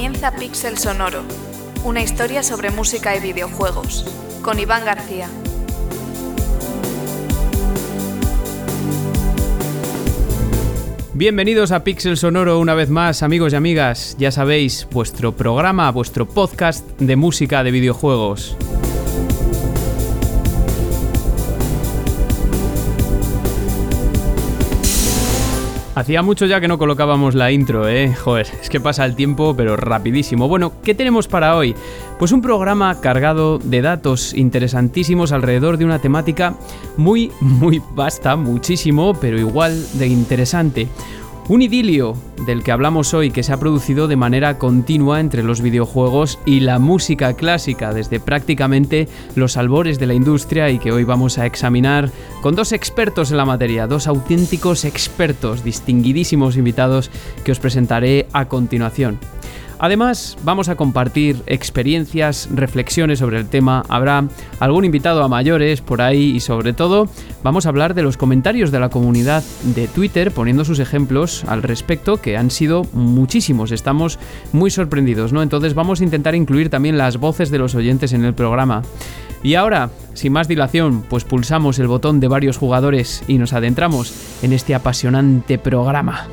Comienza Pixel Sonoro, una historia sobre música y videojuegos, con Iván García. Bienvenidos a Pixel Sonoro una vez más, amigos y amigas. Ya sabéis, vuestro programa, vuestro podcast de música de videojuegos. Hacía mucho ya que no colocábamos la intro, ¿eh? Joder, es que pasa el tiempo, pero rapidísimo. Bueno, ¿qué tenemos para hoy? Pues un programa cargado de datos interesantísimos alrededor de una temática muy, muy vasta, muchísimo, pero igual de interesante. Un idilio del que hablamos hoy que se ha producido de manera continua entre los videojuegos y la música clásica desde prácticamente los albores de la industria y que hoy vamos a examinar con dos expertos en la materia, dos auténticos expertos, distinguidísimos invitados que os presentaré a continuación. Además, vamos a compartir experiencias, reflexiones sobre el tema, habrá algún invitado a mayores por ahí y sobre todo vamos a hablar de los comentarios de la comunidad de Twitter poniendo sus ejemplos al respecto que han sido muchísimos, estamos muy sorprendidos, ¿no? Entonces vamos a intentar incluir también las voces de los oyentes en el programa. Y ahora, sin más dilación, pues pulsamos el botón de varios jugadores y nos adentramos en este apasionante programa.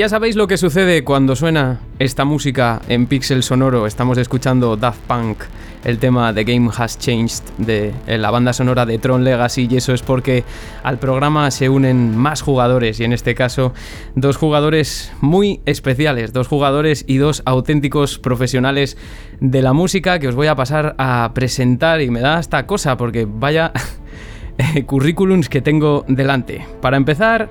Ya sabéis lo que sucede cuando suena esta música en Pixel Sonoro. Estamos escuchando Daft Punk, el tema The Game Has Changed de la banda sonora de Tron Legacy. Y eso es porque al programa se unen más jugadores. Y en este caso dos jugadores muy especiales, dos jugadores y dos auténticos profesionales de la música que os voy a pasar a presentar. Y me da esta cosa porque vaya currículums que tengo delante. Para empezar...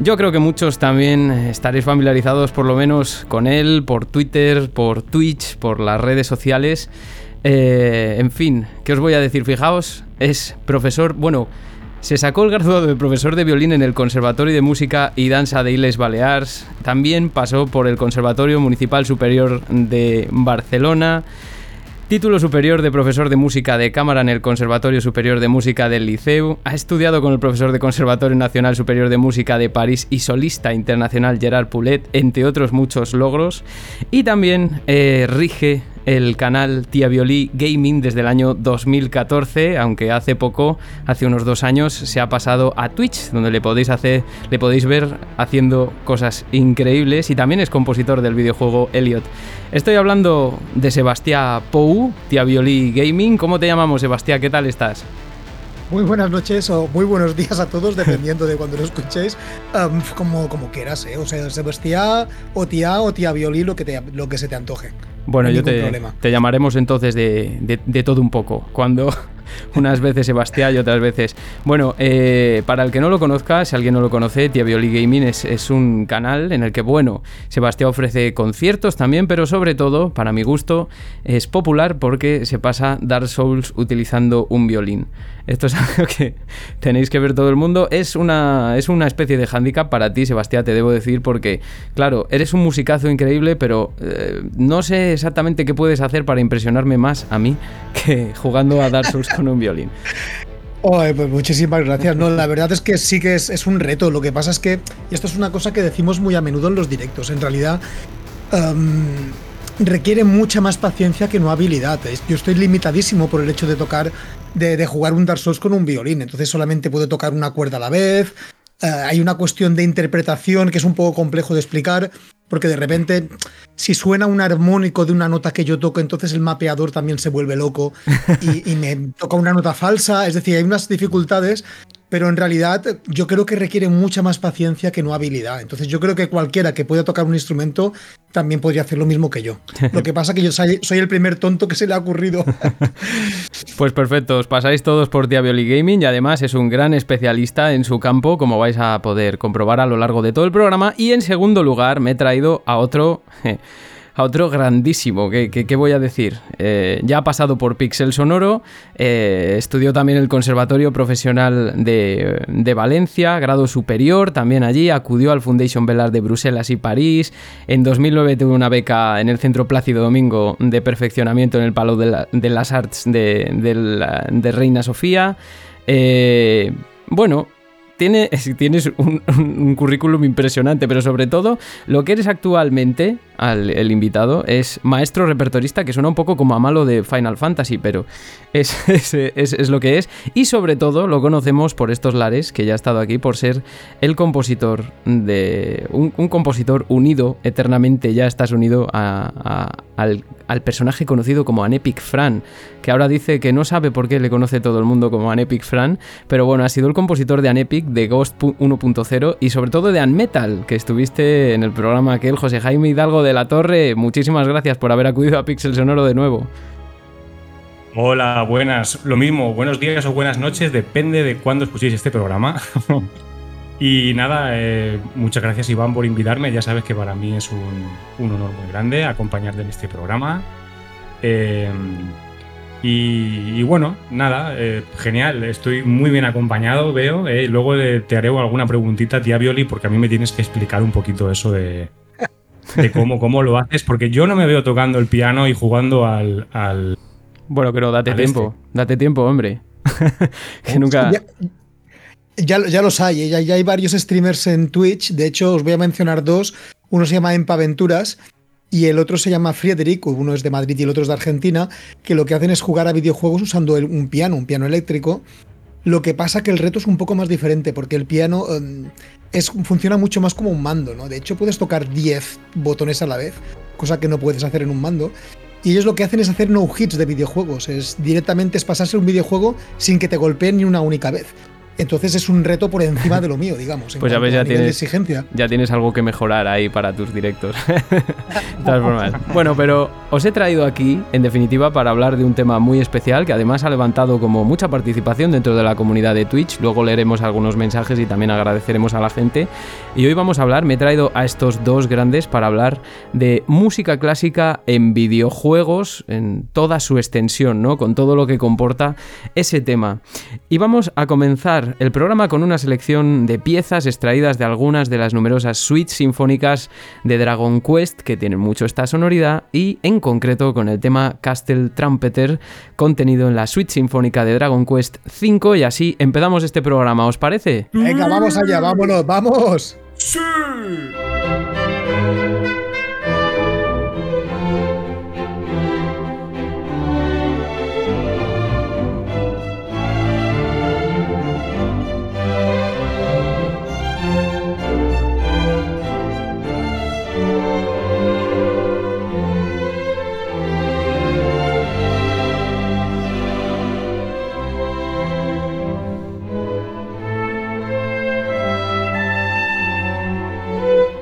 Yo creo que muchos también estaréis familiarizados por lo menos con él, por Twitter, por Twitch, por las redes sociales. Eh, en fin, ¿qué os voy a decir? Fijaos, es profesor, bueno, se sacó el graduado de profesor de violín en el Conservatorio de Música y Danza de Iles Balears. También pasó por el Conservatorio Municipal Superior de Barcelona. Título superior de profesor de música de cámara en el Conservatorio Superior de Música del Liceu. Ha estudiado con el profesor de Conservatorio Nacional Superior de Música de París y solista internacional Gerard Poulet, entre otros muchos logros. Y también eh, rige el canal Tía Violí Gaming desde el año 2014, aunque hace poco, hace unos dos años, se ha pasado a Twitch, donde le podéis hacer, le podéis ver haciendo cosas increíbles y también es compositor del videojuego Elliot. Estoy hablando de Sebastián Pou, Tía Violí Gaming. ¿Cómo te llamamos, Sebastián? ¿Qué tal estás? Muy buenas noches o muy buenos días a todos, dependiendo de cuando lo escuchéis, como, como quieras, ¿eh? O sea, Sebastián o tía o tía Violí, lo que, te, lo que se te antoje. Bueno, yo te, te, llamaremos entonces de, de, todo un poco. Cuando unas veces Sebastián y otras veces. Bueno, eh, para el que no lo conozca, si alguien no lo conoce, Tía Violi Gaming es, es, un canal en el que, bueno, Sebastián ofrece conciertos también, pero sobre todo, para mi gusto, es popular porque se pasa Dark Souls utilizando un violín. Esto es algo que tenéis que ver todo el mundo. Es una, es una especie de hándicap para ti, Sebastián, te debo decir, porque, claro, eres un musicazo increíble, pero eh, no sé exactamente qué puedes hacer para impresionarme más a mí que jugando a Dark Souls con un violín. pues muchísimas gracias. No, la verdad es que sí que es, un reto. Lo que pasa es que, y esto es una cosa que decimos muy a menudo en los directos, en realidad em, requiere mucha más paciencia que no habilidad. Yo estoy limitadísimo por el hecho de tocar, de, jugar un Dark Souls con un violín, entonces solamente puedo tocar una cuerda a la vez. Eh, hay una cuestión de interpretación que es un poco complejo de explicar, porque de repente, si suena un armónico de una nota que yo toco, entonces el mapeador también se vuelve loco y, me toca una nota falsa. Es decir, hay unas dificultades pero en realidad yo creo que requiere mucha más paciencia que no habilidad. Entonces yo creo que cualquiera que pueda tocar un instrumento también podría hacer lo mismo que yo. Lo que pasa es que yo soy, el primer tonto que se le ha ocurrido. Pues perfecto, os pasáis todos por Diaboli Gaming y además es un gran especialista en su campo, como vais a poder comprobar a lo largo de todo el programa. Y en segundo lugar me he traído a otro a otro grandísimo, ¿qué, voy a decir? Eh, ya ha pasado por Pixel Sonoro, eh, estudió también el Conservatorio Profesional de, Valencia, grado superior, también allí, acudió al Foundation Bellar de Bruselas y París, en 2009 tuvo una beca en el Centro Plácido Domingo de perfeccionamiento en el Palo de, las Arts de, Reina Sofía. Eh, bueno, tiene, tienes un, currículum impresionante, pero sobre todo lo que eres actualmente, al, el invitado, es maestro repertorista, que suena un poco como a malo de Final Fantasy, pero es, lo que es. Y sobre todo lo conocemos por estos lares, que ya ha estado aquí, por ser el compositor de. Un, compositor unido eternamente, ya estás unido al, al personaje conocido como Anepic Fran, que ahora dice que no sabe por qué le conoce todo el mundo como Anepic Fran, pero bueno, ha sido el compositor de Anepic, de Ghost 1.0 y sobre todo de Unmetal, que estuviste en el programa aquel, José Jaime Hidalgo de la Torre. Muchísimas gracias por haber acudido a Pixel Sonoro de nuevo. Hola, buenas. Lo mismo, buenos días o buenas noches, depende de cuándo escuchéis este programa. y nada, eh, muchas gracias Iván por invitarme. Ya sabes que para mí es un, honor muy grande acompañarte en este programa. Eh, y, bueno, nada, eh, genial, estoy muy bien acompañado, veo. Eh, luego te haré alguna preguntita, tía Violi, porque a mí me tienes que explicar un poquito eso de, cómo, cómo lo haces, porque yo no me veo tocando el piano y jugando al... bueno, pero date tiempo, este. date tiempo, hombre. que nunca... Ya, ya, los hay, ya, ya, hay varios streamers en Twitch, de hecho os voy a mencionar dos, uno se llama Empaventuras y el otro se llama Friedrich, uno es de Madrid y el otro es de Argentina, que lo que hacen es jugar a videojuegos usando un piano, un piano eléctrico. Lo que pasa que el reto es un poco más diferente, porque el piano em, es, funciona mucho más como un mando, ¿no? De hecho, puedes tocar 10 botones a la vez, cosa que no puedes hacer en un mando. Y ellos lo que hacen es hacer no hits de videojuegos, es directamente es pasarse un videojuego sin que te golpeen ni una única vez. Entonces es un reto por encima de lo mío, digamos. pues ya ves, ya tienes, exigencia. ya tienes algo que mejorar ahí para tus directos. Bueno, pero os he traído aquí, en definitiva, para hablar de un tema muy especial que además ha levantado como mucha participación dentro de la comunidad de Twitch. Luego leeremos algunos mensajes y también agradeceremos a la gente. Y hoy vamos a hablar, me he traído a estos dos grandes para hablar de música clásica en videojuegos, en toda su extensión, ¿no? Con todo lo que comporta ese tema. Y vamos a comenzar el programa con una selección de piezas extraídas de algunas de las numerosas suites sinfónicas de Dragon Quest que tienen mucho esta sonoridad y en concreto con el tema Castle Trumpeter contenido en la suite sinfónica de Dragon Quest 5 y así empezamos este programa, ¿os parece? Venga, vamos allá, vámonos, vamos. Sí.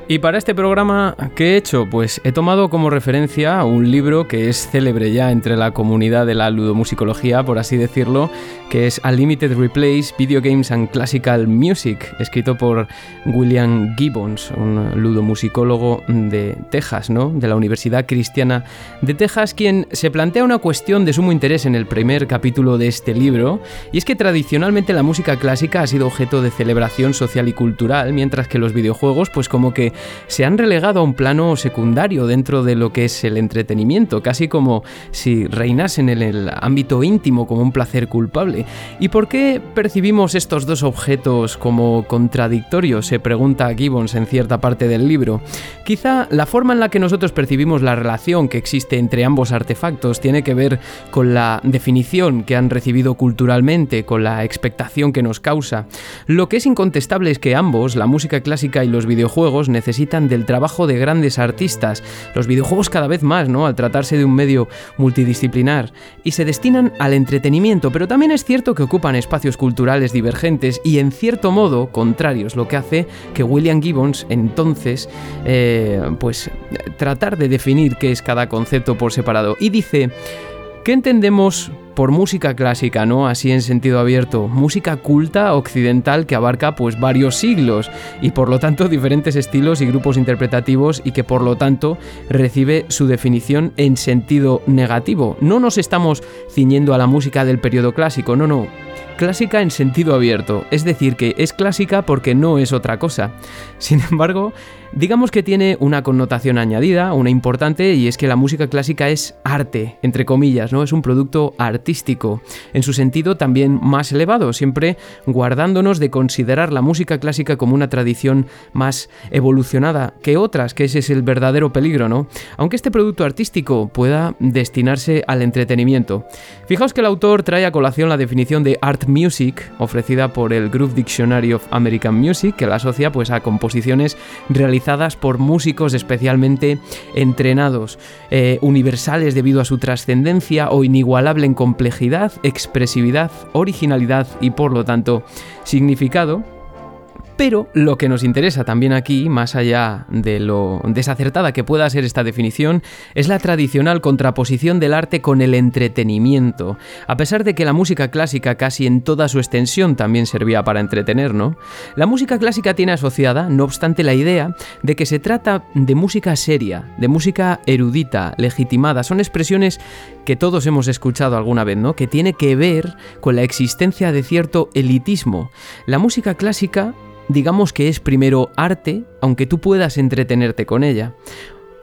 Y para este programa, ¿qué he hecho? Pues he tomado como referencia un libro que es célebre ya entre la comunidad de la ludomusicología, por así decirlo, que es Unlimited Replays, Video Games and Classical Music, escrito por William Gibbons, un ludomusicólogo de Texas, ¿no? De la Universidad Cristiana de Texas, quien se plantea una cuestión de sumo interés en el primer capítulo de este libro, y es que tradicionalmente la música clásica ha sido objeto de celebración social y cultural, mientras que los videojuegos, pues como que se han relegado a un plano secundario dentro de lo que es el entretenimiento, casi como si reinasen en el ámbito íntimo como un placer culpable. ¿Y por qué percibimos estos dos objetos como contradictorios? Se pregunta Gibbons en cierta parte del libro. Quizá la forma en la que nosotros percibimos la relación que existe entre ambos artefactos tiene que ver con la definición que han recibido culturalmente, con la expectación que nos causa. Lo que es incontestable es que ambos, la música clásica y los videojuegos, necesitan del trabajo de grandes artistas. Los videojuegos cada vez más, ¿no? Al tratarse de un medio multidisciplinar. Y se destinan al entretenimiento, pero también es cierto que ocupan espacios culturales divergentes y en cierto modo contrarios, lo que hace que William Gibbons entonces, eh, pues, tratar de definir qué es cada concepto por separado. Y dice, ¿qué entendemos por música clásica, ¿no? Así en sentido abierto, música culta occidental que abarca pues varios siglos y por lo tanto diferentes estilos y grupos interpretativos y que por lo tanto recibe su definición en sentido negativo. No nos estamos ciñendo a la música del periodo clásico, no, no. Clásica en sentido abierto, es decir, que es clásica porque no es otra cosa. Sin embargo, Digamos que tiene una connotación añadida, una importante, y es que la música clásica es arte, entre comillas, ¿no? Es un producto artístico, en su sentido también más elevado, siempre guardándonos de considerar la música clásica como una tradición más evolucionada que otras, que ese es el verdadero peligro, ¿no? Aunque este producto artístico pueda destinarse al entretenimiento. Fijaos que el autor trae a colación la definición de art music ofrecida por el Groove Dictionary of American Music, que la asocia pues a composiciones realizadas por músicos especialmente entrenados, eh, universales debido a su trascendencia o inigualable en complejidad, expresividad, originalidad y por lo tanto significado, pero lo que nos interesa también aquí, más allá de lo desacertada que pueda ser esta definición, es la tradicional contraposición del arte con el entretenimiento. A pesar de que la música clásica casi en toda su extensión también servía para entretener, ¿no? La música clásica tiene asociada, no obstante, la idea de que se trata de música seria, de música erudita, legitimada. Son expresiones que todos hemos escuchado alguna vez, ¿no? Que tiene que ver con la existencia de cierto elitismo. La música clásica digamos que es primero arte, aunque tú puedas entretenerte con ella.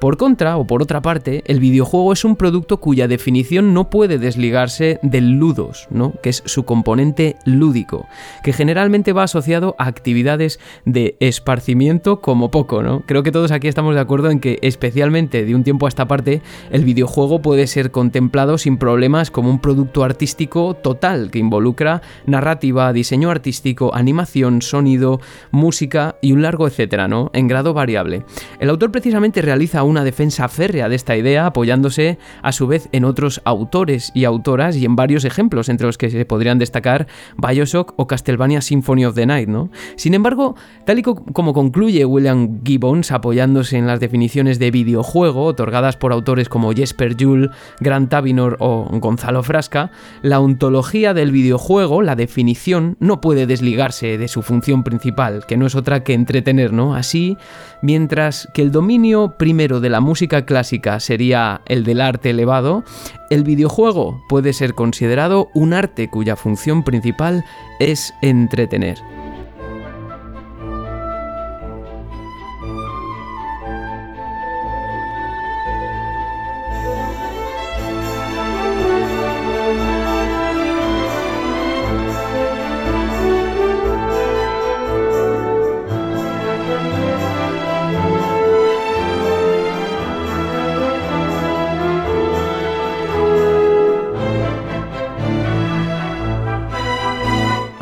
Por contra, o por otra parte, el videojuego es un producto cuya definición no puede desligarse del ludos, ¿no? que es su componente lúdico, que generalmente va asociado a actividades de esparcimiento como poco. ¿no? Creo que todos aquí estamos de acuerdo en que, especialmente de un tiempo a esta parte, el videojuego puede ser contemplado sin problemas como un producto artístico total que involucra narrativa, diseño artístico, animación, sonido, música y un largo etcétera, ¿no? En grado variable. El autor precisamente realiza una defensa férrea de esta idea, apoyándose a su vez en otros autores y autoras y en varios ejemplos, entre los que se podrían destacar Bioshock o Castlevania Symphony of the Night. ¿no? Sin embargo, tal y como concluye William Gibbons, apoyándose en las definiciones de videojuego otorgadas por autores como Jesper Juhl, Grant Tavinor o Gonzalo Frasca, la ontología del videojuego, la definición, no puede desligarse de su función principal, que no es otra que entretener, ¿no? Así, mientras que el dominio primero de la música clásica sería el del arte elevado, el videojuego puede ser considerado un arte cuya función principal es entretener.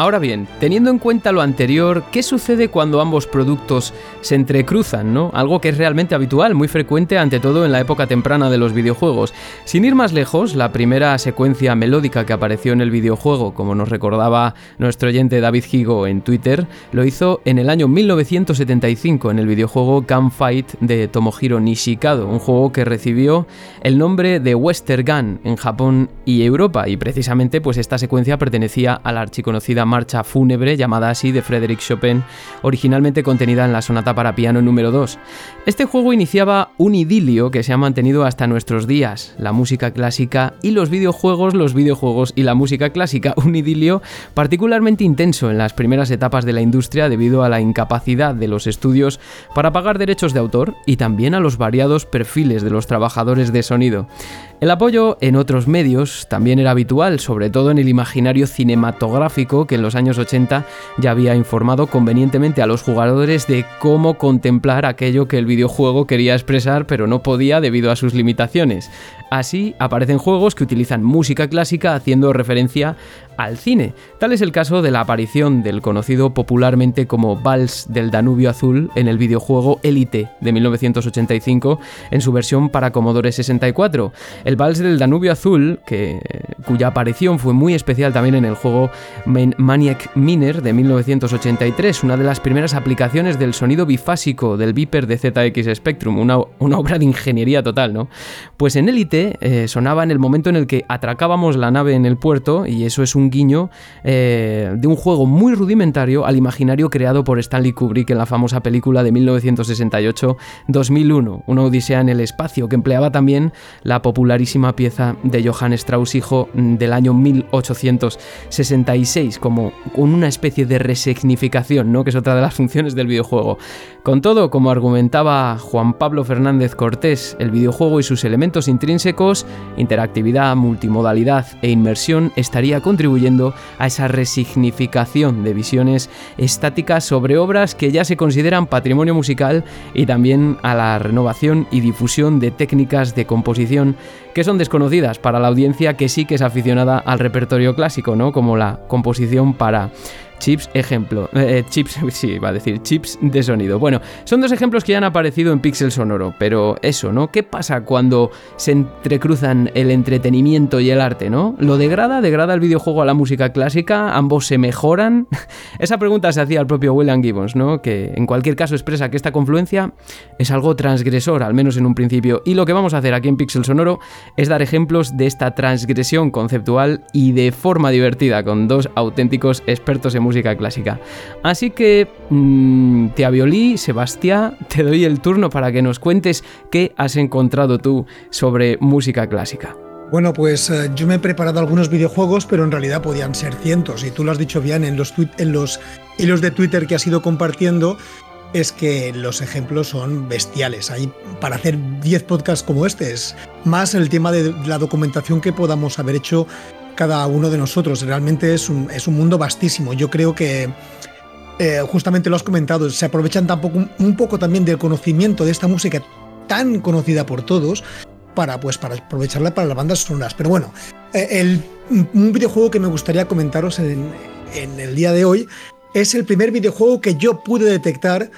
Ahora bien, teniendo en cuenta lo anterior, ¿qué sucede cuando ambos productos se entrecruzan, ¿no? Algo que es realmente habitual, muy frecuente ante todo en la época temprana de los videojuegos. Sin ir más lejos, la primera secuencia melódica que apareció en el videojuego, como nos recordaba nuestro oyente David Higo en Twitter, lo hizo en el año 1975 en el videojuego Gunfight de Tomohiro Nishikado, un juego que recibió el nombre de Western Gun en Japón y Europa, y precisamente pues esta secuencia pertenecía a la archiconocida marcha fúnebre llamada así de Frédéric Chopin, originalmente contenida en la sonata para piano número 2. Este juego iniciaba un idilio que se ha mantenido hasta nuestros días, la música clásica y los videojuegos, los videojuegos y la música clásica, un idilio particularmente intenso en las primeras etapas de la industria debido a la incapacidad de los estudios para pagar derechos de autor y también a los variados perfiles de los trabajadores de sonido. El apoyo en otros medios también era habitual, sobre todo en el imaginario cinematográfico que en los años 80 ya había informado convenientemente a los jugadores de cómo contemplar aquello que el videojuego quería expresar pero no podía debido a sus limitaciones. Así aparecen juegos que utilizan música clásica haciendo referencia al cine. Tal es el caso de la aparición del conocido popularmente como Vals del Danubio Azul en el videojuego Elite de 1985 en su versión para Commodore 64. El Vals del Danubio Azul, que, cuya aparición fue muy especial también en el juego Maniac Miner de 1983, una de las primeras aplicaciones del sonido bifásico del Viper de ZX Spectrum, una, una obra de ingeniería total, ¿no? Pues en Elite eh, sonaba en el momento en el que atracábamos la nave en el puerto, y eso es un guiño eh, de un juego muy rudimentario al imaginario creado por Stanley Kubrick en la famosa película de 1968-2001, una odisea en el espacio, que empleaba también la popularísima pieza de Johann Strauss, hijo del año 1866, como una especie de resignificación, ¿no? que es otra de las funciones del videojuego. Con todo, como argumentaba Juan Pablo Fernández Cortés, el videojuego y sus elementos intrínsecos interactividad, multimodalidad e inmersión estaría contribuyendo a esa resignificación de visiones estáticas sobre obras que ya se consideran patrimonio musical y también a la renovación y difusión de técnicas de composición que son desconocidas para la audiencia que sí que es aficionada al repertorio clásico, ¿no? Como la composición para Chips, ejemplo. Eh, chips, sí, va a decir chips de sonido. Bueno, son dos ejemplos que ya han aparecido en Pixel Sonoro, pero eso, ¿no? ¿Qué pasa cuando se entrecruzan el entretenimiento y el arte, ¿no? ¿Lo degrada? ¿Degrada el videojuego a la música clásica? ¿Ambos se mejoran? Esa pregunta se hacía al propio William Gibbons, ¿no? Que en cualquier caso expresa que esta confluencia es algo transgresor, al menos en un principio. Y lo que vamos a hacer aquí en Pixel Sonoro es dar ejemplos de esta transgresión conceptual y de forma divertida, con dos auténticos expertos en música clásica. Así que, mmm, Violí, Sebastián, te doy el turno para que nos cuentes qué has encontrado tú sobre música clásica. Bueno, pues eh, yo me he preparado algunos videojuegos, pero en realidad podían ser cientos. Y tú lo has dicho bien en los, en los hilos de Twitter que has ido compartiendo, es que los ejemplos son bestiales. Hay para hacer 10 podcasts como este, es más el tema de la documentación que podamos haber hecho cada uno de nosotros. Realmente es un, es un mundo vastísimo. Yo creo que, eh, justamente lo has comentado, se aprovechan tampoco, un poco también del conocimiento de esta música tan conocida por todos para, pues, para aprovecharla para las bandas sonoras. Pero bueno, eh, el, un videojuego que me gustaría comentaros en, el día de hoy es el primer videojuego que yo pude detectar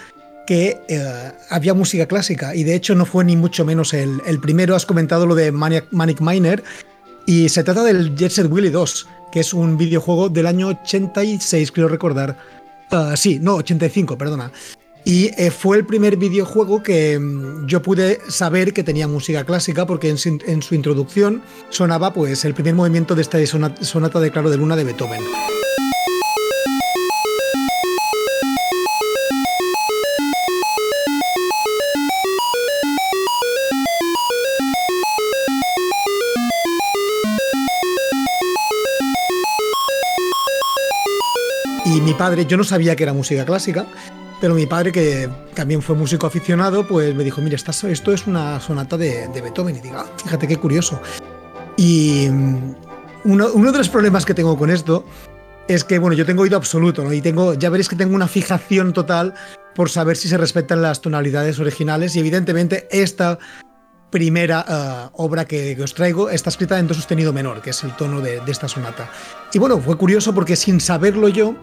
que eh, había música clásica y de hecho no fue ni mucho menos el, el primero, has comentado lo de Manic Miner y se trata del Jet Set Willy 2, que es un videojuego del año 86, creo recordar. Uh, sí, no, 85, perdona. Y eh, fue el primer videojuego que mm, yo pude saber que tenía música clásica porque en su, en su introducción sonaba pues el primer movimiento de esta sonata de Claro de Luna de Beethoven. Mi padre, yo no sabía que era música clásica, pero mi padre, que también fue músico aficionado, pues me dijo, mira, esto es una sonata de, Beethoven. Y digo, ah, fíjate qué curioso. Y mm, uno, de los problemas que tengo con esto es que, bueno, yo tengo oído absoluto, ¿no? Y tengo, ya veréis que tengo una fijación total por saber si se respetan las tonalidades originales. Y evidentemente esta primera uh, obra que, que, os traigo está escrita en do sostenido menor, que es el tono de, de esta sonata. Y bueno, fue curioso porque sin saberlo yo,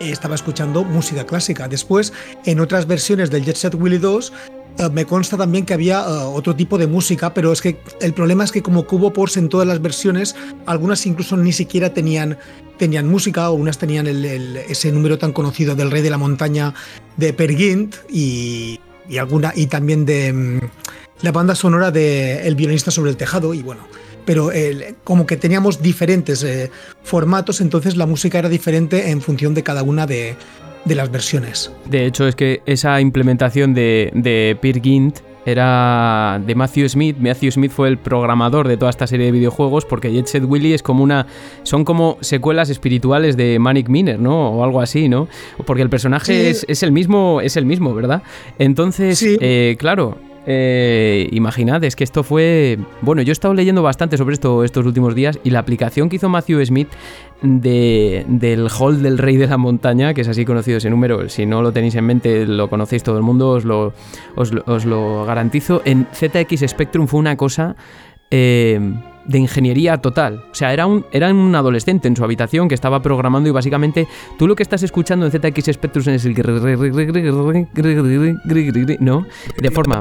estaba escuchando música clásica. Después, en otras versiones del Jet Set Willy 2, uh, me consta también que había uh, otro tipo de música, pero es que el problema es que como hubo pors en todas las versiones, algunas incluso ni siquiera tenían, tenían música, o unas tenían el, ese número tan conocido del Rey de la Montaña de Pergint y, y alguna y también de um, la banda sonora de El violinista sobre el tejado y bueno, pero como que teníamos diferentes eh, formatos, entonces la música era diferente en función de cada una de, las versiones. De hecho, es que esa implementación de, de Peer Gynt era de Matthew Smith. Matthew Smith fue el programador de toda esta serie de videojuegos porque Jet Set Willy es como una. son como secuelas espirituales de Manic Miner, ¿no? O algo así, ¿no? Porque el personaje es, el mismo, es el mismo, ¿verdad? Entonces, eh, claro, eh, imaginad, es que esto fue. Bueno, yo he estado leyendo bastante sobre esto estos últimos días y la aplicación que hizo Matthew Smith de, del Hall del Rey de la Montaña, que es así conocido ese número, si no lo tenéis en mente, lo conocéis todo el mundo, os lo, os, lo garantizo. En ZX Spectrum fue una cosa. Eh, de ingeniería total. O sea, era un, era un adolescente en su habitación que estaba programando y básicamente tú lo que estás escuchando en ZX Spectrum es el... ¿No? De forma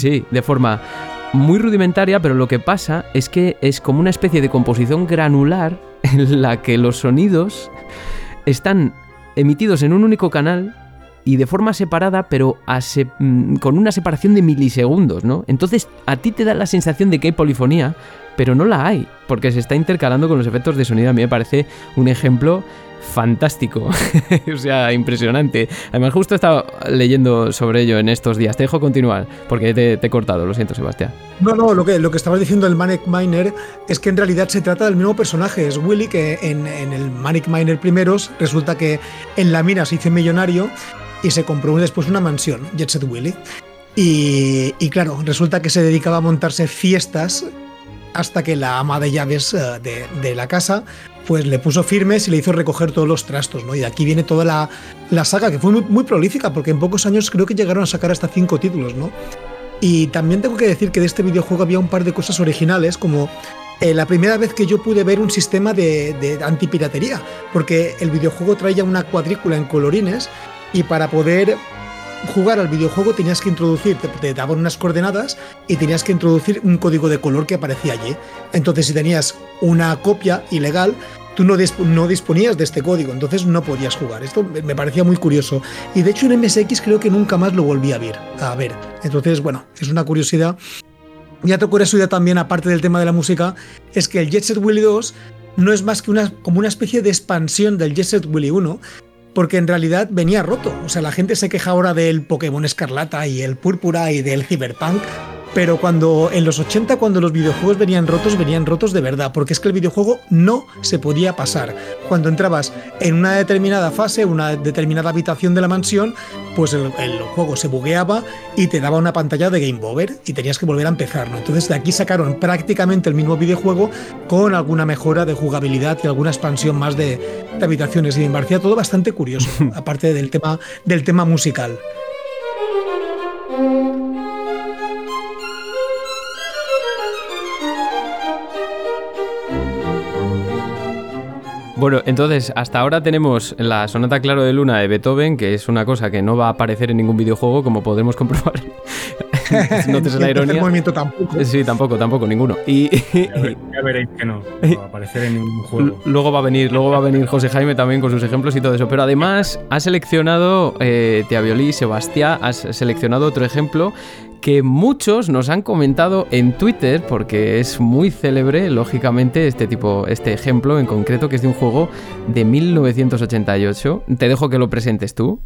Sí, de forma muy rudimentaria, pero lo que pasa es que es como una especie de composición granular en la que los sonidos están emitidos en un único canal y de forma separada, pero mm, con una separación de milisegundos, ¿no? Entonces a ti te da la sensación de que hay polifonía, pero no la hay, porque se está intercalando con los efectos de sonido. A mí me parece un ejemplo fantástico. o sea, impresionante. Además, justo estaba leyendo sobre ello en estos días. Te dejo continuar, porque te, he cortado, lo siento, Sebastián. No, no, lo que, lo que estabas diciendo del Manic Miner es que en realidad se trata del mismo personaje. Es Willy, que en, el Manic Miner primeros resulta que en la mina se hizo millonario y se compró después una mansión, Jet Set Willy. Y, claro, resulta que se dedicaba a montarse fiestas hasta que la ama de llaves eh, de, de, la casa pues le puso firmes y le hizo recoger todos los trastos, ¿no? Y de aquí viene toda la, saga, que fue muy, prolífica, porque en pocos años creo que llegaron a sacar hasta cinco títulos, ¿no? Y también tengo que decir que de este videojuego había un par de cosas originales, como eh, la primera vez que yo pude ver un sistema de, de antipiratería, porque el videojuego traía una cuadrícula en colorines y para poder jugar al videojuego tenías que introducir, te, daban unas coordenadas y tenías que introducir un código de color que aparecía allí. Entonces, si tenías una copia ilegal, tú no, no, disponías de este código, entonces no podías jugar. Esto me parecía muy curioso. Y de hecho en MSX creo que nunca más lo volví a ver. A ver. Entonces, bueno, es una curiosidad. Y otra curiosidad también, aparte del tema de la música, es que el Jet Set Willy 2 no es más que una, como una especie de expansión del Jet Set Willy 1, porque en realidad venía roto. O sea, la gente se queja ahora del Pokémon Escarlata y el Púrpura y del Cyberpunk, pero cuando en los 80 cuando los videojuegos venían rotos, venían rotos de verdad, porque es que el videojuego no se podía pasar. Cuando entrabas en una determinada fase, una determinada habitación de la mansión, pues el, juego se bugueaba y te daba una pantalla de game over y tenías que volver a empezar, Entonces de aquí sacaron prácticamente el mismo videojuego con alguna mejora de jugabilidad y alguna expansión más de, de habitaciones y me parecía todo bastante curioso, aparte del tema del tema musical. Bueno, entonces, hasta ahora tenemos la Sonata Claro de Luna de Beethoven, que es una cosa que no va a aparecer en ningún videojuego, como podremos comprobar. no te la ironía. movimiento tampoco. Sí, tampoco, tampoco, ninguno. Y, ya, veréis que no, no va a aparecer en ningún juego. Luego va a venir, luego va a venir José Jaime también con sus ejemplos y todo eso. Pero además, ha seleccionado, eh, Tia Violí, Sebastián, has seleccionado otro ejemplo que muchos nos han comentado en Twitter, porque es muy célebre, lógicamente, este tipo, este ejemplo en concreto, que es de un juego de 1988. Te dejo que lo presentes tú.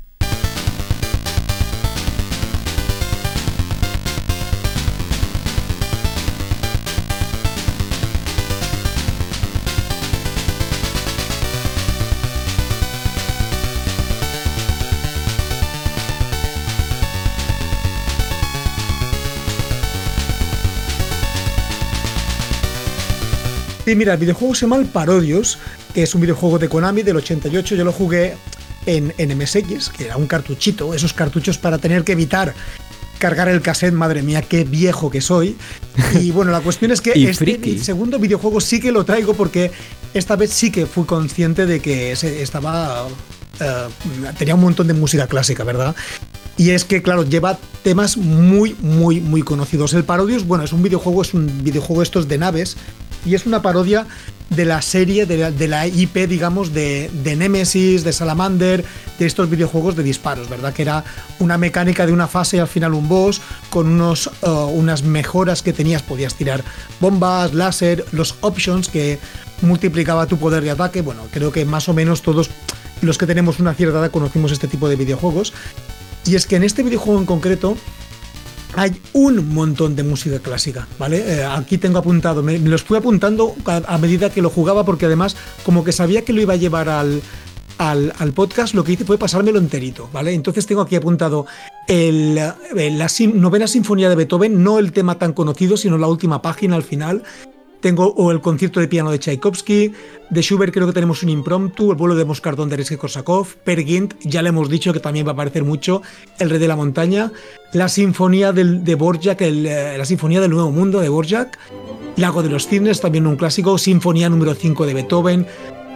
Mira, el videojuego se llama El Parodios, que es un videojuego de Konami del 88. Yo lo jugué en, en MSX, que era un cartuchito, esos cartuchos para tener que evitar cargar el cassette, madre mía, qué viejo que soy. Y bueno, la cuestión es que este segundo videojuego sí que lo traigo porque esta vez sí que fui consciente de que estaba. Eh, tenía un montón de música clásica, ¿verdad? Y es que, claro, lleva temas muy, muy, muy conocidos. El Parodios, bueno, es un videojuego, es un videojuego estos de naves, y es una parodia de la serie, de la, IP, digamos, de, Nemesis, de Salamander, de estos videojuegos de disparos, ¿verdad? Que era una mecánica de una fase y al final un boss, con unos, uh, unas mejoras que tenías, podías tirar bombas, láser, los options que multiplicaba tu poder de ataque. Bueno, creo que más o menos todos los que tenemos una cierta edad conocimos este tipo de videojuegos. Y es que en este videojuego en concreto hay un montón de música clásica, ¿vale? Eh, aquí tengo apuntado, me, los fui apuntando a, medida que lo jugaba porque además como que sabía que lo iba a llevar al, al, podcast, lo que hice fue pasármelo enterito, ¿vale? Entonces tengo aquí apuntado eh, la novena sinfonía de Beethoven, no el tema tan conocido, sino la última página al final, tengo o el concierto de piano de Tchaikovsky, de Schubert creo que tenemos un impromptu, el vuelo de Moscardón de Eresque Korsakov, Per Gint, ya le hemos dicho que también va a aparecer mucho, El Rey de la Montaña, la sinfonía del, de Borjak, eh, la sinfonía del Nuevo Mundo de Borjak, Lago de los Cisnes, también un clásico, Sinfonía número 5 de Beethoven,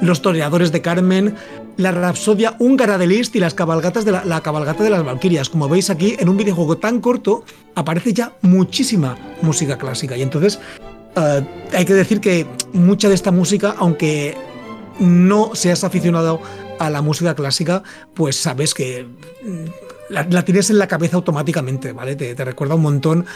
Los Toreadores de Carmen, la Rapsodia húngara de Liszt y las cabalgatas de la, cabalgata de las Valquirias. Como veis aquí, en un videojuego tan corto, aparece ya muchísima música clásica. Y entonces eh, hay que decir que mucha de esta música, aunque no seas aficionado a la música clásica, pues sabes que mm, la, tienes en la cabeza automáticamente, ¿vale? Te, te recuerda un montón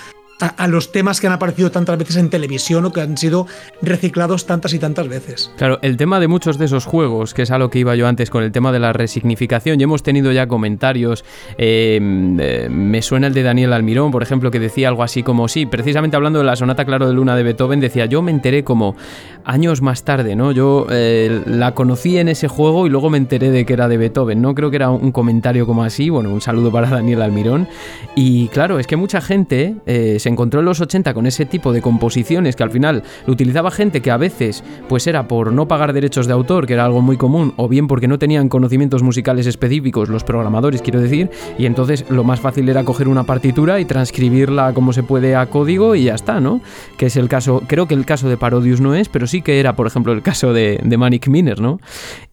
a, los temas que han aparecido tantas veces en televisión o que han sido reciclados tantas y tantas veces. Claro, el tema de muchos de esos juegos, que es a lo que iba yo antes con el tema de la resignificación, y hemos tenido ya comentarios, em, eh, me suena el de Daniel Almirón, por ejemplo, que decía algo así como, sí, precisamente hablando de la sonata Claro de Luna de Beethoven, decía, yo me enteré como años más tarde, ¿no? Yo eh, la conocí en ese juego y luego me enteré de que era de Beethoven, ¿no? Creo que era un comentario como así, bueno, un saludo para Daniel Almirón. Y claro, es que mucha gente eh, se encontró en los 80 con ese tipo de composiciones que al final lo utilizaba gente que a veces pues era por no pagar derechos de autor, que era algo muy común, o bien porque no tenían conocimientos musicales específicos, los programadores quiero decir, y entonces lo más fácil era coger una partitura y transcribirla como se puede a código y ya está, ¿no? Que es el caso, creo que el caso de Parodius no es, pero sí que era, por ejemplo, el caso de, Manic Miner, ¿no?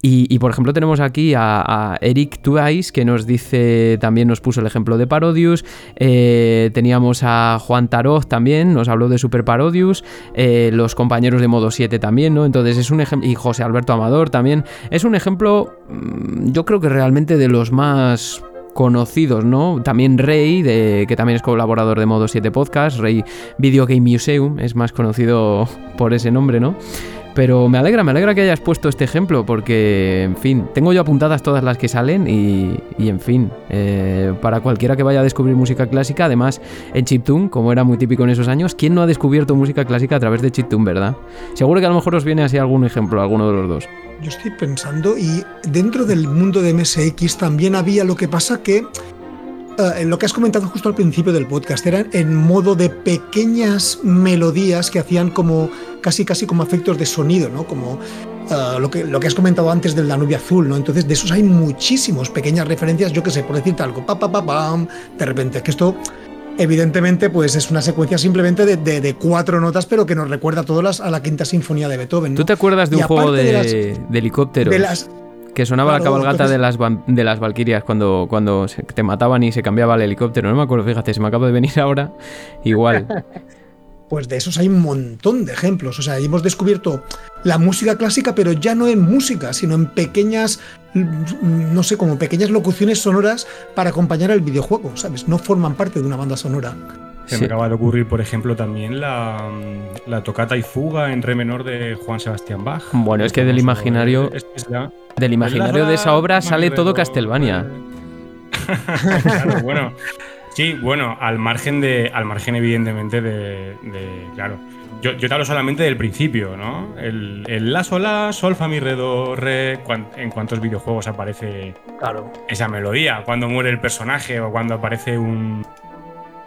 Y, por ejemplo tenemos aquí a, Eric Twice que nos dice, también nos puso el ejemplo de Parodius, eh, teníamos a Juan Tarot también, nos habló de Super Parodius, eh, los compañeros de Modo 7 también, ¿no? Entonces es un ejemplo, y José Alberto Amador también, es un ejemplo, mm, yo creo que realmente de los más conocidos, ¿no? También Rey, que también es colaborador de Modo 7 Podcast, Rey Video Game Museum, es más conocido por ese nombre, ¿no? Pero me alegra, me alegra que hayas puesto este ejemplo porque, en fin, tengo yo apuntadas todas las que salen y, en fin, eh, para cualquiera que vaya a descubrir música clásica, además en chiptune, como era muy típico en esos años, ¿quién no ha descubierto música clásica a través de chiptune, verdad? Seguro que a lo mejor os viene así algún ejemplo, alguno de los dos. Yo estoy pensando y dentro del mundo de MSX también había lo que pasa que en lo que has comentado justo al principio del podcast, eran en modo de pequeñas melodías que hacían como casi casi como efectos de sonido, ¿no? Como eh, lo, que, lo que has comentado antes del Danubio Azul, ¿no? Entonces, de esos hay muchísimos pequeñas referencias, yo que sé, por decirte algo, pa, pa, pa, pam, de repente, que esto evidentemente pues es una secuencia simplemente de, cuatro notas, pero que nos recuerda a todas a la quinta sinfonía de Beethoven. ¿Tú te acuerdas de un juego de, helicópteros? De las, que sonaba la cabalgata de las de las Valquirias cuando, cuando te mataban y se cambiaba el helicóptero. No me acuerdo, fíjate, se me acaba de venir ahora. Igual. pues de esos hay un montón de ejemplos. O sea, hemos descubierto la música clásica, pero ya no en música, sino en pequeñas, no sé, como pequeñas locuciones sonoras para acompañar al videojuego, ¿sabes? No forman parte de una banda sonora. Se me acaba de ocurrir, por ejemplo, también la, la, tocata y fuga en re menor de Juan Sebastián Bach. Bueno, es que del imaginario, del imaginario de esa obra sale todo Castlevania. bueno, sí, bueno, al margen de, al margen evidentemente de, claro. Yo, yo, te hablo solamente del principio, ¿no? El, la, sol, la, sol, fa, mi, re, do, re. en cuántos videojuegos aparece claro. esa melodía. Cuando muere el personaje o cuando aparece un,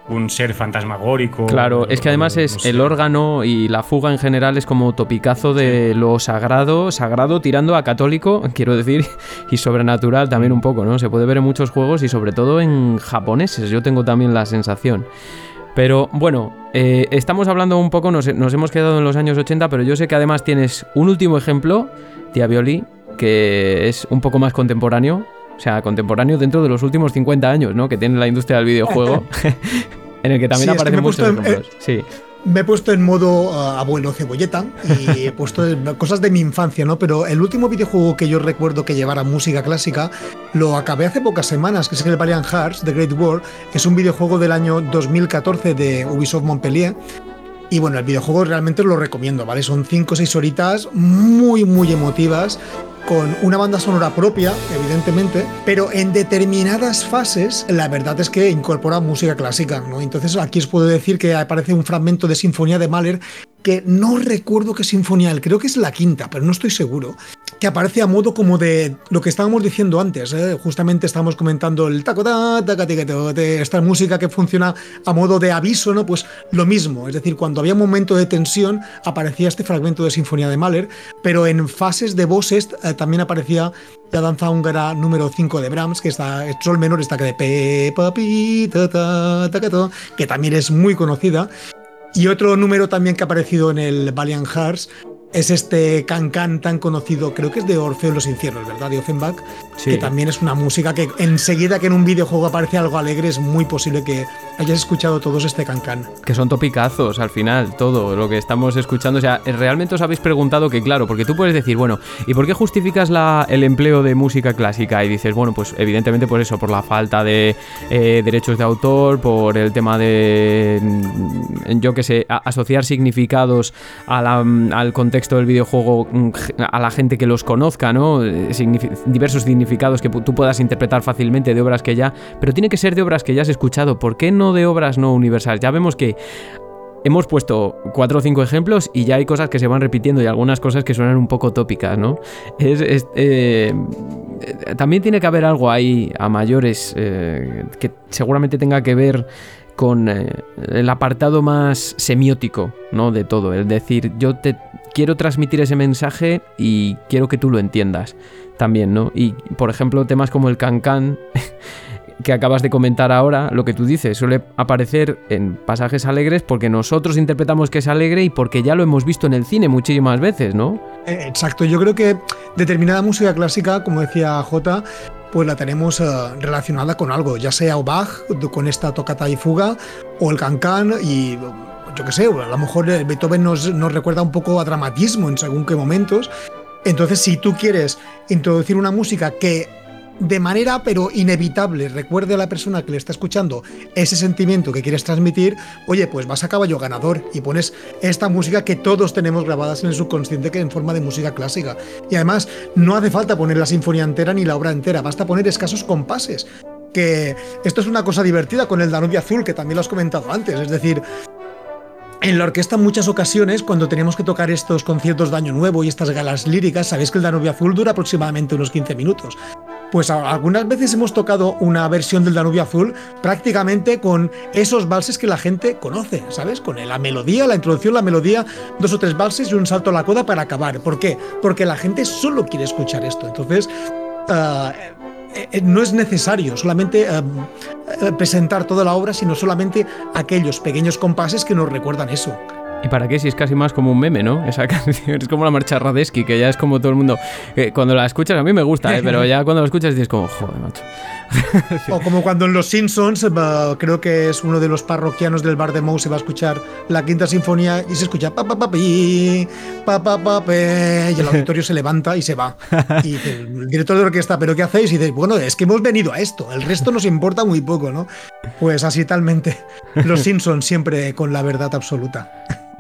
un ser fantasmagórico. Claro, es que además es el órgano y la fuga en general es como topicazo de lo sagrado, sagrado tirando a católico, quiero decir, y sobrenatural también un poco, ¿no? Se puede ver en muchos juegos y sobre todo en japoneses, yo tengo también la sensación. Pero bueno, eh, estamos hablando un poco, nos, nos, hemos quedado en los años 80, pero yo sé que además tienes un último ejemplo, Tía Violi, que es un poco más contemporáneo, sea, contemporáneo dentro de los últimos 50 años, ¿no? Que tiene la industria del videojuego, en el que también aparecen muchos ejemplos. sí. me he puesto en modo uh, abuelo cebolleta y he puesto cosas de mi infancia, ¿no? Pero el último videojuego que yo recuerdo que llevara música clásica lo acabé hace pocas semanas, que es el Valiant Hearts, The Great War. Es un videojuego del año 2014 de Ubisoft Montpellier. Y bueno, el videojuego realmente lo recomiendo, ¿vale? Son 5 o 6 horitas muy, muy emotivas con una banda sonora propia, evidentemente, pero en determinadas fases la verdad es que incorpora música clásica, ¿no? Entonces aquí os puedo decir que aparece un fragmento de Sinfonía de Mahler que no recuerdo qué sinfonía, creo que es la quinta, pero no estoy seguro, que aparece a modo como de lo que estábamos diciendo antes, ¿eh? justamente estábamos comentando el taco de esta música que funciona a modo de aviso, ¿no? Pues lo mismo, es decir, cuando había un momento de tensión aparecía este fragmento de Sinfonía de Mahler, pero en fases de voces eh, también aparecía la danza húngara número 5 de Brahms, que está el sol menor, está que de pe, papi, ta, ta, que también es muy conocida. Y otro número también que ha aparecido en el Valiant Hearts es este can-can tan conocido, creo que es de Orfeo en los infiernos, ¿verdad? De Offenbach, que también es una música que enseguida que en un videojuego aparece algo alegre es muy posible que hayas escuchado todos este can-can. Que son topicazos al final, todo lo que estamos escuchando. O sea, realmente os habéis preguntado que, claro, porque tú puedes decir, bueno, ¿y por qué justificas la, el empleo de música clásica? Y dices, bueno, pues evidentemente por eso, por la falta de eh, derechos de autor, por el tema de, mm, yo qué sé, asociar significados al contexto del videojuego mm, a la gente que los conozca, ¿no? Eh, diversos significados que tú puedas interpretar fácilmente de obras que ya, pero tiene que ser de obras que ya has escuchado. ¿Por qué no de obras no universales? Ya vemos que Hemos puesto cuatro o cinco ejemplos y ya hay cosas que se van repitiendo y algunas cosas que suenan un poco tópicas, ¿no? Es, eh, también tiene que haber algo ahí a mayores eh, que seguramente tenga que ver con el apartado más semiótico, ¿no? De todo. Es decir, yo te quiero transmitir ese mensaje y quiero que tú lo entiendas también, ¿no? Y por ejemplo, temas como el cancan que acabas de comentar ahora, lo que tú dices, suele aparecer en pasajes alegres porque nosotros interpretamos que es alegre y porque ya lo hemos visto en el cine muchísimas veces, ¿no? Eh, exacto, yo creo que determinada música clásica, como decía J, pues la tenemos eh, relacionada con algo, ya sea Bach con esta tocata y fuga o el cancan y yo qué sé, a lo mejor Beethoven nos, nos recuerda un poco a dramatismo en según qué momentos. Entonces, si tú quieres introducir una música que de manera pero inevitable recuerde a la persona que le está escuchando ese sentimiento que quieres transmitir, oye, pues vas a caballo ganador y pones esta música que todos tenemos grabadas en el subconsciente que en forma de música clásica. Y además no hace falta poner la sinfonía entera ni la obra entera, basta poner escasos compases. Que esto es una cosa divertida con el Danubio Azul, que también lo has comentado antes, es decir, en la orquesta en muchas ocasiones, cuando tenemos que tocar estos conciertos de Año Nuevo y estas galas líricas, sabéis que el Danubio Azul dura aproximadamente unos 15 minutos. Pues algunas veces hemos tocado una versión del Danubio Azul prácticamente con esos valses que la gente conoce, ¿sabes? Con la melodía, la introducción, la melodía, dos o tres valses y un salto a la coda para acabar. ¿Por qué? Porque la gente solo quiere escuchar esto. Entonces, eh, no es necesario solamente eh, presentar toda la obra, sino solamente aquellos pequeños compases que nos recuerdan eso. ¿Y para qué? Si es casi más como un meme, ¿no? Esa canción es como la marcha Radesky, que ya es como todo el mundo. cuando la escuchas, a mí me gusta, pero ya cuando la escuchas dices como, joder, macho. o como cuando en Los Simpsons, creo que es uno de los parroquianos del bar de Moe, se va a escuchar la quinta sinfonía y se escucha pa pa pa pi, pa pa pa pe, y el auditorio se levanta y se va. Y el director de orquesta, ¿pero qué hacéis? Y dice, bueno, es que hemos venido a esto, el resto nos importa muy poco, ¿no? Pues así talmente. Los Simpsons siempre con la verdad absoluta.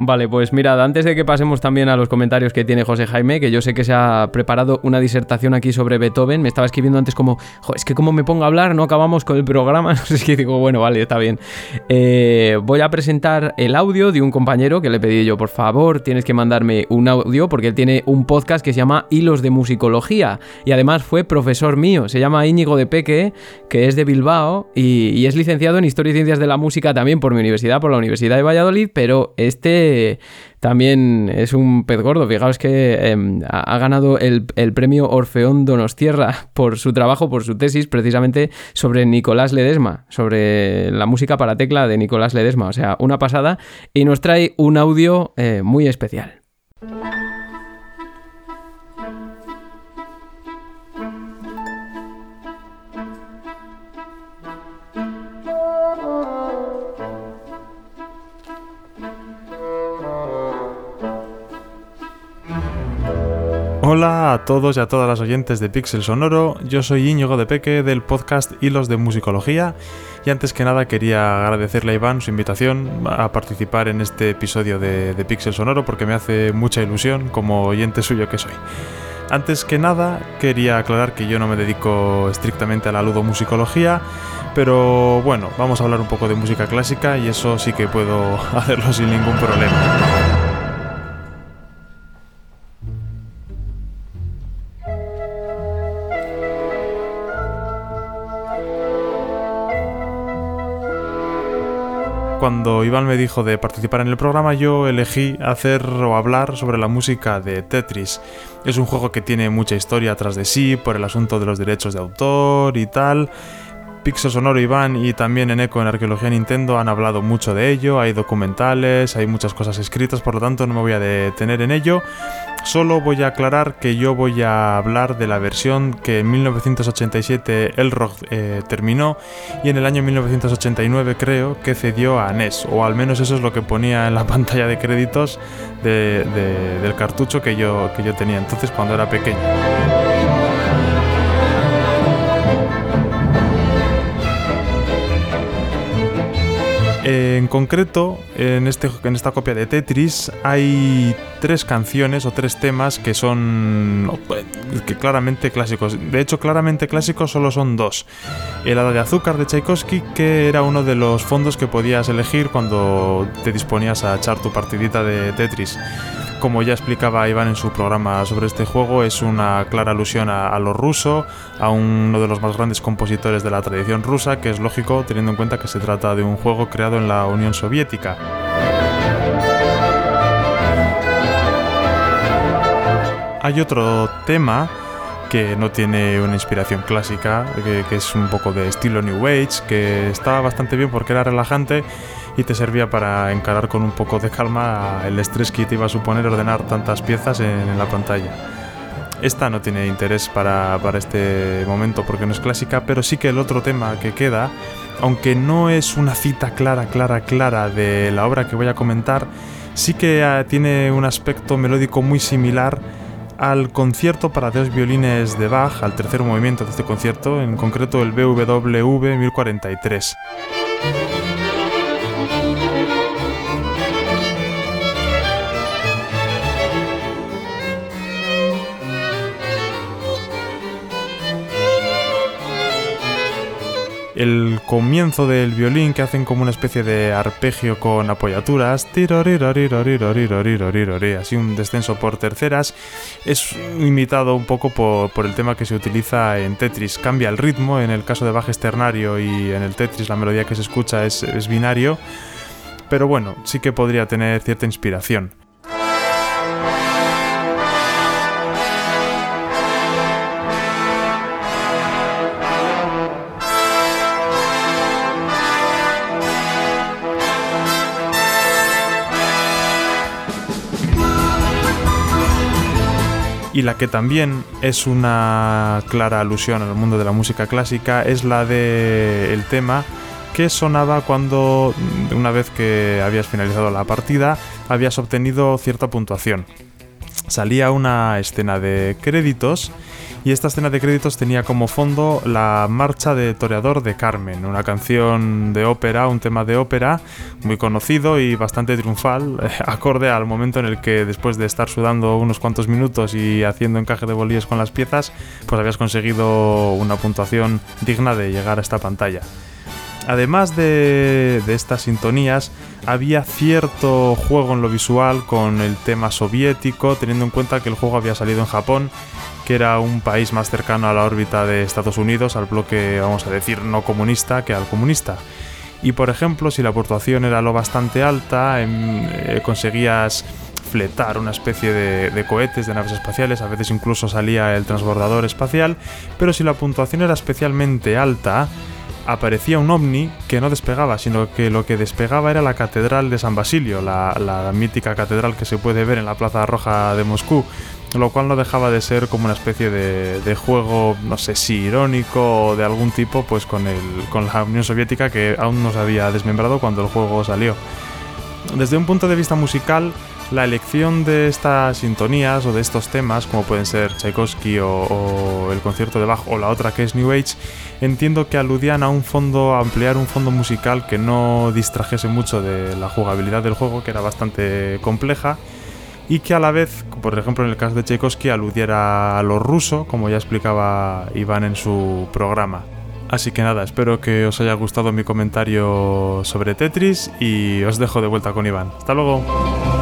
Vale, pues mirad, antes de que pasemos también a los comentarios que tiene José Jaime, que yo sé que se ha preparado una disertación aquí sobre Beethoven, me estaba escribiendo antes como, es que como me pongo a hablar, no acabamos con el programa, no sé si digo, bueno, vale, está bien. Eh, voy a presentar el audio de un compañero que le pedí yo, por favor, tienes que mandarme un audio porque él tiene un podcast que se llama Hilos de Musicología y además fue profesor mío, se llama Íñigo de Peque, que es de Bilbao y, y es licenciado en Historia y Ciencias de la Música también por mi universidad, por la Universidad de Valladolid, pero este también es un pez gordo. Fijaos que em, ha, ganado el, premio Orfeón Donostierra por su trabajo, por su tesis, precisamente sobre Nicolás Ledesma, sobre la música para tecla de Nicolás Ledesma. O sea, una pasada. Y nos trae un audio eh, muy especial. Hola a todos y a todas las oyentes de Pixel Sonoro, yo soy Íñigo de Peque del podcast Hilos de Musicología y antes que nada quería agradecerle a Iván su invitación a participar en este episodio de, de Pixel Sonoro porque me hace mucha ilusión como oyente suyo que soy. Antes que nada, quería aclarar que yo no me dedico estrictamente a la ludomusicología, pero bueno, vamos a hablar un poco de música clásica y eso sí que puedo hacerlo sin ningún problema. Cuando Iván me dijo de participar en el programa, yo elegí hacer o hablar sobre la música de Tetris. Es un juego que tiene mucha historia tras de sí por el asunto de los derechos de autor y tal. Pixel Sonoro Iván y también en Eco en Arqueología Nintendo han hablado mucho de ello, hay documentales, hay muchas cosas escritas, por lo tanto no me voy a detener en ello. Solo voy a aclarar que yo voy a hablar de la versión que en 1987 Elrog eh, terminó y en el año 1989 creo que cedió a NES, o al menos eso es lo que ponía en la pantalla de créditos del cartucho que yo, que yo tenía entonces cuando era pequeño. En concreto, en, este, en esta copia de Tetris hay tres canciones o tres temas que son que claramente clásicos. De hecho, claramente clásicos solo son dos. El Hada de Azúcar de Tchaikovsky, que era uno de los fondos que podías elegir cuando te disponías a echar tu partidita de Tetris como ya explicaba Iván en su programa sobre este juego, es una clara alusión a, lo ruso, a uno de los más grandes compositores de la tradición rusa, que es lógico teniendo en cuenta que se trata de un juego creado en la Unión Soviética. Hay otro tema que no tiene una inspiración clásica, que, es un poco de estilo New Age, que estaba bastante bien porque era relajante y te servía para encarar con un poco de calma el estrés que te iba a suponer ordenar tantas piezas en, la pantalla. Esta no tiene interés para, para, este momento porque no es clásica, pero sí que el otro tema que queda, aunque no es una cita clara, clara, clara de la obra que voy a comentar, sí que ah, tiene un aspecto melódico muy similar al concierto para dos violines de Bach, al tercer movimiento de este concierto, en concreto el BWV 1043. El comienzo del violín que hacen como una especie de arpegio con apoyaturas, así un descenso por terceras, es imitado un poco por, el tema que se utiliza en Tetris. Cambia el ritmo, en el caso de bajo externario y en el Tetris la melodía que se escucha es, es binario, pero bueno, sí que podría tener cierta inspiración. Y la que también es una clara alusión al mundo de la música clásica es la de tema que sonaba cuando una vez que habías finalizado la partida habías obtenido cierta puntuación. Salía una escena de créditos y esta escena de créditos tenía como fondo la marcha de Toreador de Carmen, una canción de ópera, un tema de ópera muy conocido y bastante triunfal, acorde al momento en el que después de estar sudando unos cuantos minutos y haciendo encaje de bolíes con las piezas, pues habías conseguido una puntuación digna de llegar a esta pantalla. Además de, de, estas sintonías, había cierto juego en lo visual con el tema soviético, teniendo en cuenta que el juego había salido en Japón que era un país más cercano a la órbita de Estados Unidos, al bloque, vamos a decir, no comunista que al comunista. Y por ejemplo, si la puntuación era lo bastante alta, em, eh, conseguías fletar una especie de, de, cohetes, de naves espaciales, a veces incluso salía el transbordador espacial, pero si la puntuación era especialmente alta, aparecía un ovni que no despegaba, sino que lo que despegaba era la Catedral de San Basilio, la, mítica catedral que se puede ver en la Plaza Roja de Moscú lo cual no dejaba de ser como una especie de, juego, no sé si irónico o de algún tipo, pues con, el, con la Unión Soviética que aún no se había desmembrado cuando el juego salió. desde un punto de vista musical, la elección de estas sintonías o de estos temas, como pueden ser Tchaikovsky o, el concierto de Bach o la otra que es New Age, entiendo que aludían a un fondo, a ampliar un fondo musical que no distrajese mucho de la jugabilidad del juego, que era bastante compleja, y que a la vez, por ejemplo en el caso de Tchaikovsky, aludiera a lo ruso, como ya explicaba Iván en su programa. Así que nada, espero que os haya gustado mi comentario sobre Tetris y os dejo de vuelta con Iván. Hasta luego.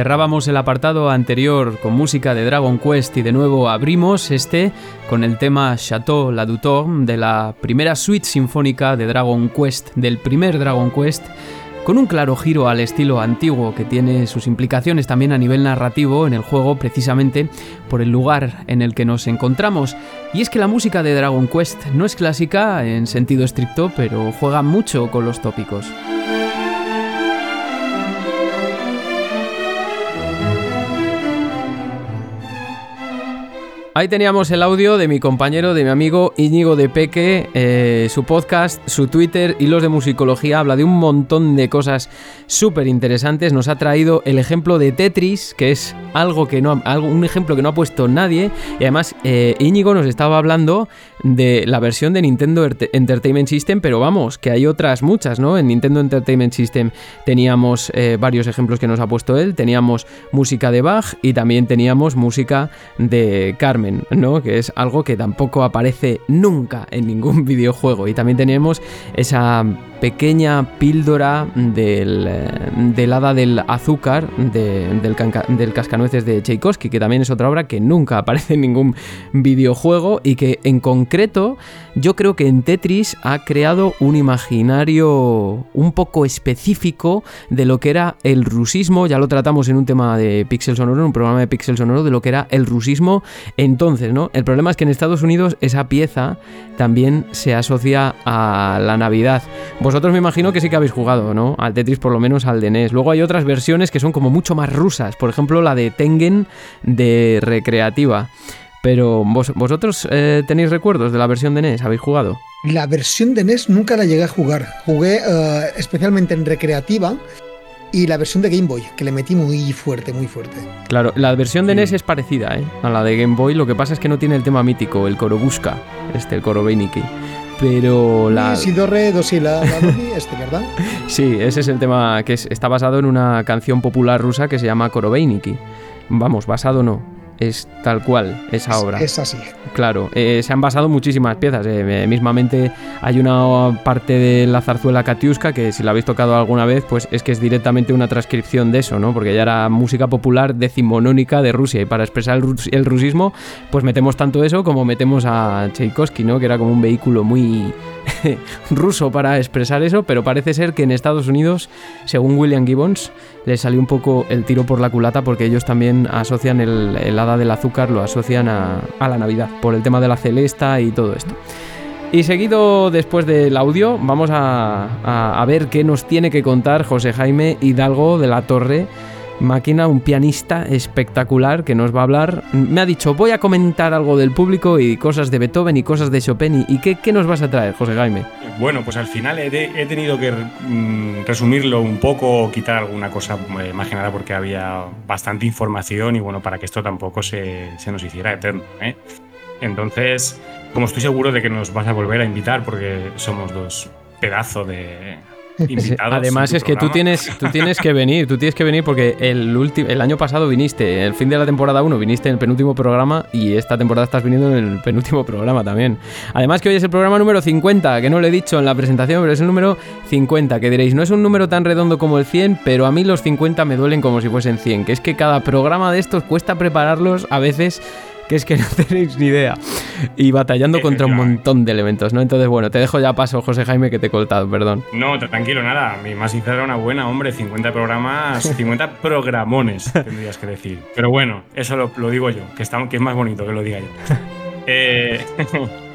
Cerrábamos el apartado anterior con música de Dragon Quest y de nuevo abrimos este con el tema Chateau La Dutour de la primera suite sinfónica de Dragon Quest, del primer Dragon Quest, con un claro giro al estilo antiguo que tiene sus implicaciones también a nivel narrativo en el juego precisamente por el lugar en el que nos encontramos. Y es que la música de Dragon Quest no es clásica en sentido estricto, pero juega mucho con los tópicos. Ahí teníamos el audio de mi compañero, de mi amigo Íñigo de Peque, eh, su podcast, su Twitter y los de musicología. Habla de un montón de cosas súper interesantes. Nos ha traído el ejemplo de Tetris, que es algo que no, algo, un ejemplo que no ha puesto nadie. Y además, eh, Íñigo nos estaba hablando de la versión de Nintendo Entertainment System, pero vamos, que hay otras muchas, ¿no? En Nintendo Entertainment System teníamos eh, varios ejemplos que nos ha puesto él. Teníamos música de Bach y también teníamos música de Carmen. ¿no? Que es algo que tampoco aparece nunca en ningún videojuego. Y también tenemos esa pequeña píldora del, del hada del azúcar del, del, cascanueces de Tchaikovsky, que también es otra obra que nunca aparece en ningún videojuego y que en concreto yo creo que en Tetris ha creado un imaginario un poco específico de lo que era el rusismo, ya lo tratamos en un tema de Pixel Sonoro, en un programa de Pixel Sonoro, de lo que era el rusismo entonces, ¿no? El problema es que en Estados Unidos esa pieza también se asocia a la Navidad. Vosotros me imagino que sí que habéis jugado, ¿no? Al Tetris, por lo menos al de NES. Luego hay otras versiones que son como mucho más rusas. Por ejemplo, la de Tengen de Recreativa. Pero vosotros eh, tenéis recuerdos de la versión de NES, ¿habéis jugado? La versión de NES nunca la llegué a jugar. Jugué eh, especialmente en Recreativa y la versión de Game Boy, que le metí muy fuerte, muy fuerte. Claro, la versión de NES es parecida ¿eh? a la de Game Boy, lo que pasa es que no tiene el tema mítico, el coro busca, este, el coro Beiniki pero la... Sí, do, re, do, si, la, la este, ¿verdad? sí, ese es el tema que está basado en una canción popular rusa que se llama Korobeiniki. Vamos, basado no, es tal cual esa obra. Es así. Claro, eh, se han basado muchísimas piezas. Eh, mismamente hay una parte de la zarzuela Katiuska que si la habéis tocado alguna vez, pues es que es directamente una transcripción de eso, ¿no? Porque ya era música popular decimonónica de Rusia y para expresar el, el rusismo, pues metemos tanto eso como metemos a Tchaikovsky, ¿no? Que era como un vehículo muy ruso para expresar eso, pero parece ser que en Estados Unidos, según William Gibbons, le salió un poco el tiro por la culata porque ellos también asocian el, el del azúcar, lo asocian a, la Navidad, por el tema de la celesta y todo esto. Y seguido después del audio, vamos a ver qué nos tiene que contar José Jaime Hidalgo de la Torre Máquina, un pianista espectacular que nos va a hablar. Me ha dicho, voy a comentar algo del público y cosas de Beethoven y cosas de Chopin. ¿Y qué, qué nos vas a traer, José Jaime? Bueno, pues al final he, tenido que mm, resumirlo un poco o quitar alguna cosa eh, más que nada porque había bastante información y bueno, para que esto tampoco se, nos hiciera eterno. ¿eh? Entonces, como estoy seguro de que nos vas a volver a invitar porque somos dos pedazos de, invitados. Además es que tú tienes, tú tienes que venir, tú tienes que venir porque el, el año pasado viniste, el fin de la temporada 1 viniste en el penúltimo programa y esta temporada estás viniendo en el penúltimo programa también. Además que hoy es el programa número 50, que no lo he dicho en la presentación, pero es el número 50, que diréis, no es un número tan redondo como el 100, pero a mí los 50 me duelen como si fuesen 100, que es que cada programa de estos cuesta prepararlos a veces que es que no tenéis ni idea. Y batallando contra un Efectivamente. montón de elementos, ¿no? Entonces, bueno, te dejo ya paso, José Jaime, que te he coltado, perdón. No, tranquilo, nada. Mi más sincera una buena, hombre. 50 programas, 50 programones, tendrías que decir. Pero bueno, eso lo, lo digo yo, que, está, que es más bonito que lo diga yo. Eh,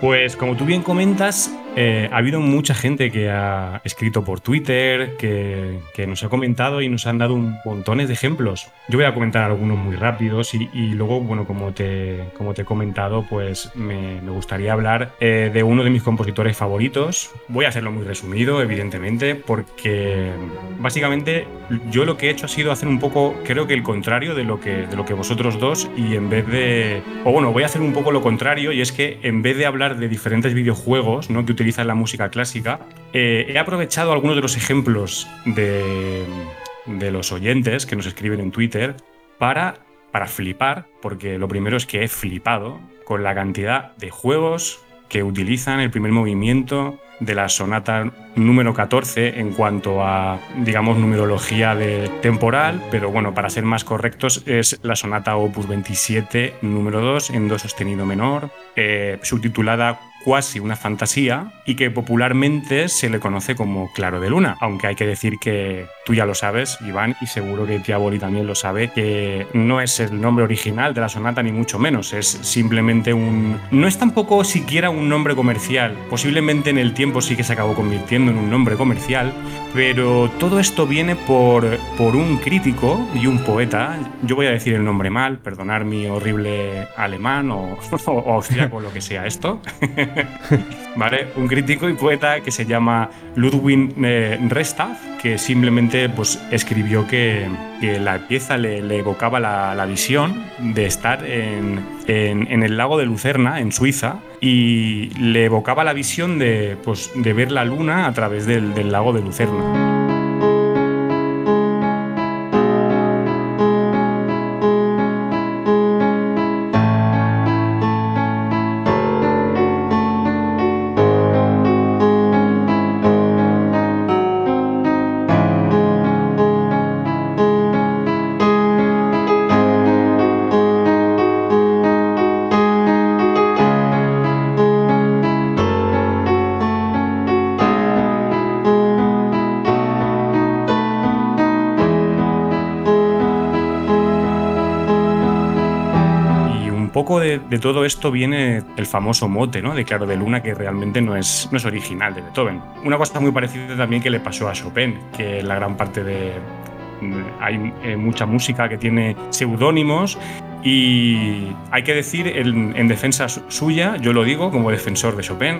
pues como tú bien comentas, eh, ha habido mucha gente que ha escrito por Twitter, que, nos ha comentado y nos han dado un montones de ejemplos. Yo voy a comentar algunos muy rápidos y, luego, bueno, como te, como te he comentado, pues me, me gustaría hablar eh, de uno de mis compositores favoritos. Voy a hacerlo muy resumido, evidentemente, porque básicamente yo lo que he hecho ha sido hacer un poco, creo que el contrario de lo que, de lo que vosotros dos y en vez de... O bueno, voy a hacer un poco lo contrario y es que en vez de hablar de diferentes videojuegos ¿no? que utilizan la música clásica, eh, he aprovechado algunos de los ejemplos de, de los oyentes que nos escriben en Twitter para, para flipar, porque lo primero es que he flipado con la cantidad de juegos que utilizan el primer movimiento de la sonata número 14 en cuanto a, digamos, numerología de temporal, pero bueno, para ser más correctos, es la sonata opus 27, número 2, en do sostenido menor, eh, subtitulada Cuasi una fantasía y que popularmente se le conoce como Claro de Luna, aunque hay que decir que tú ya lo sabes, Iván, y seguro que Tiaboli también lo sabe, que no es el nombre original de la sonata ni mucho menos, es simplemente un... No es tampoco siquiera un nombre comercial, posiblemente en el tiempo sí que se acabó convirtiendo en un nombre comercial, pero todo esto viene por, por un crítico y un poeta, yo voy a decir el nombre mal, perdonar mi horrible alemán o, o austriaco, lo que sea esto. ¿Vale? Un crítico y poeta que se llama Ludwig eh, Restaff, que simplemente pues, escribió que, que la pieza le, evocaba la, la visión de estar en, en- en el lago de Lucerna, en Suiza, y le evocaba la visión de, pues, de ver la luna a través del, del lago de Lucerna. De, todo esto viene el famoso mote, ¿no? De Claro de Luna, que realmente no es, no es original de Beethoven. Una cosa muy parecida también que le pasó a Chopin, que la gran parte de. Hay eh, mucha música que tiene seudónimos y hay que decir en, en defensa su- suya, yo lo digo como defensor de Chopin,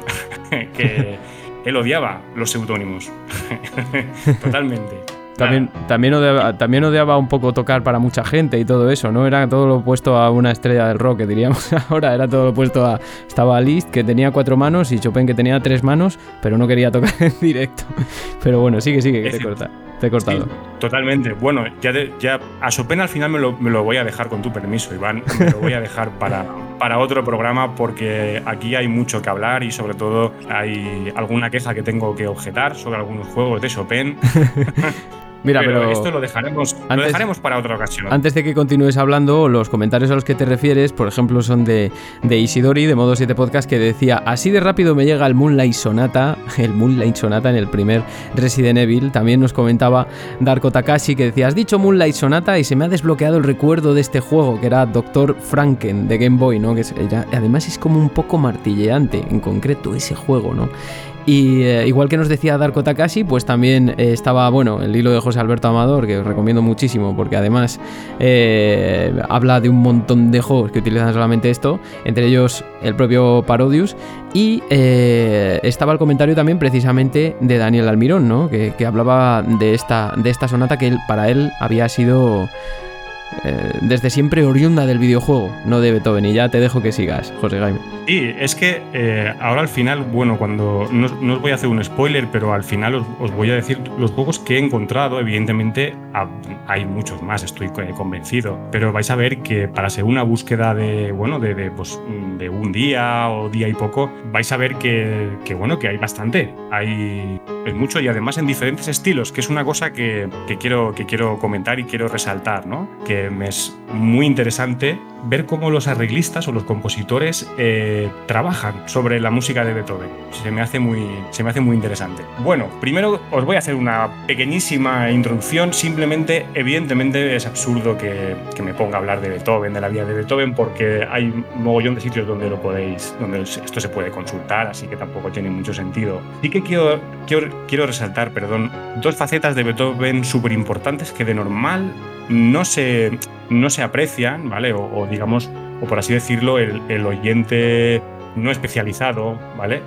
que él odiaba los seudónimos. Totalmente. También, también, odiaba, también odiaba un poco tocar para mucha gente y todo eso, ¿no? Era todo lo opuesto a una estrella del rock, que diríamos ahora. Era todo lo opuesto a. Estaba Liszt, que tenía cuatro manos, y Chopin, que tenía tres manos, pero no quería tocar en directo. Pero bueno, sigue, sigue, que te, corta, te he cortado. Sí, totalmente. Bueno, ya, de- ya a Chopin al final me lo, me lo voy a dejar con tu permiso, Iván. Me lo voy a dejar para, para otro programa porque aquí hay mucho que hablar y sobre todo hay alguna queja que tengo que objetar sobre algunos juegos de Chopin. Mira, pero, pero. esto lo dejaremos, lo dejaremos para otra ocasión. Antes de que continúes hablando, los comentarios a los que te refieres, por ejemplo, son de, de Isidori, de Modo 7 Podcast, que decía, así de rápido me llega el Moonlight Sonata, el Moonlight Sonata en el primer Resident Evil. También nos comentaba Darko Takashi, que decía, has dicho Moonlight Sonata y se me ha desbloqueado el recuerdo de este juego, que era Doctor Franken de Game Boy, ¿no? Que es- era- además es como un poco martilleante, en concreto, ese juego, ¿no? Y eh, igual que nos decía Darko Takashi, pues también eh, estaba, bueno, el hilo de José Alberto Amador, que os recomiendo muchísimo, porque además eh, habla de un montón de juegos que utilizan solamente esto, entre ellos el propio Parodius. Y estaba el comentario también precisamente de Daniel Almirón, ¿no? Que, hablaba de esta, de esta sonata que para él había sido eh, desde siempre oriunda del videojuego, no de Beethoven. Y ya te dejo que sigas, José Jaime. Sí, es que eh, ahora al final, bueno, cuando no, os voy a hacer un spoiler, pero al final os, voy a decir los juegos que he encontrado. Evidentemente hay muchos más, estoy convencido, pero vais a ver que para ser una búsqueda de, bueno, de, de, pues, de un día o día y poco, vais a ver que, bueno, que hay bastante, hay mucho y además en diferentes estilos, que es una cosa que, quiero, que quiero comentar y quiero resaltar, ¿no? Me es muy interesante ver cómo los arreglistas o los compositores eh, trabajan sobre la música de Beethoven. Se me, hace muy, se me hace muy interesante. Bueno, primero os voy a hacer una pequeñísima introducción. Simplemente, evidentemente, es absurdo que, que, me ponga a hablar de Beethoven, de la vida de Beethoven, porque hay un mogollón de sitios donde lo podéis, donde esto se puede consultar, así que tampoco tiene mucho sentido. Sí que quiero, quiero, quiero resaltar, perdón, dos facetas de Beethoven súper importantes que de normal no se, no se aprecian, ¿vale? O, o, digamos, o por así decirlo, el, el, oyente no especializado, ¿vale?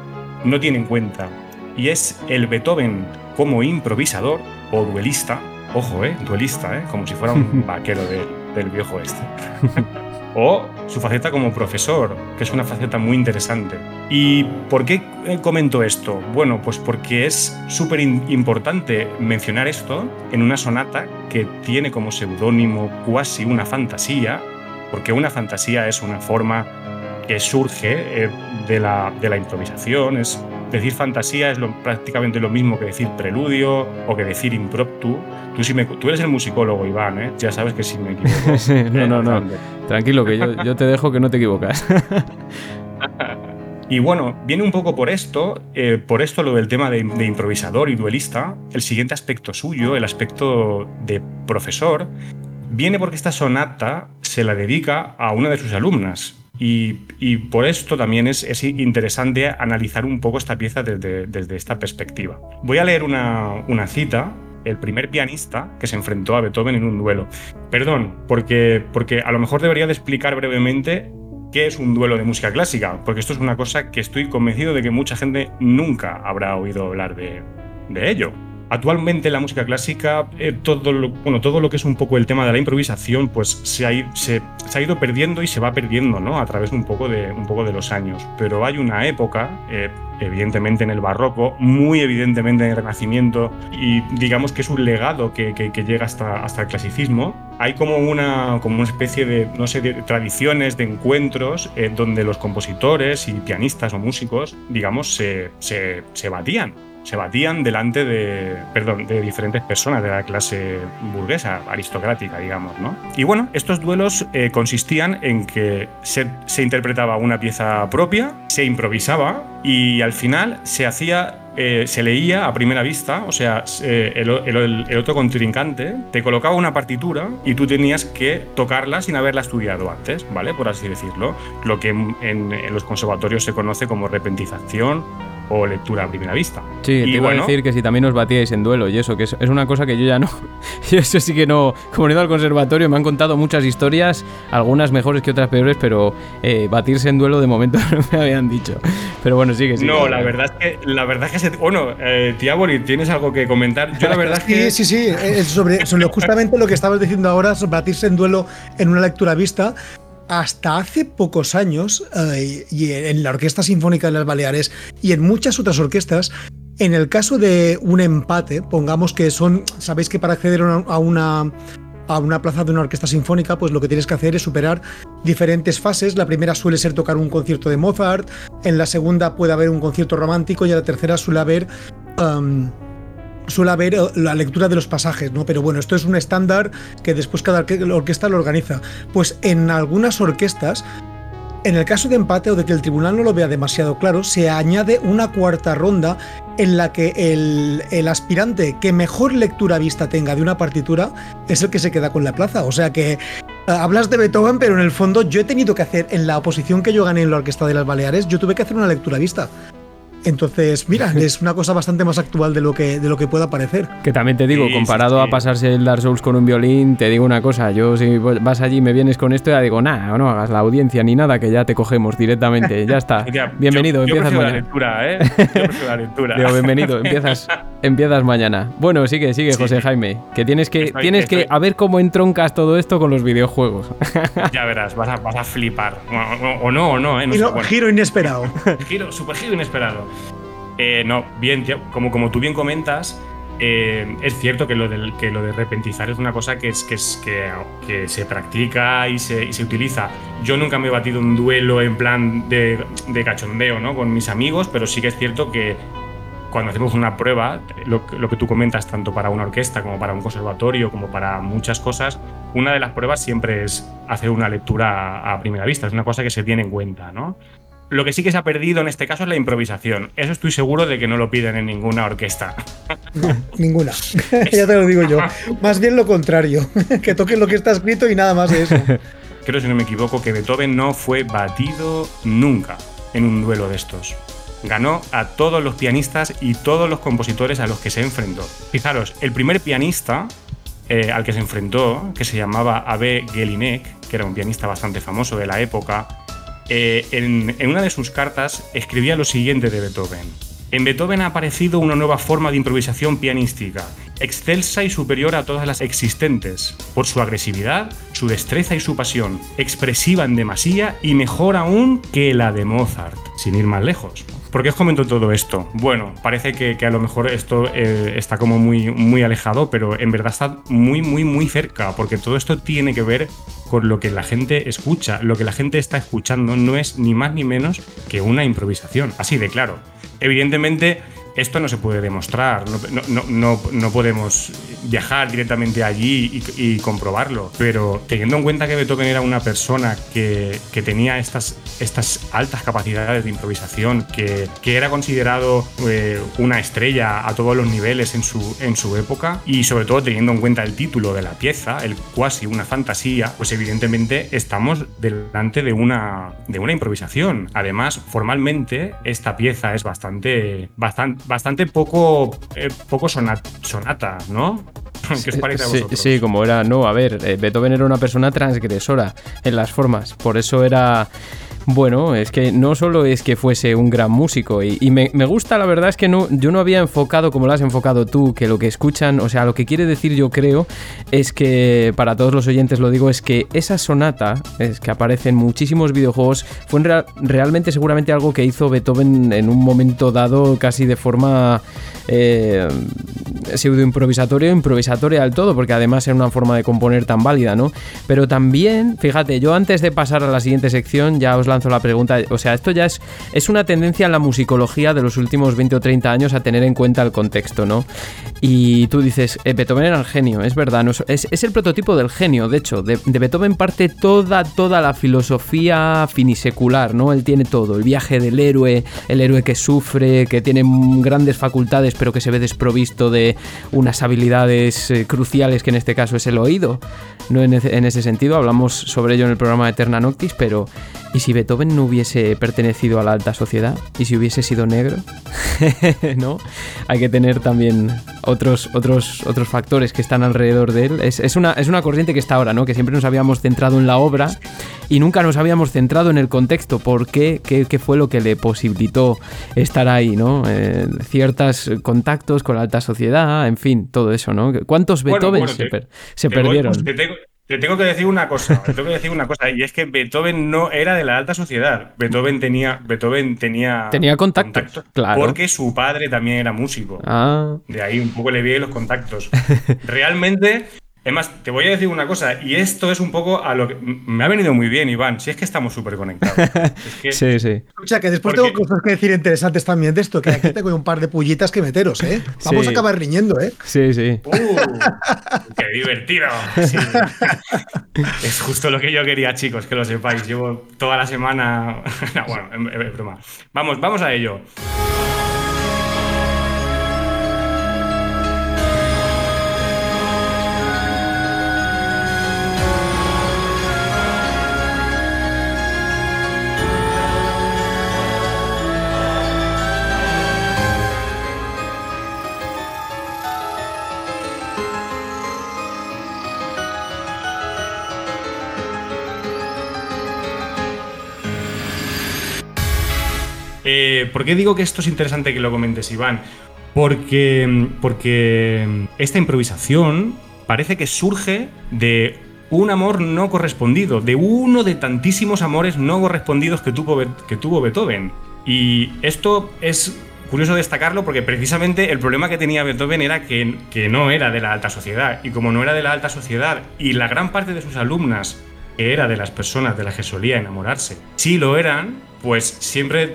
No tiene en cuenta. Y es el Beethoven como improvisador o duelista, ojo, ¿eh? Duelista, ¿eh? Como si fuera un vaquero de, del viejo este. O su faceta como profesor, que es una faceta muy interesante. ¿Y por qué comento esto? Bueno, pues porque es súper importante mencionar esto en una sonata que tiene como seudónimo cuasi una fantasía, porque una fantasía es una forma que surge eh, de, la, de la improvisación, es decir fantasía es lo, prácticamente lo mismo que decir preludio o que decir impromptu. Tú, si me, tú eres el musicólogo, Iván, ¿eh? ya sabes que si me equivoco. sí, no, no, no. Tranquilo, que yo, yo, te dejo que no te equivocas. y bueno, viene un poco por esto, eh, por esto lo del tema de, de, improvisador y duelista. El siguiente aspecto suyo, el aspecto de profesor, viene porque esta sonata se la dedica a una de sus alumnas, y, y, por esto también es, es, interesante analizar un poco esta pieza desde, desde esta perspectiva. Voy a leer una, una, cita, el primer pianista que se enfrentó a Beethoven en un duelo. Perdón, porque, porque a lo mejor debería de explicar brevemente qué es un duelo de música clásica, porque esto es una cosa que estoy convencido de que mucha gente nunca habrá oído hablar de, de ello. Actualmente la música clásica, eh, todo, lo, bueno, todo lo que es un poco el tema de la improvisación, pues se ha, ido perdiendo y se va perdiendo ¿no? a través un poco, de, un poco de los años. Pero hay una época, eh, evidentemente en el barroco, muy evidentemente en el renacimiento, y digamos que es un legado que, llega hasta, hasta el clasicismo. Hay como una, como una especie de, no sé, tradiciones, de encuentros, eh, donde los compositores y pianistas o músicos, digamos, se, se, se batían se batían delante de, perdón, de diferentes personas de la clase burguesa, aristocrática, digamos, ¿no? Y bueno, estos duelos eh, consistían en que se, se, interpretaba una pieza propia, se improvisaba y al final se hacía... Eh, se leía a primera vista, o sea, eh, el, el, el, otro contrincante te colocaba una partitura y tú tenías que tocarla sin haberla estudiado antes, ¿vale? Por así decirlo. Lo que en, en, en los conservatorios se conoce como repentización o lectura a primera vista. Sí, y te iba bueno, a decir que si también os batíais en duelo y eso, que es, es una cosa que yo ya no. yo eso sí que no. Como he ido al conservatorio, me han contado muchas historias, algunas mejores que otras peores, pero eh, batirse en duelo de momento no me habían dicho. Pero bueno, sí que sí. No, la verdad es que. La verdad es que se, bueno, eh, Tiabori, ¿tienes algo que comentar? Yo la verdad es que. Sí, sí, sí. Sobre, sobre justamente lo que estabas diciendo ahora, sobre batirse en duelo en una lectura vista hasta hace pocos años, eh, y en la Orquesta Sinfónica de las Baleares y en muchas otras orquestas, en el caso de un empate, pongamos que son, sabéis que para acceder a una, a una plaza de una orquesta sinfónica, pues lo que tienes que hacer es superar diferentes fases. La primera suele ser tocar un concierto de Mozart, en la segunda puede haber un concierto romántico y en la tercera suele haber... suele haber la lectura de los pasajes, ¿no? Pero bueno, esto es un estándar que después cada orquesta lo organiza. Pues en algunas orquestas, en el caso de empate o de que el tribunal no lo vea demasiado claro, se añade una cuarta ronda en la que el, el aspirante que mejor lectura vista tenga de una partitura es el que se queda con la plaza. O sea que hablas de Beethoven, pero en el fondo yo he tenido que hacer, en la oposición que yo gané en la Orquesta de las Baleares, yo tuve que hacer una lectura vista. Entonces, mira, es una cosa bastante más actual de lo que, de lo que pueda parecer. Que también te digo, sí, comparado sí, sí. a pasarse el Dark Souls con un violín, te digo una cosa, yo si vas allí y me vienes con esto, ya digo, nada, no hagas la audiencia ni nada, que ya te cogemos directamente, ya está. Bienvenido, yo, yo empiezas la lectura, ¿eh? Yo la lectura. digo, bienvenido, empiezas, empiezas mañana. Bueno, sigue, sigue, Sí. José Jaime. Que tienes que, Estoy- tienes que a ver cómo entroncas todo esto con los videojuegos. Ya verás, vas a, vas a flipar. O, o no, o no, ¿eh? No sé, Giro, bueno. giro inesperado. Giro, super giro inesperado. Eh, no, bien, tío, como, como tú bien comentas, eh, es cierto que lo, del, que lo de repentizar es una cosa que, es, que, es, que, que se practica y se, y se utiliza. Yo nunca me he batido un duelo en plan de, de cachondeo ¿no? con mis amigos, pero sí que es cierto que cuando hacemos una prueba, lo, que- lo que tú comentas, tanto para una orquesta como para un conservatorio, como para muchas cosas, una de las pruebas siempre es hacer una lectura a, a primera vista. Es una cosa que se tiene en cuenta, ¿no? Lo que sí que se ha perdido en este caso es la improvisación. Eso estoy seguro de que no lo piden en ninguna orquesta. Ninguna. ya te lo digo yo. Más bien lo contrario. que toques lo que está escrito y nada más de eso. Creo, si no me equivoco, que Beethoven no fue batido nunca en un duelo de estos. Ganó a todos los pianistas y todos los compositores a los que se enfrentó. Fijaros, el primer pianista eh, al que se enfrentó, que se llamaba Abe Gelinek, que era un pianista bastante famoso de la época, eh, en, en una de sus cartas escribía lo siguiente de Beethoven. En Beethoven ha aparecido una nueva forma de improvisación pianística, excelsa y superior a todas las existentes, por su agresividad, su destreza y su pasión, expresiva en demasía y mejor aún que la de Mozart, sin ir más lejos. ¿Por qué os comento todo esto? Bueno, parece que, a lo mejor esto eh, está como muy, muy alejado, pero en verdad está muy, muy, muy cerca, porque todo esto tiene que ver con lo que la gente escucha. Lo que la gente está escuchando no es ni más ni menos que una improvisación, así de claro. Evidentemente, esto no se puede demostrar, no, no- no- no- podemos viajar directamente allí y, y comprobarlo, pero teniendo en cuenta que Beethoven era una persona que, que tenía estas, estas altas capacidades de improvisación, que, que era considerado eh, una estrella a todos los niveles en su, en su época, y sobre todo teniendo en cuenta el título de la pieza, el cuasi una fantasía, pues evidentemente estamos delante de una, de una improvisación. Además, formalmente, esta pieza es bastante, bastante, bastante poco, eh, poco sonat- sonata, ¿no? ¿Qué os parece sí, sí, como era, no, a ver, eh, Beethoven era una persona transgresora en las formas, por eso era... Bueno, es que no solo es que fuese un gran músico, y, me, me gusta, la verdad es que no, yo no había enfocado como lo has enfocado tú, que lo que escuchan, o sea, lo que quiere decir yo creo, es que, para todos los oyentes lo digo, es que esa sonata, es que aparece en muchísimos videojuegos, fue real- realmente seguramente algo que hizo Beethoven en un momento dado casi de forma eh, pseudo improvisatoria improvisatoria del todo, porque además era una forma de componer tan válida, ¿no? Pero también, fíjate, yo antes de pasar a la siguiente sección ya os lanzo la pregunta, o sea, esto ya es, es una tendencia en la musicología de los últimos 20 o 30 años a tener en cuenta el contexto, ¿no? Y tú dices, eh, Beethoven era el genio, es verdad, es, es- el prototipo del genio, de hecho, de, Beethoven parte toda, toda la filosofía finisecular, ¿no? Él tiene todo, el viaje del héroe, el héroe que sufre, que tiene grandes facultades, pero que se ve desprovisto de unas habilidades eh, cruciales, que en este caso es el oído. No en, ese- en ese sentido, hablamos sobre ello en el programa Eterna Noctis, pero ¿y si Beethoven no hubiese pertenecido a la alta sociedad? ¿Y si hubiese sido negro? ¿No? Hay que tener también otros, otros, otros factores que están alrededor de él. Es, es una, es una corriente que está ahora, ¿no? Que siempre nos habíamos centrado en la obra y nunca nos habíamos centrado en el contexto. ¿Por qué? ¿Qué, qué fue lo que le posibilitó estar ahí, ¿no? Eh, ciertos contactos con la alta sociedad, en fin, todo eso, ¿no? ¿Cuántos Bueno, Beethoven bueno, se, te- per- se Te voy- perdieron? pues te, tengo, te tengo que decir una cosa, te tengo que decir una cosa, y es que Beethoven no era de la alta sociedad. Beethoven tenía, Beethoven tenía, Tenía contactos, claro. porque su padre también era músico. Ah, De ahí un poco le vi los contactos. Realmente, es más, te voy a decir una cosa, y esto es un poco a lo que me ha venido muy bien, Iván, si es que estamos súper conectados. Es que- sí, sí. Escucha, que después Porque- tengo cosas que decir interesantes también de esto, que aquí tengo un par de pullitas que meteros, ¿eh? Vamos Sí. a acabar riñendo, ¿eh? Sí, sí. ¡Uh! ¡Qué divertido! Sí. Es justo lo que yo quería, chicos, que lo sepáis. Llevo toda la semana. No, bueno, es broma. Vamos, vamos a ello. Eh, ¿Por qué digo que esto es interesante que lo comentes, Iván? Porque, porque esta improvisación parece que surge de un amor no correspondido, de uno de tantísimos amores no correspondidos que tuvo, que tuvo Beethoven. Y esto es curioso destacarlo porque precisamente el problema que tenía Beethoven era que, que, no era de la alta sociedad. Y como no era de la alta sociedad y la gran parte de sus alumnas, que era de las personas de las que solía enamorarse, sí lo eran, pues siempre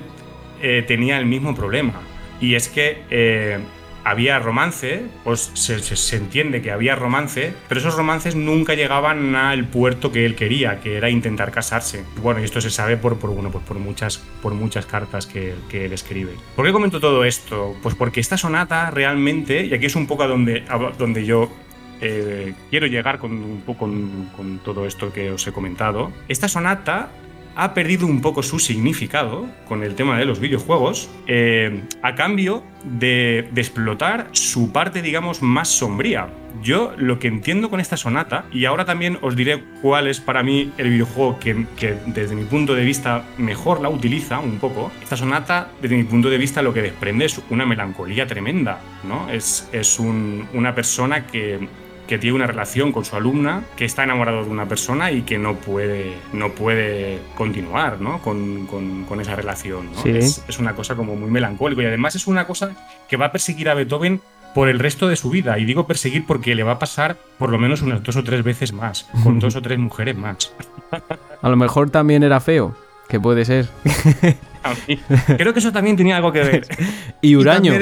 eh, tenía el mismo problema. Y es que eh, había romance, pues se, entiende que había romance, pero esos romances nunca llegaban al puerto que él quería, que era intentar casarse. Bueno, y esto se sabe por, por, bueno, pues por, muchas, por muchas cartas que, él escribe. ¿Por qué comento todo esto? Pues porque esta sonata realmente, y aquí es un poco a donde, donde yo eh, quiero llegar con todo esto que os he comentado, esta sonata ha perdido un poco su significado con el tema de los videojuegos eh, a cambio de, explotar su parte, digamos, más sombría. Yo lo que entiendo con esta sonata, y ahora también os diré cuál es para mí el videojuego que, desde mi punto de vista mejor la utiliza un poco, esta sonata desde mi punto de vista lo que desprende es una melancolía tremenda, ¿no? Es, es una persona que que tiene una relación con su alumna, que está enamorado de una persona y que no puede, no puede continuar ¿no? con, con, esa relación. Es, es, una cosa como muy melancólica y además es una cosa que va a perseguir a Beethoven por el resto de su vida. Y digo perseguir porque le va a pasar por lo menos unas dos o tres veces más, con dos o tres mujeres más. a lo mejor también era feo, que puede ser. Creo que eso también tenía algo que ver. y Uraño.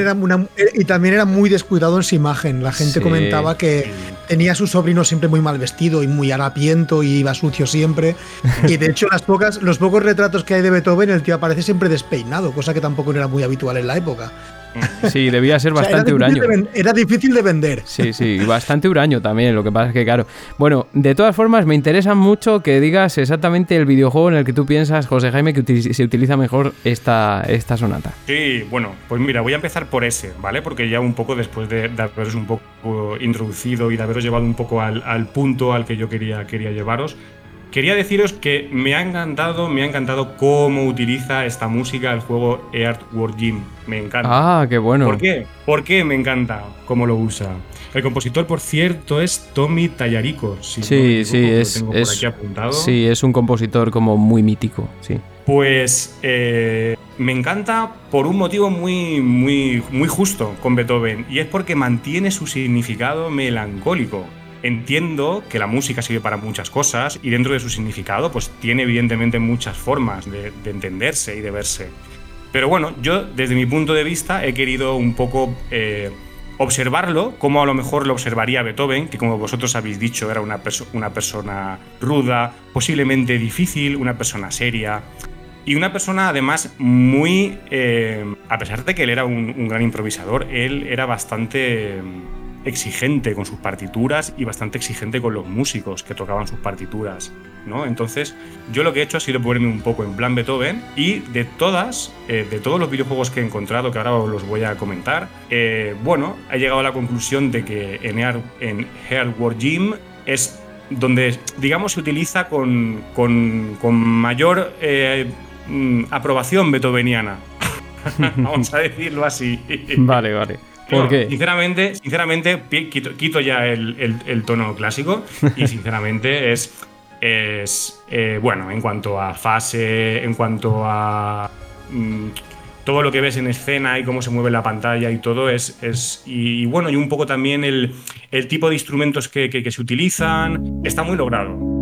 Y también, era muy descuidado en su imagen. La gente comentaba que tenía a su sobrino siempre muy mal vestido y muy harapiento y iba sucio siempre. Y de hecho, las pocas, los pocos retratos que hay de Beethoven, el tío aparece siempre despeinado, cosa que tampoco era muy habitual en la época. Sí, debía ser bastante huraño. era difícil de vender. Sí, sí, bastante huraño también, lo que pasa es que claro. Bueno, de todas formas, me interesa mucho que digas exactamente el videojuego en el que tú piensas, José Jaime, que se utiliza mejor esta, esta sonata. Sí, bueno, pues mira, voy a empezar por ese, ¿vale? Porque ya un poco después de, haberos un poco introducido y de haberos llevado un poco al, al punto al que yo quería, quería llevaros, Quería deciros que me ha encantado, me ha encantado cómo utiliza esta música el juego Earth World Gym. Me encanta. Ah, qué bueno. ¿Por qué? ¿Por qué me encanta cómo lo usa? El compositor, por cierto, es Tommy Tallarico. sí, sí, es, sí, es un compositor como muy mítico, sí. Pues eh, me encanta por un motivo muy, muy, muy justo con Beethoven, y es porque mantiene su significado melancólico entiendo que la música sirve para muchas cosas y dentro de su significado pues tiene evidentemente muchas formas de, entenderse y de verse. Pero bueno, yo desde mi punto de vista he querido un poco eh, observarlo como a lo mejor lo observaría Beethoven, que como vosotros habéis dicho era una, una persona ruda, posiblemente difícil, una persona seria. Y una persona además muy... Eh, a pesar de que él era un, un gran improvisador, él era bastante exigente con sus partituras y bastante exigente con los músicos que tocaban sus partituras. ¿no? Entonces, yo lo que he hecho ha sido ponerme un poco en plan Beethoven y de todas, eh, de todos los videojuegos que he encontrado, que ahora os los voy a comentar, eh, bueno, he llegado a la conclusión de que en, Air, en War Gym es donde, digamos, se utiliza con, con, mayor eh, mm, aprobación beethoveniana. Vamos a decirlo así. Vale, vale. ¿Por qué? Sinceramente, sinceramente quito, ya el, tono clásico y sinceramente es, es eh, bueno, en cuanto a fase, en cuanto a mm, todo lo que ves en escena y cómo se mueve la pantalla y todo es, es y, bueno, y un poco también el, tipo de instrumentos que se utilizan, está muy logrado.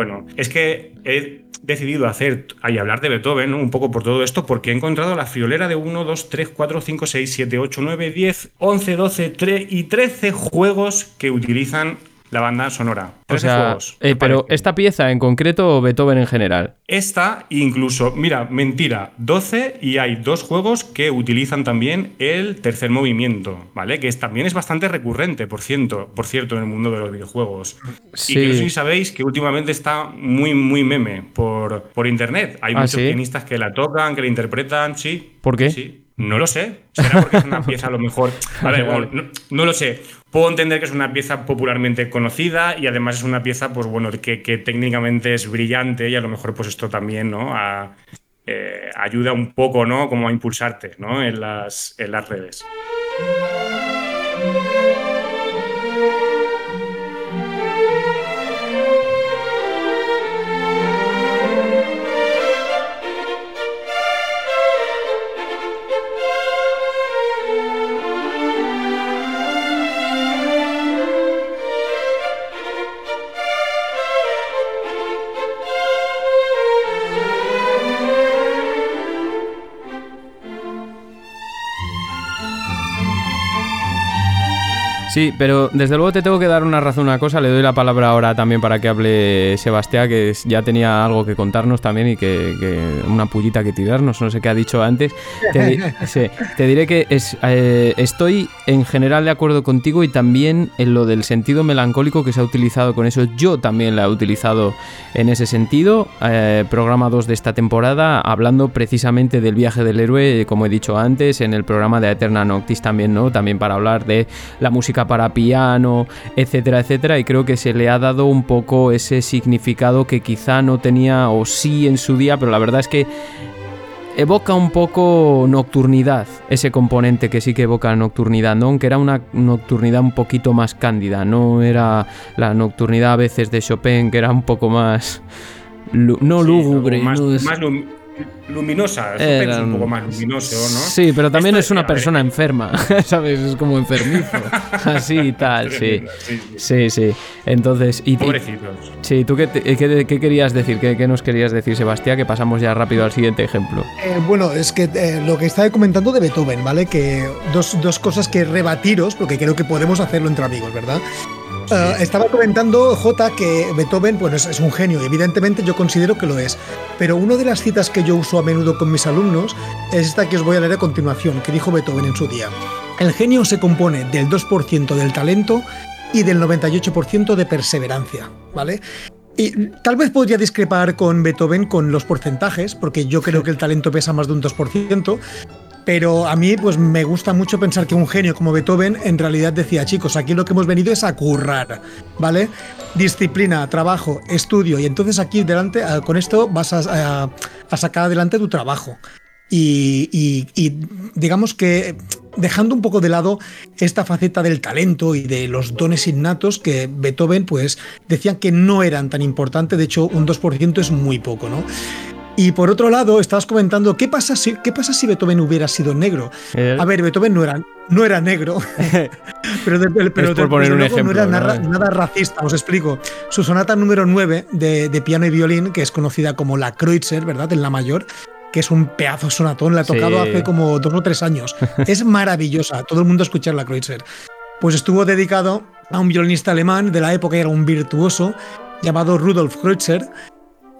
Bueno, es que he decidido hacer y hablar de Beethoven un poco por todo esto porque he encontrado la friolera de 1, 2, 3, 4, 5, 6, 7, 8, 9, 10, 11, 12 3 y 13 juegos que utilizan la banda sonora. O 13 sea, juegos. eh, pero parece. esta pieza en concreto o Beethoven en general. Esta, incluso, mira, mentira, 12 y hay dos juegos que utilizan también el tercer movimiento, ¿vale? Que es, también es bastante recurrente, por cierto, por cierto, en el mundo de los videojuegos. Sí. Y que no sé si sabéis que últimamente está muy, muy meme por, por internet. Hay ¿Ah, muchos sí? pianistas que la tocan, que la interpretan, sí. ¿Por qué? Sí. No lo sé. Será porque es una pieza a lo mejor. A ver, bueno, no, no lo sé. Puedo entender que es una pieza popularmente conocida y además es una pieza, pues bueno, que, que técnicamente es brillante y a lo mejor, pues esto también, ¿no? Eh, ayuda un poco, ¿no? Como a impulsarte, ¿no? En las, en las redes. Sí, pero desde luego te tengo que dar una razón, una cosa. Le doy la palabra ahora también para que hable Sebastián, que ya tenía algo que contarnos también y que, que una pullita que tirarnos, no sé qué ha dicho antes. Te, sí, te diré que es, eh, estoy en general de acuerdo contigo y también en lo del sentido melancólico que se ha utilizado con eso. Yo también la he utilizado en ese sentido. Eh, programa 2 de esta temporada, hablando precisamente del viaje del héroe, como he dicho antes, en el programa de Eterna Noctis también, ¿no? También para hablar de la música para piano, etcétera, etcétera. Y creo que se le ha dado un poco ese significado que quizá no tenía o sí en su día, pero la verdad es que evoca un poco nocturnidad, ese componente que sí que evoca nocturnidad, ¿no? Aunque era una nocturnidad un poquito más cándida, no era la nocturnidad a veces de Chopin, que era un poco más... no lúgubre, más, no es- más lum- luminosa. Era es un poco más luminoso, ¿no? Sí, pero también Esto es una ver, persona enferma, ¿sabes? Es como enfermizo, así y tal, sí. Sí, sí. Sí, sí. Entonces, y, y- Pobrecitos. sí, ¿tú qué, te- qué- qué querías decir? ¿Qué, qué nos querías decir, Sebastián? Que pasamos ya rápido al siguiente ejemplo. Eh, bueno, es que eh, lo que estaba comentando de Beethoven, ¿vale? Que dos, dos cosas que rebatiros, porque creo que podemos hacerlo entre amigos, ¿verdad? Eh, estaba comentando J que Beethoven bueno, es, es un genio, evidentemente yo considero que lo es. Pero una de las citas que yo uso a menudo con mis alumnos es esta que os voy a leer a continuación, que dijo Beethoven en su día. El genio se compone del 2% del talento y del 98% de perseverancia, ¿vale? Y tal vez podría discrepar con Beethoven con los porcentajes, porque yo creo que el talento pesa más de un 2%, pero a mí pues me gusta mucho pensar que un genio como Beethoven en realidad decía, chicos, aquí lo que hemos venido es a currar, ¿vale? Disciplina, trabajo, estudio, y entonces aquí delante, ah, con esto vas a, sacar adelante tu trabajo. Y, y- y digamos que dejando un poco de lado esta faceta del talento y de los dones innatos que Beethoven pues decían que no eran tan importantes, de hecho un 2% es muy poco, ¿no? Y por otro lado, estabas comentando, ¿qué pasa si, qué pasa si Beethoven hubiera sido negro? A ver, Beethoven no era, no era negro, pero, de- pero de- poner un ejemplo, no era nada, nada racista, os explico. Su sonata número 9 de, de piano y violín, que es conocida como la Kreutzer, ¿verdad? En la mayor, que es un pedazo sonatón, la he tocado Sí. hace como dos o tres años. es maravillosa, todo el mundo escuchar la Kreutzer. Pues estuvo dedicado a un violinista alemán de la época, era un virtuoso, llamado Rudolf Kreutzer,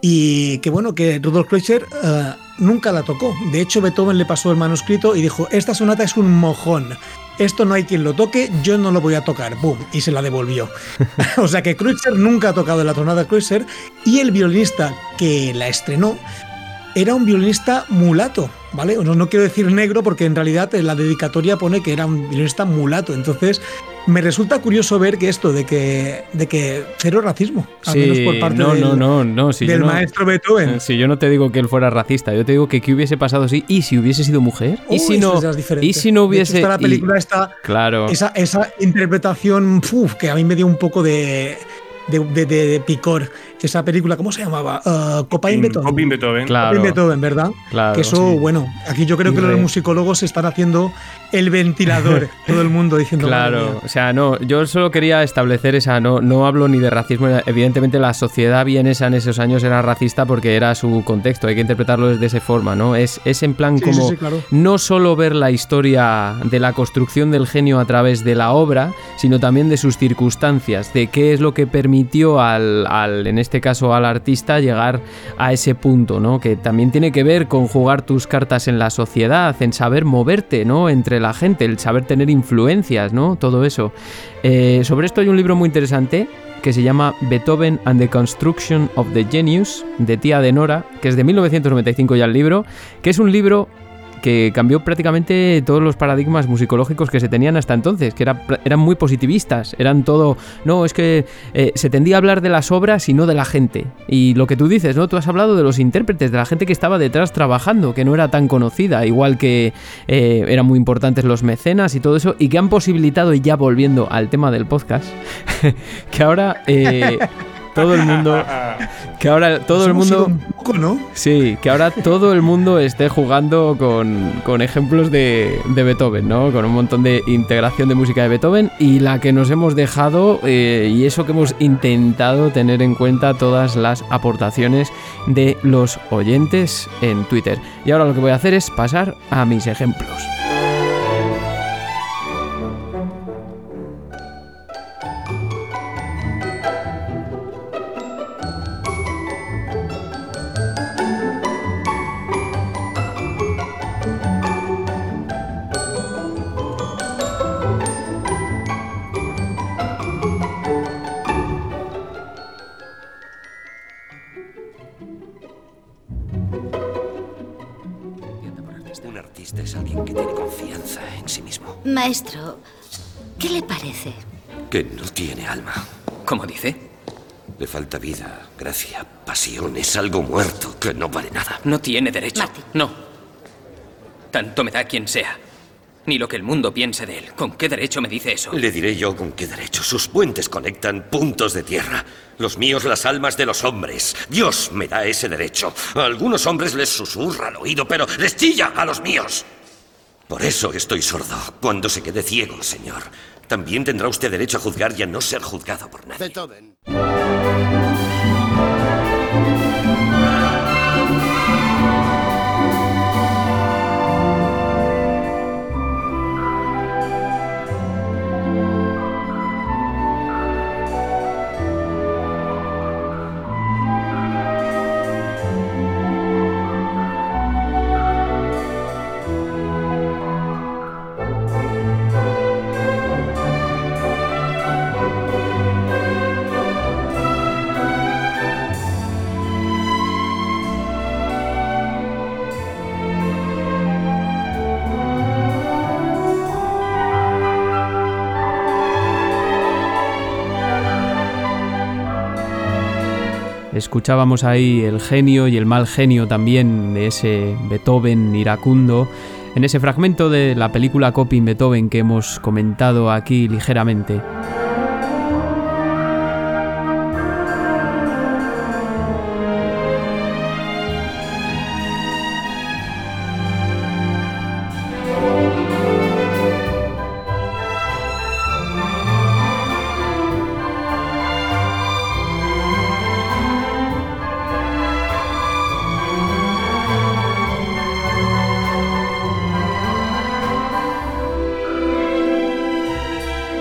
y que bueno, que Rudolf Kreutzer eh, nunca la tocó. De hecho, Beethoven le pasó el manuscrito y dijo, esta sonata es un mojón. Esto no hay quien lo toque, yo no lo voy a tocar. ¡Bum! Y se la devolvió. o sea que Kreutzer nunca ha tocado la tonada Kreutzer y el violinista que la estrenó era un violinista mulato, ¿vale? No, no quiero decir negro porque en realidad en la dedicatoria pone que era un violinista mulato. Entonces me resulta curioso ver que esto de que, de que cero racismo, al menos por parte no, del, no, no, no, si yo del no- maestro Beethoven. Eh, Si yo no te digo que él fuera racista, yo te digo que qué hubiese pasado si y si hubiese sido mujer y si no y si no De hecho, hubiese está la y- película está claro esa, esa interpretación uf, que a mí me dio un poco de de, de, Picor, esa película, ¿cómo se llamaba? Uh, Copain Beethoven. Copin Beethoven. Claro. Beethoven, ¿verdad? Claro, que eso, bueno, aquí yo creo que los musicólogos están haciendo el ventilador, todo el mundo diciendo. Claro, o sea, no, yo solo quería establecer esa, no, no hablo ni de racismo, evidentemente la sociedad vienesa en esos años era racista porque era su contexto, hay que interpretarlo de esa forma, ¿no? Es, es en plan como no solo ver la historia de la construcción del genio a través de la obra, sino también de sus circunstancias, de qué es lo que permitió al, al en este caso al artista, llegar a ese punto, ¿no? Que también tiene que ver con jugar tus cartas en la sociedad, en saber moverte, ¿no? Entre la gente, el saber tener influencias, ¿no? Todo eso. Eh, sobre esto hay un libro muy interesante que se llama Beethoven and the Construction of the Genius, de Tía de Nora, que es de 1995 ya el libro, que es un libro que cambió prácticamente todos los paradigmas musicológicos que se tenían hasta entonces, que eran muy positivistas, eran todo, no, es que eh, se tendía a hablar de las obras y no de la gente. Y lo que tú dices, ¿no? Tú has hablado de los intérpretes, de la gente que estaba detrás trabajando, que no era tan conocida, igual que eh, eran muy importantes los mecenas y todo eso, y que han posibilitado, y ya volviendo al tema del podcast, que ahora... Eh, todo el mundo que ahora todo el mundo ¿no? sí que ahora todo el mundo esté jugando con, ejemplos de, Beethoven no con un montón de integración de música de Beethoven y la que nos hemos dejado eh, y eso que hemos intentado tener en cuenta todas las aportaciones de los oyentes en Twitter. Y ahora lo que voy a hacer es pasar a mis ejemplos Le falta vida, gracia, pasión. Es algo muerto que no vale nada. No tiene derecho. Martin. No. Tanto me da quien sea. Ni lo que el mundo piense de él. ¿Con qué derecho me dice eso? Le diré yo con qué derecho. Sus puentes conectan puntos de tierra. Los míos las almas de los hombres. Dios me da ese derecho. A algunos hombres les susurra al oído, pero les chilla a los míos. Por eso estoy sordo. Cuando se quede ciego, señor, también tendrá usted derecho a juzgar y a no ser juzgado por nadie. Escuchábamos ahí el genio y el mal genio también de ese Beethoven iracundo en ese fragmento de la película Coping Beethoven que hemos comentado aquí ligeramente.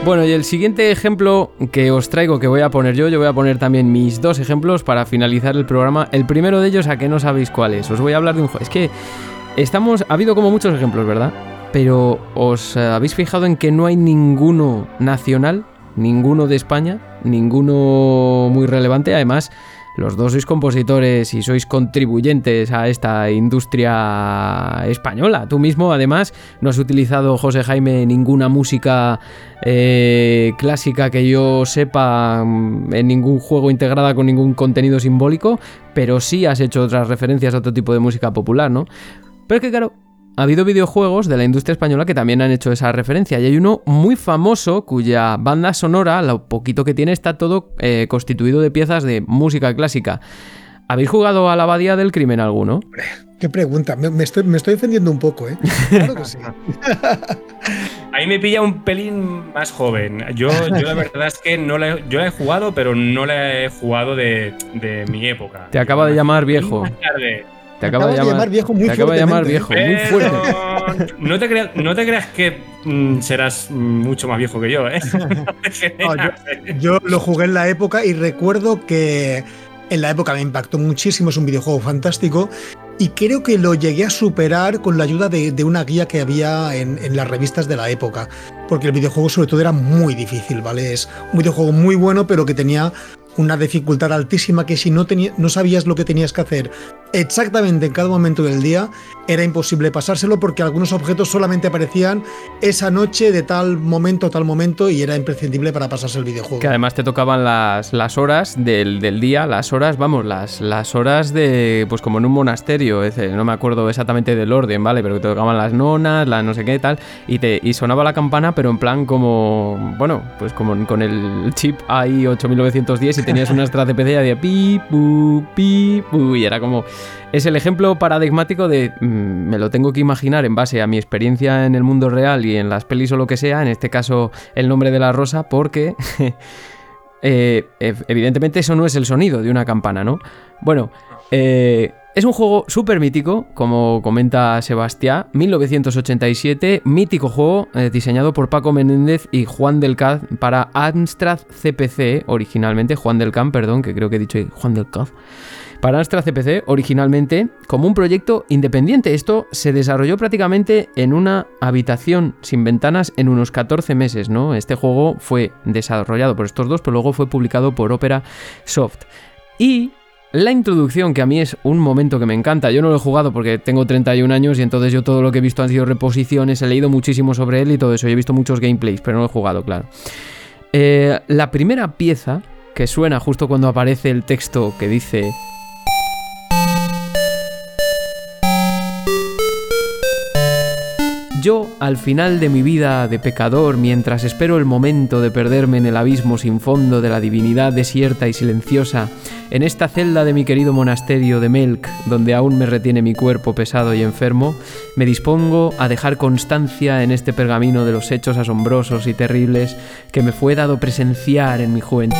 Bueno, y el siguiente ejemplo que os traigo, que voy a poner yo, yo voy a poner también mis dos ejemplos para finalizar el programa. El primero de ellos, a que no sabéis cuál es. Os voy a hablar de un juego. Es que estamos. Ha habido como muchos ejemplos, ¿verdad? Pero ¿os habéis fijado en que no hay ninguno nacional? Ninguno de España, ninguno muy relevante. Además, los dos sois compositores y sois contribuyentes a esta industria española. Tú mismo, además, no has utilizado, José Jaime, ninguna música eh, clásica que yo sepa mm, en ningún juego integrada con ningún contenido simbólico, pero sí has hecho otras referencias a otro tipo de música popular, ¿no? Pero es que, claro, ha habido videojuegos de la industria española que también han hecho esa referencia. Y hay uno muy famoso cuya banda sonora, lo poquito que tiene, está todo eh, constituido de piezas de música clásica. ¿Habéis jugado a la abadía del crimen alguno? Qué pregunta, me, estoy, me estoy defendiendo un poco, ¿eh? Claro que sí. Ahí me pilla un pelín más joven. Yo, yo la verdad es que no la he, yo la he jugado, pero no la he jugado de, de mi época. Te acaba de llamar viejo. Te acaba de llamar, viejo muy Te acaba de llamar viejo muy fuerte. No te, creas, no te creas que mm, serás mucho más viejo que yo, ¿eh? yo, lo jugué en la época y recuerdo que en la época me impactó muchísimo, es un videojuego fantástico y creo que lo llegué a superar con la ayuda de, una guía que había en, en, las revistas de la época, porque el videojuego sobre todo era muy difícil, ¿vale? Es un videojuego muy bueno, pero que tenía una dificultad altísima que si no, no sabías lo que tenías que hacer exactamente en cada momento del día, era imposible pasárselo porque algunos objetos solamente aparecían esa noche de tal momento a tal momento y era imprescindible para pasarse el videojuego. Que además te tocaban las, las horas del, del, día, las horas, vamos, las, las horas de, pues como en un monasterio, no me acuerdo exactamente del orden, ¿vale? Pero te tocaban las nonas, las no sé qué tal, y, te, y sonaba la campana, pero en plan como, bueno, pues como con el chip AI 8910 y tenías una y de pi, pu, pi, pu, y era como es el ejemplo paradigmático de mm, me lo tengo que imaginar en base a mi experiencia en el mundo real y en las pelis o lo que sea, en este caso el nombre de la rosa, porque eh, evidentemente eso no es el sonido de una campana, ¿no? Bueno, eh, es un juego súper mítico, como comenta Sebastián, 1987, mítico juego eh, diseñado por Paco Menéndez y Juan del Caz para Amstrad CPC, originalmente, Juan del perdón, que creo que he dicho Juan del Caz para Astra CPC originalmente como un proyecto independiente. Esto se desarrolló prácticamente en una habitación sin ventanas en unos 14 meses, ¿no? Este juego fue desarrollado por estos dos, pero luego fue publicado por Opera Soft. Y la introducción, que a mí es un momento que me encanta, yo no lo he jugado porque tengo 31 años y entonces yo todo lo que he visto han sido reposiciones, he leído muchísimo sobre él y todo eso, y he visto muchos gameplays, pero no lo he jugado, claro. Eh, la primera pieza que suena justo cuando aparece el texto que dice Yo, al final de mi vida de pecador, mientras espero el momento de perderme en el abismo sin fondo de la divinidad desierta y silenciosa, en esta celda de mi querido monasterio de Melk, donde aún me retiene mi cuerpo pesado y enfermo, me dispongo a dejar constancia en este pergamino de los hechos asombrosos y terribles que me fue dado presenciar en mi juventud.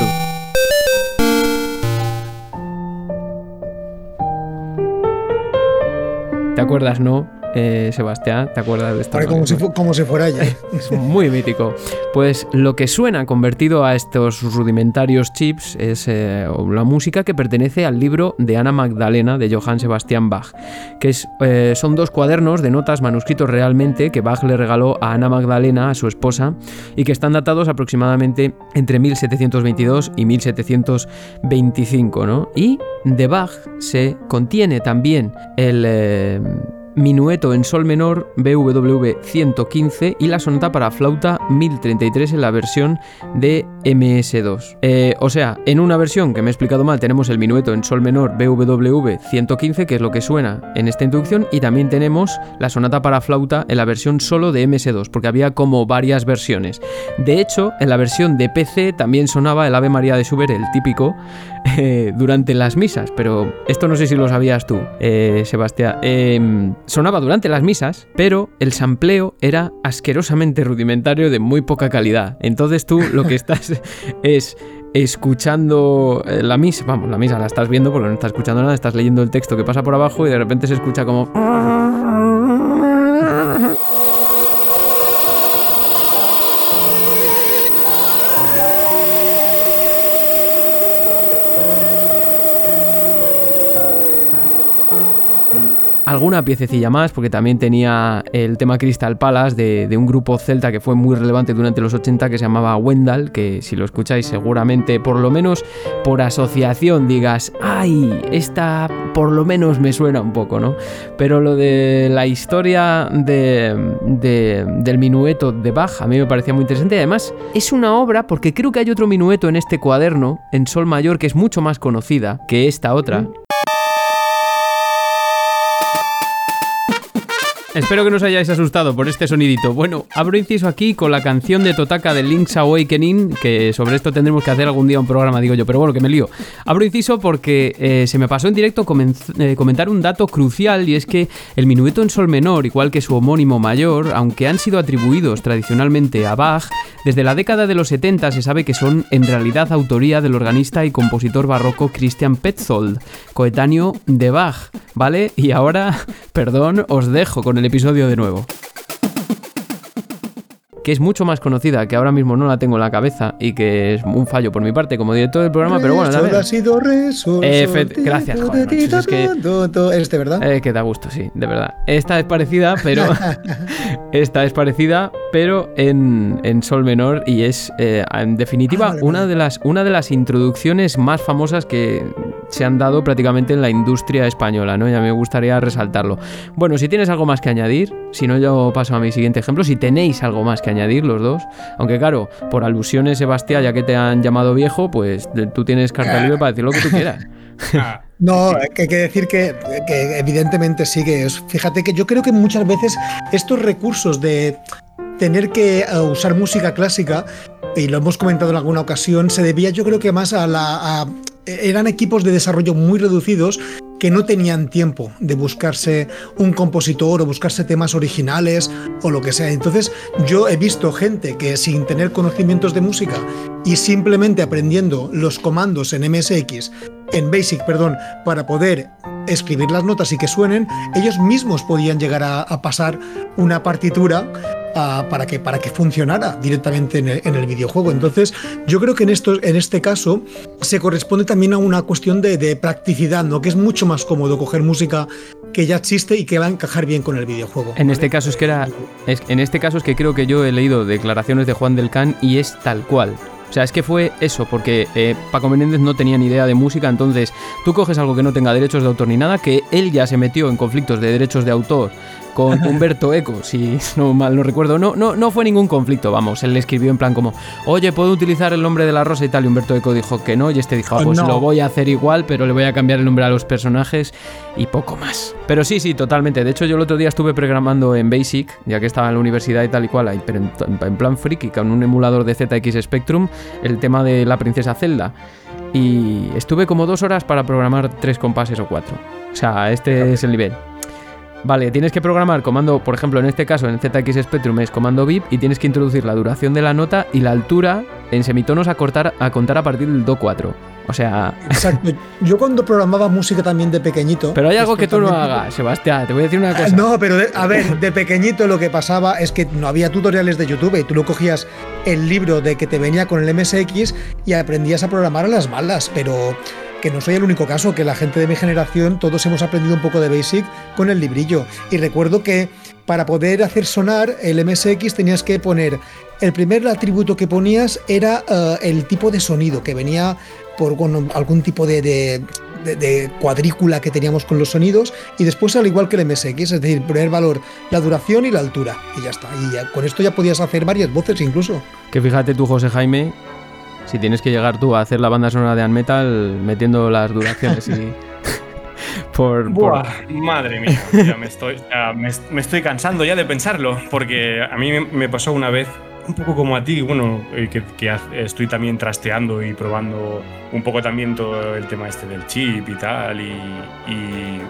¿Te acuerdas, no? Eh, Sebastián, ¿te acuerdas de esto? como, si como, si fuera ella. es muy mítico. Pues lo que suena convertido a estos rudimentarios chips es eh, la música que pertenece al libro de Ana Magdalena de Johann Sebastian Bach, que es, eh, son dos cuadernos de notas manuscritos realmente que Bach le regaló a Ana Magdalena, a su esposa, y que están datados aproximadamente entre 1722 y 1725, ¿no? Y de Bach se contiene también el Minueto en Sol menor BWV 115 y la sonata para flauta 1033 en la versión de MS2. Eh, o sea, en una versión que me he explicado mal tenemos el Minueto en Sol menor BWV 115, que es lo que suena en esta introducción, y también tenemos la sonata para flauta en la versión solo de MS2, porque había como varias versiones. De hecho, en la versión de PC también sonaba el Ave María de Schubert, el típico, eh, durante las misas, pero esto no sé si lo sabías tú, eh, Sebastián. Sonaba durante las misas, pero el sampleo era asquerosamente rudimentario de muy poca calidad. Entonces tú lo que estás es escuchando eh, la misa, vamos, la misa la estás viendo porque no estás escuchando nada, estás leyendo el texto que pasa por abajo y de repente se escucha como... alguna piececilla más, porque también tenía el tema Crystal Palace de, un grupo celta que fue muy relevante durante los 80 que se llamaba Wendell, que si lo escucháis seguramente, por lo menos por asociación, digas, ay, esta por lo menos me suena un poco, ¿no? Pero lo de la historia del minueto de Bach a mí me parecía muy interesante. Además, es una obra, porque creo que hay otro minueto en este cuaderno, en Sol Mayor, que es mucho más conocida que esta otra. Espero que no os hayáis asustado por este sonidito. Bueno, abro inciso aquí con la canción de Totaka de Link's Awakening, que sobre esto tendremos que hacer algún día un programa, digo yo, pero bueno, que me lío. Abro inciso porque eh, se me pasó en directo eh, comentar un dato crucial y es que el minueto en sol menor, igual que su homónimo mayor, aunque han sido atribuidos tradicionalmente a Bach, desde la década de los 70 se sabe que son en realidad autoría del organista y compositor barroco Christian Petzold, coetáneo de Bach, ¿vale? Y ahora, perdón, os dejo con el episodio de nuevo que es mucho más conocida, que ahora mismo no la tengo en la cabeza y que es un fallo por mi parte como director del programa, pero bueno, también. ha sido Gracias, joder. Es que, este, ¿verdad? Eh, que da gusto, sí, de verdad. Esta es parecida, pero. esta es parecida, pero en, en sol menor y es, eh, en definitiva, ah, una, De las, una de las introducciones más famosas que se han dado prácticamente en la industria española, ¿no? Ya me gustaría resaltarlo. Bueno, si tienes algo más que añadir, si no, yo paso a mi siguiente ejemplo. Si tenéis algo más que añadir los dos, aunque claro, por alusiones, Sebastián, ya que te han llamado viejo, pues tú tienes carta libre para decir lo que tú quieras. No, que hay que decir que, evidentemente sí que es. Fíjate que yo creo que muchas veces estos recursos de tener que eh, usar música clásica, y lo hemos comentado en alguna ocasión, se debía yo creo que más a la... eran equipos de desarrollo muy reducidos que no tenían tiempo de buscarse un compositor o buscarse temas originales o lo que sea. Entonces yo he visto gente que sin tener conocimientos de música y simplemente aprendiendo los comandos en MSX, en Basic, perdón, para poder escribir las notas y que suenen, ellos mismos podían llegar a, pasar una partitura para, que, para que funcionara directamente en el, videojuego. Entonces, yo creo que en, esto, en este caso se corresponde también a una cuestión de, de, practicidad, ¿no? que es mucho más cómodo coger música que ya existe y que va a encajar bien con el videojuego. En este caso es que era. en este caso es que creo que yo he leído declaraciones de Juan del Can y es tal cual. O sea, es que fue eso, porque eh, Paco Menéndez no tenía ni idea de música, entonces tú coges algo que no tenga derechos de autor ni nada, que él ya se metió en conflictos de derechos de autor con Humberto Eco, si no mal no recuerdo. No, no, no fue ningún conflicto, vamos. Él le escribió en plan como, oye, ¿puedo utilizar el nombre de la rosa y tal? Y Humberto Eco dijo que no, y este dijo, ah, pues lo voy a hacer igual, pero le voy a cambiar el nombre a los personajes y poco más. Pero sí, sí, totalmente. De hecho, yo el otro día estuve programando en Basic, ya que estaba en la universidad y tal y cual, pero en, plan friki, con un emulador de ZX Spectrum, el tema de la princesa Zelda. Y estuve como dos horas para programar tres compases o cuatro. O sea, este es el nivel. Vale, tienes que programar comando, por ejemplo, en este caso en ZX Spectrum es comando VIP y tienes que introducir la duración de la nota y la altura en semitonos a, cortar, a contar a partir del Do 4. O sea. Exacto. Yo cuando programaba música también de pequeñito. Pero hay algo que tú no hagas, Sebastián. Te voy a decir una cosa. No, pero a ver, de pequeñito lo que pasaba es que no había tutoriales de YouTube y tú lo cogías el libro de que te venía con el MSX y aprendías a programar a las malas. Pero que no soy el único caso, que la gente de mi generación todos hemos aprendido un poco de Basic con el librillo. Y recuerdo que para poder hacer sonar el MSX tenías que poner, el primer atributo que ponías era eh, el tipo de sonido, que venía por algún tipo de, de, cuadrícula que teníamos con los sonidos y después al igual que el MSX, es decir, poner valor la duración y la altura y ya está. Y con esto ya podías hacer varias voces incluso. Que fíjate tú, José Jaime, si tienes que llegar tú a hacer la banda sonora de Unmetal metiendo las duraciones y. por, Madre mía, me, estoy, me, estoy cansando ya de pensarlo, porque a mí me pasó una vez un poco como a ti, bueno, eh, que, estoy también trasteando y probando un poco también todo el tema este del chip y tal, y, y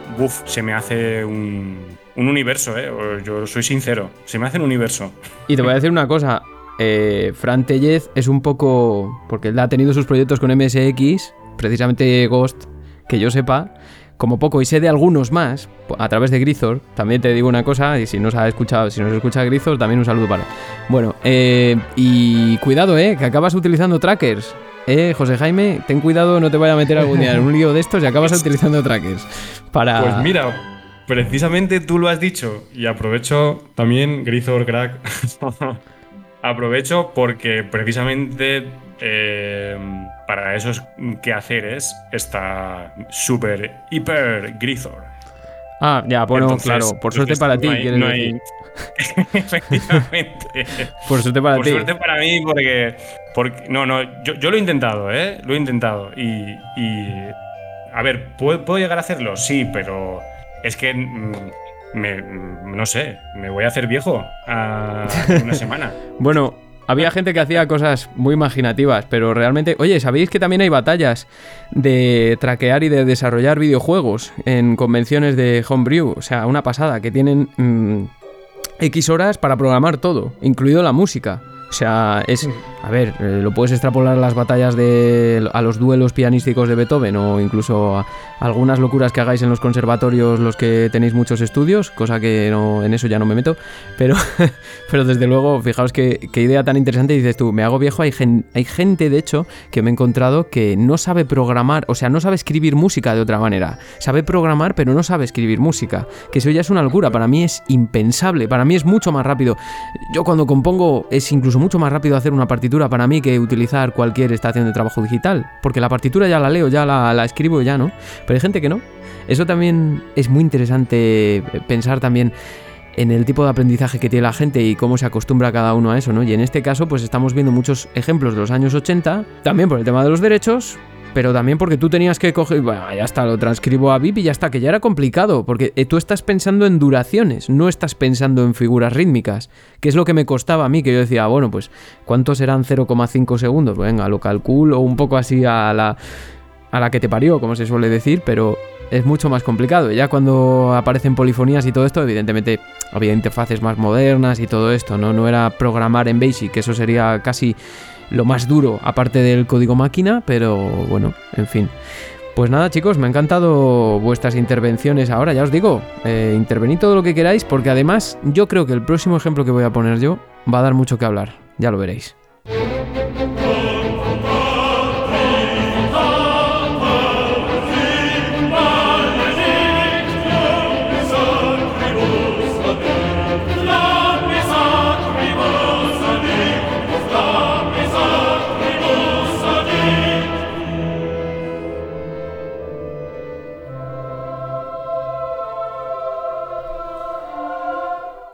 se me hace un, un universo, ¿eh? Yo soy sincero, se me hace un universo. Y te voy a decir una cosa, eh, Fran Tellez es un poco. Porque él ha tenido sus proyectos con MSX, precisamente Ghost, que yo sepa, como poco, y sé de algunos más, a través de Grizor. También te digo una cosa, y si no se ha escuchado, si no se escucha Grizor, también un saludo para. Bueno, eh, y cuidado, eh, que acabas utilizando trackers. Eh, José Jaime, ten cuidado, no te vaya a meter algún día en un lío de estos y acabas utilizando trackers. Para... Pues mira, precisamente tú lo has dicho, y aprovecho también, Grizor Crack. Aprovecho porque precisamente eh, para esos quehaceres está súper hiper Grisor. Ah, ya, bueno, claro. Por suerte para ti, no Efectivamente. por suerte para ti. Por suerte para mí, porque. porque no, no, yo, lo he intentado, ¿eh? Lo he intentado. Y. y a ver, ¿puedo, llegar a hacerlo? Sí, pero. Es que. Mm, me, no sé, me voy a hacer viejo a una semana. bueno, había gente que hacía cosas muy imaginativas, pero realmente, oye, ¿sabéis que también hay batallas de traquear y de desarrollar videojuegos en convenciones de homebrew? O sea, una pasada, que tienen mm, X horas para programar todo, incluido la música. O sea, es. A ver, eh, lo puedes extrapolar a las batallas de. a los duelos pianísticos de Beethoven o incluso a algunas locuras que hagáis en los conservatorios los que tenéis muchos estudios, cosa que no, en eso ya no me meto. Pero, pero desde luego, fijaos qué, idea tan interesante. Dices tú, me hago viejo. Hay, hay gente, de hecho, que me he encontrado que no sabe programar, o sea, no sabe escribir música de otra manera. Sabe programar, pero no sabe escribir música. Que eso ya es una locura. Para mí es impensable. Para mí es mucho más rápido. Yo cuando compongo es incluso mucho más rápido hacer una para mí que utilizar cualquier estación de trabajo digital, porque la partitura ya la leo, ya la, la escribo ya, ¿no? Pero hay gente que no. Eso también es muy interesante pensar también en el tipo de aprendizaje que tiene la gente y cómo se acostumbra cada uno a eso, ¿no? Y en este caso, pues estamos viendo muchos ejemplos de los años 80, también por el tema de los derechos, pero también porque tú tenías que coger, bueno, ya está, lo transcribo a VIP y ya está, que ya era complicado, porque eh, tú estás pensando en duraciones, no estás pensando en figuras rítmicas, que es lo que me costaba a mí, que yo decía, bueno, pues, ¿cuántos serán 0,5 segundos? Venga, lo calculo un poco así a la, a la que te parió, como se suele decir, pero es mucho más complicado. Ya cuando aparecen polifonías y todo esto, evidentemente había interfaces más modernas y todo esto, ¿no? No era programar en Basic, eso sería casi lo más duro, aparte del código máquina, pero bueno, en fin. Pues nada chicos, me han encantado vuestras intervenciones ahora, ya os digo, eh, intervenid todo lo que queráis, porque además yo creo que el próximo ejemplo que voy a poner yo va a dar mucho que hablar, ya lo veréis.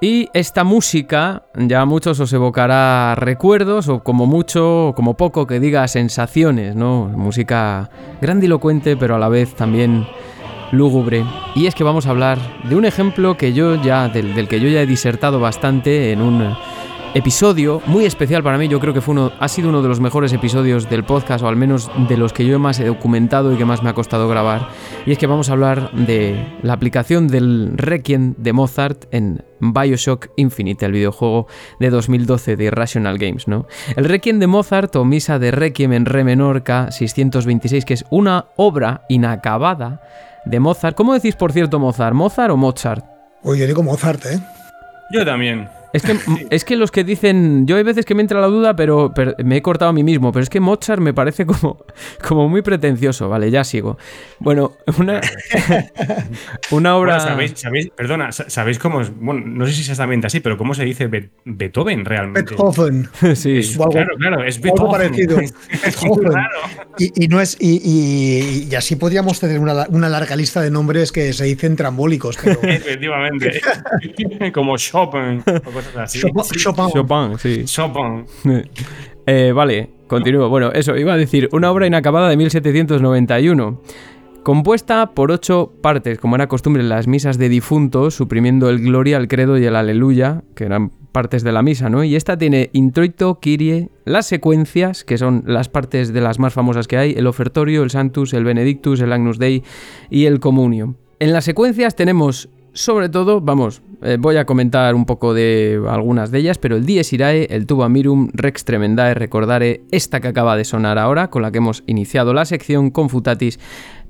Y esta música ya a muchos os evocará recuerdos o como mucho o como poco que diga sensaciones, ¿no? Música grandilocuente pero a la vez también lúgubre. Y es que vamos a hablar de un ejemplo que yo ya del, del que yo ya he disertado bastante en un episodio muy especial para mí. Yo creo que fue uno, ha sido uno de los mejores episodios del podcast, o al menos de los que yo más he documentado y que más me ha costado grabar. Y es que vamos a hablar de la aplicación del Requiem de Mozart en Bioshock Infinite, el videojuego de 2012 de Irrational Games, ¿no? El Requiem de Mozart o Misa de Requiem en Re menor K626, que es una obra inacabada de Mozart. ¿Cómo decís, por cierto, Mozart? ¿Mozart o Mozart? Oye, yo digo Mozart, ¿eh? Yo también. Es que, es que los que dicen, yo hay veces que me entra la duda, pero, me he cortado a mí mismo, pero es que Mozart me parece como, como muy pretencioso, vale, ya sigo. Bueno, una, una obra... ¿sabéis, perdona, ¿sabéis cómo es? Bueno, no sé si es exactamente así, pero ¿cómo se dice Beethoven realmente? Beethoven. sí. claro, claro, es Beethoven. parecido. Y, no es, y, y, así podríamos tener una, una, larga lista de nombres que se dicen trambólicos. Pero... Efectivamente. como Chopin. Chopin. Chopin, sí. Chopin. Eh, vale, continúo. Bueno, eso, iba a decir, una obra inacabada de 1791 compuesta por ocho partes, como era costumbre en las misas de difuntos, suprimiendo el gloria, el credo y el aleluya, que eran partes de la misa, ¿no? Y esta tiene introito, kirie, las secuencias, que son las partes de las más famosas que hay, el ofertorio, el santus, el benedictus, el agnus dei y el comunio. En las secuencias tenemos sobre todo, vamos, eh, voy a comentar un poco de algunas de ellas, pero el Dies Irae, el Tuba Mirum, Rex Tremendae, recordaré esta que acaba de sonar ahora, con la que hemos iniciado la sección Confutatis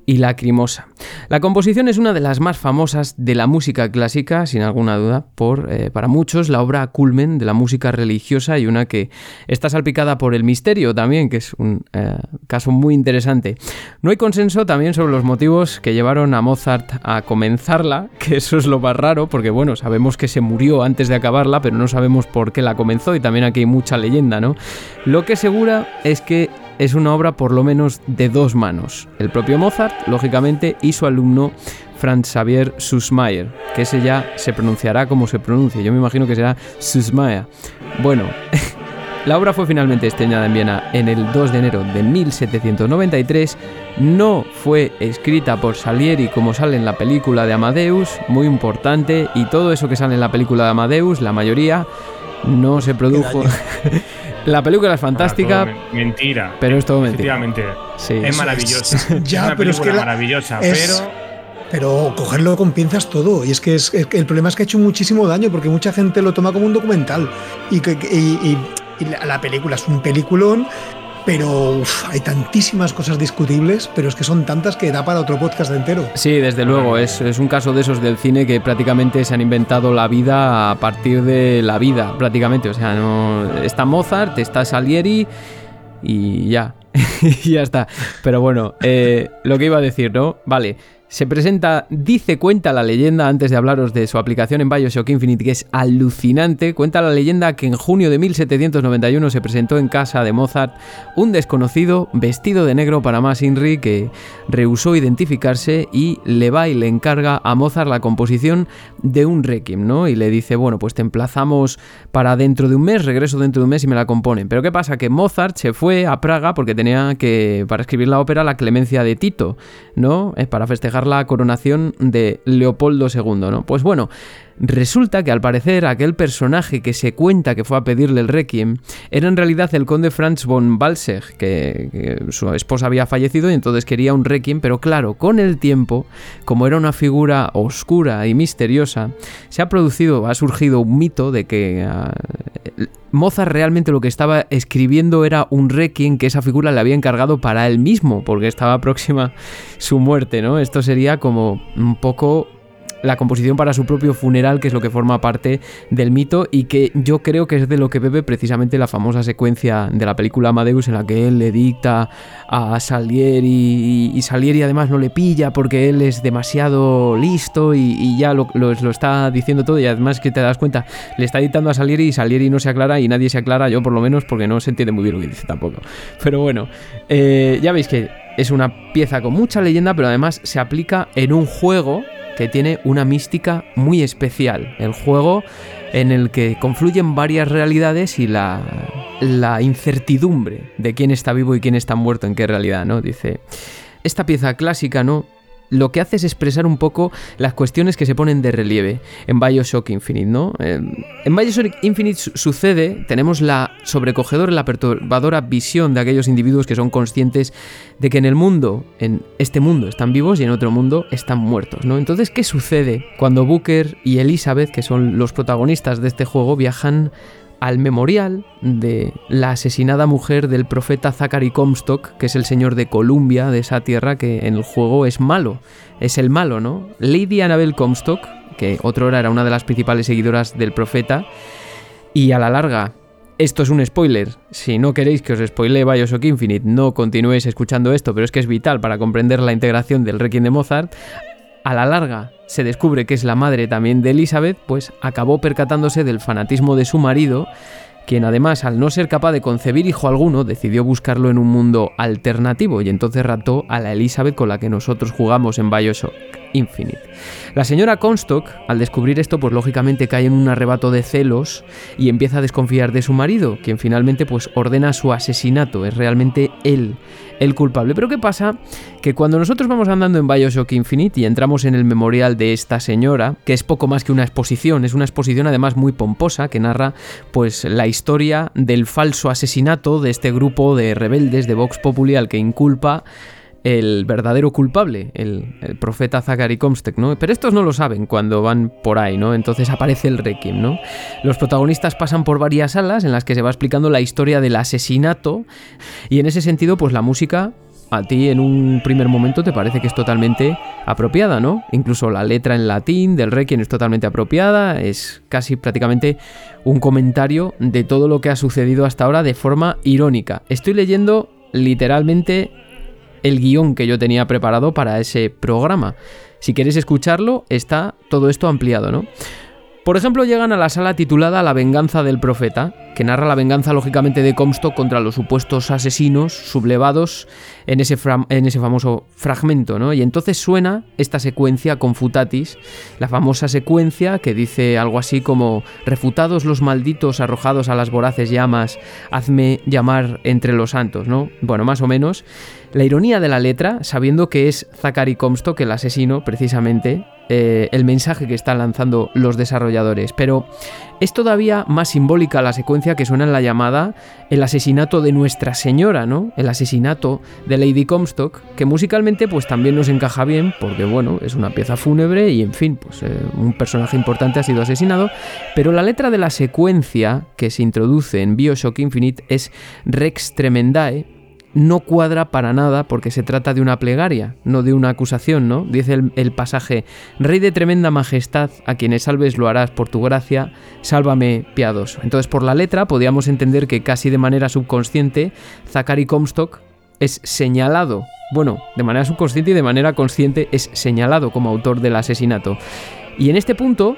y Lacrimosa. La composición es una de las más famosas de la música clásica, sin alguna duda, por eh, para muchos la obra culmen de la música religiosa y una que está salpicada por el misterio también, que es un eh, caso muy interesante. No hay consenso también sobre los motivos que llevaron a Mozart a comenzarla, que eso es lo más raro, porque bueno, sabemos que se murió antes de acabarla, pero no sabemos por qué la comenzó y también aquí hay mucha leyenda, ¿no? Lo que segura es que es una obra por lo menos de dos manos. El propio Mozart, lógicamente, y su alumno Franz Xavier Sussmayer, que ese ya se pronunciará como se pronuncia. Yo me imagino que será Sussmayer. Bueno, La obra fue finalmente estrenada en Viena en el 2 de enero de 1793. No fue escrita por Salieri como sale en la película de Amadeus, muy importante, y todo eso que sale en la película de Amadeus, la mayoría, no se produjo. la película es fantástica. mentira. Pero es todo mentira. Efectivamente. Es maravillosa. ya, es pero es que maravillosa, pero pero cogerlo con pinzas todo. Y es que es, el problema es que ha hecho muchísimo daño porque mucha gente lo toma como un documental. Y, y, la, película es un peliculón, pero hay tantísimas cosas discutibles, pero es que son tantas que da para otro podcast entero. Sí, desde luego, es, es, un caso de esos del cine que prácticamente se han inventado la vida a partir de la vida, prácticamente. O sea, no está Mozart, está Salieri y ya. y ya está. Pero bueno, eh, lo que iba a decir, ¿no? Vale, se presenta, dice, cuenta la leyenda, antes de hablaros de su aplicación en Bioshock Infinite, que es alucinante, cuenta la leyenda que en junio de 1791 se presentó en casa de Mozart un desconocido vestido de negro para más Inri que rehusó identificarse y le va y le encarga a Mozart la composición de un requiem, ¿no? Y le dice, bueno, pues te emplazamos para dentro de un mes, regreso dentro de un mes y me la componen. Pero ¿qué pasa? Que Mozart se fue a Praga porque tenía que, para escribir la ópera, la clemencia de Tito, ¿no? Es para festejar la coronación de Leopoldo II, ¿no? Pues bueno, Resulta que al parecer aquel personaje que se cuenta que fue a pedirle el requiem era en realidad el conde Franz von Balseg, que, su esposa había fallecido y entonces quería un requiem, pero claro, con el tiempo, como era una figura oscura y misteriosa, se ha producido, ha surgido un mito de que uh, Mozart realmente lo que estaba escribiendo era un requiem que esa figura le había encargado para él mismo, porque estaba próxima su muerte, ¿no? Esto sería como un poco la composición para su propio funeral, que es lo que forma parte del mito y que yo creo que es de lo que bebe precisamente la famosa secuencia de la película Amadeus en la que él le dicta a Salieri y, Salieri además no le pilla porque él es demasiado listo y, ya lo, está diciendo todo y además que te das cuenta, le está dictando a Salieri y Salieri no se aclara y nadie se aclara, yo por lo menos porque no se entiende muy bien lo que dice tampoco. Pero bueno, eh, ya veis que es una pieza con mucha leyenda, pero además se aplica en un juego que tiene una mística muy especial. El juego en el que confluyen varias realidades y la, la incertidumbre de quién está vivo y quién está muerto en qué realidad, ¿no? Dice, esta pieza clásica, ¿no? Lo que hace es expresar un poco las cuestiones que se ponen de relieve en Bioshock Infinite, ¿no? Eh, en Bioshock Infinite sucede, tenemos la sobrecogedora, la perturbadora visión de aquellos individuos que son conscientes de que en el mundo, en este mundo están vivos y en otro mundo están muertos, ¿no? Entonces, ¿qué sucede cuando Booker y Elizabeth, que son los protagonistas de este juego, viajan al memorial de la asesinada mujer del profeta Zachary Comstock, que es el señor de Columbia, de esa tierra que en el juego es malo, es el malo, ¿no? Lady Annabel Comstock, que otrora era una de las principales seguidoras del profeta, y a la larga, esto es un spoiler, si no queréis que os spoile Bioshock Infinite, no continuéis escuchando esto, pero es que es vital para comprender la integración del Requiem de Mozart, a la larga se descubre que es la madre también de Elizabeth, pues acabó percatándose del fanatismo de su marido, quien además al no ser capaz de concebir hijo alguno decidió buscarlo en un mundo alternativo y entonces rató a la Elizabeth con la que nosotros jugamos en Bioshock Infinite. La señora Comstock, al descubrir esto, pues lógicamente cae en un arrebato de celos y empieza a desconfiar de su marido, quien finalmente pues ordena su asesinato, es realmente él el culpable. Pero ¿qué pasa? Que cuando nosotros vamos andando en Bioshock Infinite y entramos en el memorial de esta señora, que es poco más que una exposición, es una exposición además muy pomposa que narra pues la historia del falso asesinato de este grupo de rebeldes de Vox Populi al que inculpa el verdadero culpable, el, profeta Zachary Comstock, ¿no? Pero estos no lo saben cuando van por ahí, ¿no? Entonces aparece el Requiem, ¿no? Los protagonistas pasan por varias salas en las que se va explicando la historia del asesinato y en ese sentido, pues la música a ti en un primer momento te parece que es totalmente apropiada, ¿no? Incluso la letra en latín del Requiem es totalmente apropiada, es casi prácticamente un comentario de todo lo que ha sucedido hasta ahora de forma irónica. Estoy leyendo literalmente el guion que yo tenía preparado para ese programa. Si queréis escucharlo, está todo esto ampliado, ¿no? Por ejemplo, llegan a la sala titulada La venganza del profeta, que narra la venganza lógicamente de Comstock contra los supuestos asesinos sublevados en ese, en ese famoso fragmento, ¿no? Y entonces suena esta secuencia con Futatis, la famosa secuencia que dice algo así como refutados los malditos arrojados a las voraces llamas, hazme llamar entre los santos, ¿no? Bueno, más o menos. La ironía de la letra, sabiendo que es Zachary Comstock el asesino, precisamente, eh, el mensaje que están lanzando los desarrolladores, pero es todavía más simbólica la secuencia que suena en la llamada El asesinato de Nuestra Señora, ¿no? El asesinato de Lady Comstock, que musicalmente pues también nos encaja bien, porque bueno, es una pieza fúnebre y en fin, pues eh, un personaje importante ha sido asesinado, pero la letra de la secuencia que se introduce en Bioshock Infinite es Rex Tremendae, no cuadra para nada porque se trata de una plegaria, no de una acusación, ¿no? Dice el, pasaje, Rey de tremenda majestad, a quienes salves lo harás por tu gracia, sálvame piadoso. Entonces, por la letra podíamos entender que casi de manera subconsciente, Zachary Comstock es señalado, bueno, de manera subconsciente y de manera consciente es señalado como autor del asesinato. Y en este punto,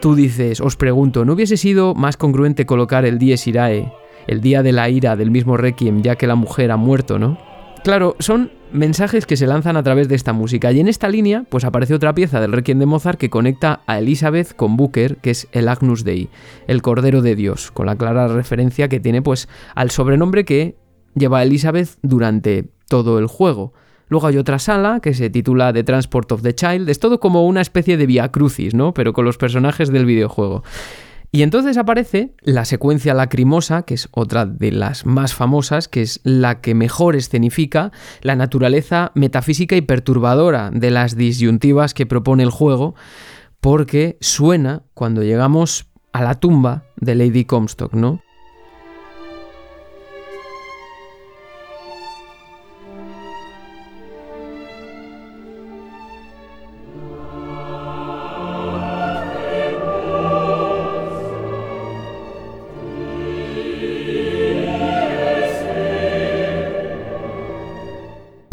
tú dices, os pregunto, ¿no hubiese sido más congruente colocar el Dies Irae el día de la ira del mismo Requiem, ya que la mujer ha muerto, ¿no? Claro, son mensajes que se lanzan a través de esta música. Y en esta línea, pues aparece otra pieza del Requiem de Mozart que conecta a Elizabeth con Booker, que es el Agnus Dei, el Cordero de Dios, con la clara referencia que tiene pues al sobrenombre que lleva Elizabeth durante todo el juego. Luego hay otra sala que se titula The Transport of the Child. Es todo como una especie de via crucis, ¿no? Pero con los personajes del videojuego. Y entonces aparece la secuencia lacrimosa, que es otra de las más famosas, que es la que mejor escenifica la naturaleza metafísica y perturbadora de las disyuntivas que propone el juego, porque suena cuando llegamos a la tumba de Lady Comstock, ¿no?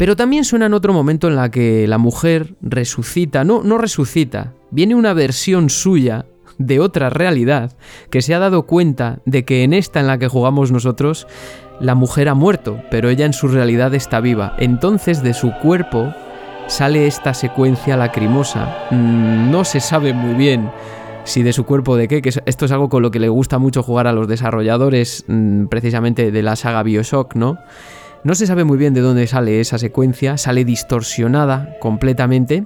Pero también suena en otro momento en la que la mujer resucita, no, no resucita, viene una versión suya de otra realidad que se ha dado cuenta de que en esta en la que jugamos nosotros, la mujer ha muerto, pero ella en su realidad está viva. Entonces de su cuerpo sale esta secuencia lacrimosa. Mm, no se sabe muy bien si de su cuerpo de qué, que esto es algo con lo que le gusta mucho jugar a los desarrolladores mm, precisamente de la saga Bioshock, ¿no? No se sabe muy bien de dónde sale esa secuencia, sale distorsionada completamente,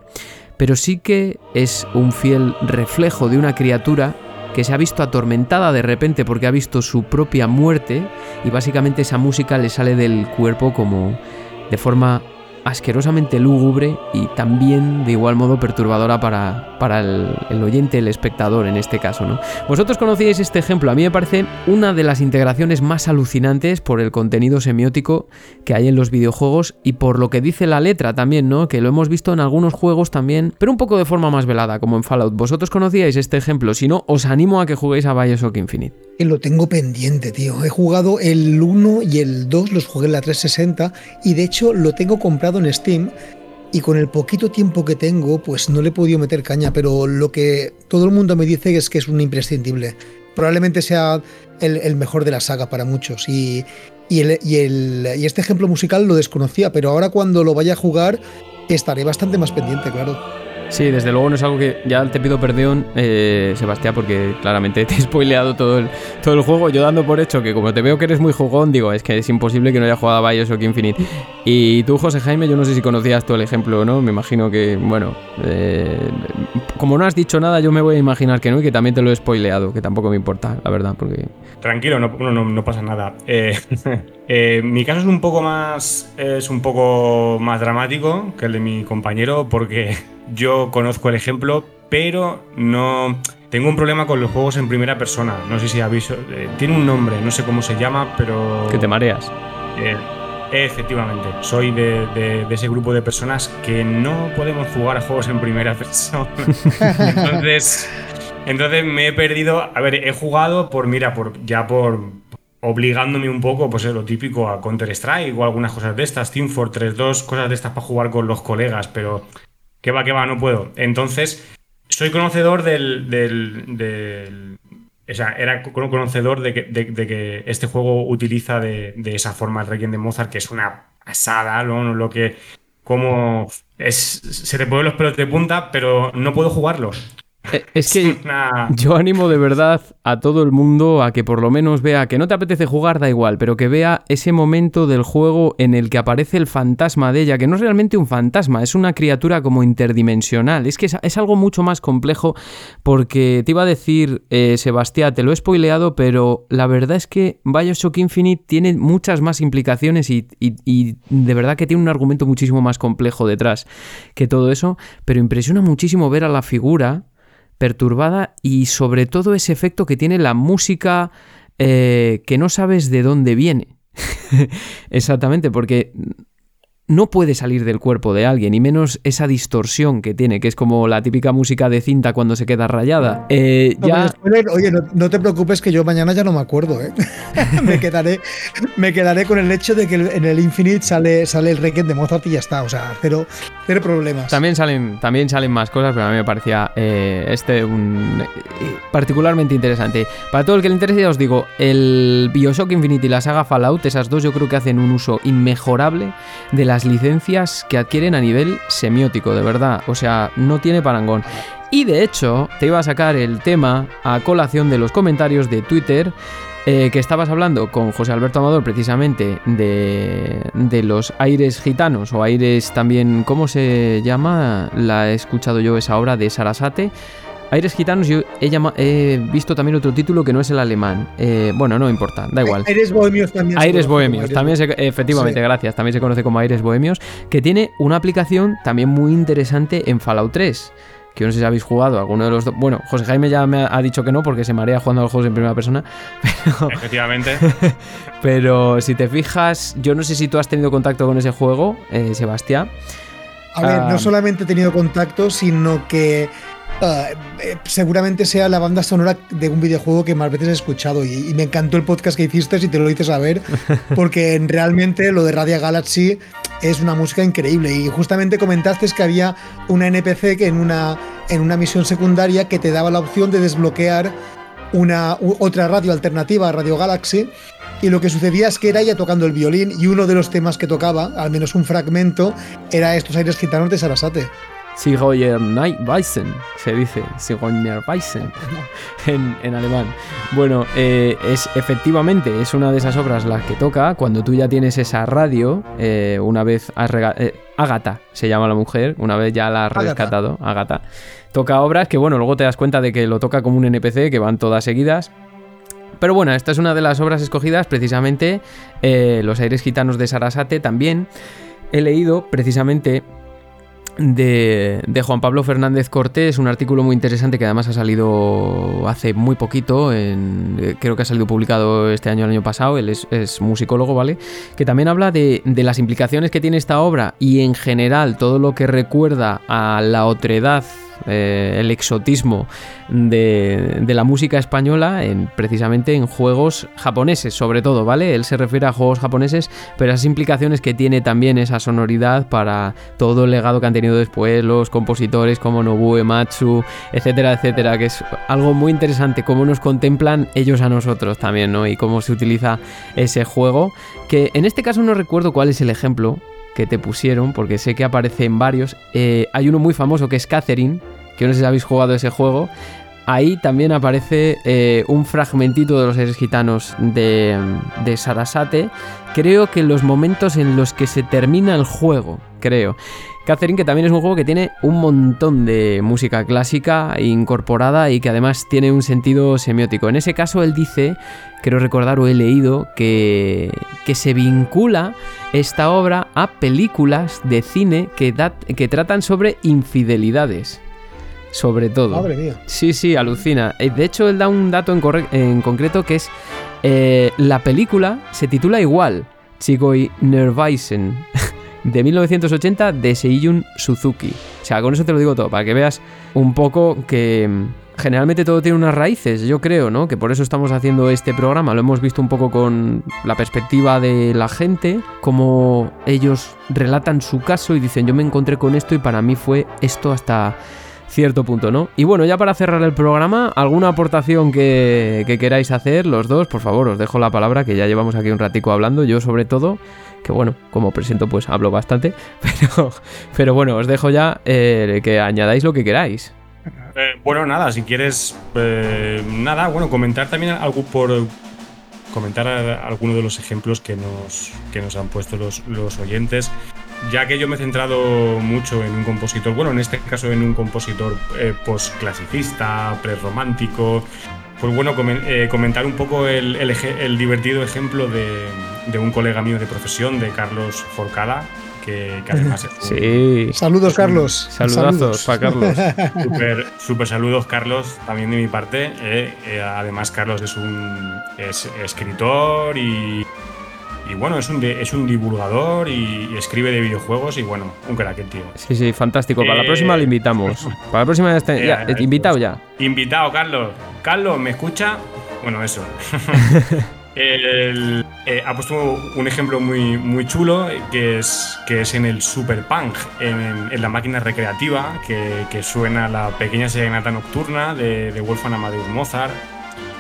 pero sí que es un fiel reflejo de una criatura que se ha visto atormentada de repente porque ha visto su propia muerte y básicamente esa música le sale del cuerpo como de forma asquerosamente lúgubre y también de igual modo perturbadora para, para el, oyente, el espectador en este caso. ¿no? Vosotros conocíais este ejemplo, a mí me parece una de las integraciones más alucinantes por el contenido semiótico que hay en los videojuegos y por lo que dice la letra también, ¿no? que lo hemos visto en algunos juegos también, pero un poco de forma más velada, como en Fallout. ¿Vosotros conocíais este ejemplo? Si no, os animo a que juguéis a Bioshock Infinite lo tengo pendiente, tío. He jugado el 1 y el 2, los jugué en la 360 y de hecho lo tengo comprado en Steam y con el poquito tiempo que tengo, pues no le he podido meter caña, pero lo que todo el mundo me dice es que es un imprescindible. Probablemente sea el, mejor de la saga para muchos y, y, el, y, el, y este ejemplo musical lo desconocía, pero ahora cuando lo vaya a jugar estaré bastante más pendiente, claro. Sí, desde luego no es algo que ya te pido perdón, eh, Sebastián, porque claramente te he spoileado todo el, todo el juego. Yo dando por hecho que como te veo que eres muy jugón, digo, es que es imposible que no haya jugado a Bioshock Infinite. Y tú, José Jaime, yo no sé si conocías tú el ejemplo o no, me imagino que, bueno, eh, como no has dicho nada, yo me voy a imaginar que no y que también te lo he spoileado, que tampoco me importa, la verdad, porque... Tranquilo, no, pasa nada. Eh, eh, mi caso es un poco más es un poco más dramático que el de mi compañero porque yo conozco el ejemplo, pero no tengo un problema con los juegos en primera persona. No sé si habéis eh, tiene un nombre, no sé cómo se llama, pero que te mareas. Eh, efectivamente, soy de, de, ese grupo de personas que no podemos jugar a juegos en primera persona. entonces, entonces me he perdido. A ver, he jugado por mira, por ya por obligándome un poco, pues es lo típico a Counter Strike o algunas cosas de estas, Team Fortress 2, cosas de estas para jugar con los colegas, pero que va, que va, no puedo. Entonces, soy conocedor del, del, o sea, era conocedor de que, de, que este juego utiliza de, esa forma el Requiem de Mozart, que es una pasada, ¿no? Lo que, como es, se te ponen los pelos de punta, pero no puedo jugarlo. Eh, es que yo animo de verdad a todo el mundo a que por lo menos vea que no te apetece jugar, da igual, pero que vea ese momento del juego en el que aparece el fantasma de ella, que no es realmente un fantasma, es una criatura como interdimensional. Es que es, algo mucho más complejo porque te iba a decir, eh, Sebastián, te lo he spoileado, pero la verdad es que Bioshock Infinite tiene muchas más implicaciones y, y de verdad que tiene un argumento muchísimo más complejo detrás que todo eso, pero impresiona muchísimo ver a la figura perturbada y sobre todo ese efecto que tiene la música eh, que no sabes de dónde viene. Exactamente, porque no puede salir del cuerpo de alguien, y menos esa distorsión que tiene, que es como la típica música de cinta cuando se queda rayada. Eh, ya... oye, no, te preocupes que yo mañana ya no me acuerdo, ¿eh? me, quedaré, me quedaré con el hecho de que en el Infinite sale, sale el Requiem de Mozart y ya está, o sea, cero, problemas. También salen, también salen más cosas, pero a mí me parecía eh, este un, particularmente interesante. Para todo el que le interese, ya os digo, el Bioshock Infinite y la saga Fallout, esas dos yo creo que hacen un uso inmejorable de la licencias que adquieren a nivel semiótico, de verdad. O sea, no tiene parangón. Y de hecho, te iba a sacar el tema a colación de los comentarios de Twitter. Eh, que estabas hablando con José Alberto Amador precisamente de, de, los aires gitanos o aires también, ¿cómo se llama? La he escuchado yo esa obra de Sarasate. Aires Gitanos, yo he, visto también otro título que no es el alemán. Eh, bueno, no importa, da igual. Aires Bohemios también. Aires Bohemios, también efectivamente, gracias. También se conoce como Aires Bohemios, que tiene una aplicación también muy interesante en Fallout 3 que no sé si habéis jugado alguno de los dos. Bueno, José Jaime ya me ha dicho que no porque se marea jugando a los juegos en primera persona. Efectivamente. pero si te fijas, yo no sé si tú has tenido contacto con ese juego, eh, Sebastián. A ver, no ah, solamente he tenido contacto, sino que Ah, eh, seguramente sea la banda sonora de un videojuego que más veces he escuchado y, me encantó el podcast que hiciste y te lo hice saber porque realmente lo de Radia Galaxy es una música increíble y justamente comentaste que había una NPC que en una, en una misión secundaria que te daba la opción de desbloquear una otra radio alternativa a Radio Galaxy y lo que sucedía es que era ella tocando el violín y uno de los temas que tocaba, al menos un fragmento, era estos aires gitanos de Sarasate. Sigoyer Weissen, se dice, Sigoyer Weissen en, en alemán. Bueno, eh, es efectivamente, es una de esas obras las que toca cuando tú ya tienes esa radio, eh, una vez has eh, Agatha se llama la mujer, una vez ya la has rescatado, Agatha. Toca obras que, bueno, luego te das cuenta de que lo toca como un NPC, que van todas seguidas. Pero bueno, esta es una de las obras escogidas, precisamente Los aires gitanos de Sarasate también. He leído precisamente de, Juan Pablo Fernández Cortés, un artículo muy interesante que además ha salido hace muy poquito, en, creo que ha salido publicado este año, el año pasado, él es, musicólogo, ¿vale? Que también habla de, de, las implicaciones que tiene esta obra y en general todo lo que recuerda a la otredad eh, el exotismo de, la música española en, precisamente en juegos japoneses, sobre todo, ¿vale? Él se refiere a juegos japoneses, pero esas implicaciones que tiene también esa sonoridad para todo el legado que han tenido después los compositores como Nobuo Ematsu, etcétera, etcétera, que es algo muy interesante, cómo nos contemplan ellos a nosotros también, ¿no? Y cómo se utiliza ese juego, que en este caso no recuerdo cuál es el ejemplo, que te pusieron, porque sé que aparece en varios. Eh, hay uno muy famoso que es Catherine, que no sé si habéis jugado ese juego. Ahí también aparece eh, un fragmentito de los seres gitanos de, de Sarasate. Creo que en los momentos en los que se termina el juego, creo. Catherine, que también es un juego que tiene un montón de música clásica incorporada y que además tiene un sentido semiótico. En ese caso, él dice, creo recordar o he leído, que, que se vincula esta obra a películas de cine que, que tratan sobre infidelidades sobre todo. Madre mía. Sí, sí, alucina. Eh, de hecho, él da un dato en, en concreto que es eh, la película se titula igual, Chigoi Nervaisen. de 1980 de Seiyun Suzuki. O sea, con eso te lo digo todo, para que veas un poco que mm, generalmente todo tiene unas raíces, yo creo, ¿no? Que por eso estamos haciendo este programa. Lo hemos visto un poco con la perspectiva de la gente, como ellos relatan su caso y dicen, yo me encontré con esto y para mí fue esto hasta cierto punto, ¿no? Y bueno, ya para cerrar el programa, ¿alguna aportación que, que, queráis hacer los dos? Por favor, os dejo la palabra, que ya llevamos aquí un ratico hablando, yo sobre todo, que bueno, como presento pues hablo bastante, pero, pero bueno, os dejo ya eh, que añadáis lo que queráis. Eh, bueno, nada, si quieres, eh, nada, bueno, comentar también algo por comentar algunos de los ejemplos que nos, que nos han puesto los, los oyentes ya que yo me he centrado mucho en un compositor, bueno, en este caso en un compositor eh, postclasicista, prerromántico, pues bueno, eh, comentar un poco el, el, divertido ejemplo de, de, un colega mío de profesión, de Carlos Forcada, que, además es Sí. Saludos, Carlos. Saludazos para Carlos. Super, super, saludos, Carlos, también de mi parte. Eh, además, Carlos es un es escritor y y bueno, es un, es un divulgador y, escribe de videojuegos y bueno, un crack tío. Sí, sí, fantástico. Para la próxima le invitamos. Para la próxima ya, ya eh, invitado ya. Invitado, Carlos. Carlos, ¿me escucha? Bueno, eso. Eh, ha puesto un ejemplo muy, muy chulo que es, que es en el Super Punk, en, la máquina recreativa, que, suena la pequeña serenata nocturna de, de Wolfgang Amadeus Mozart,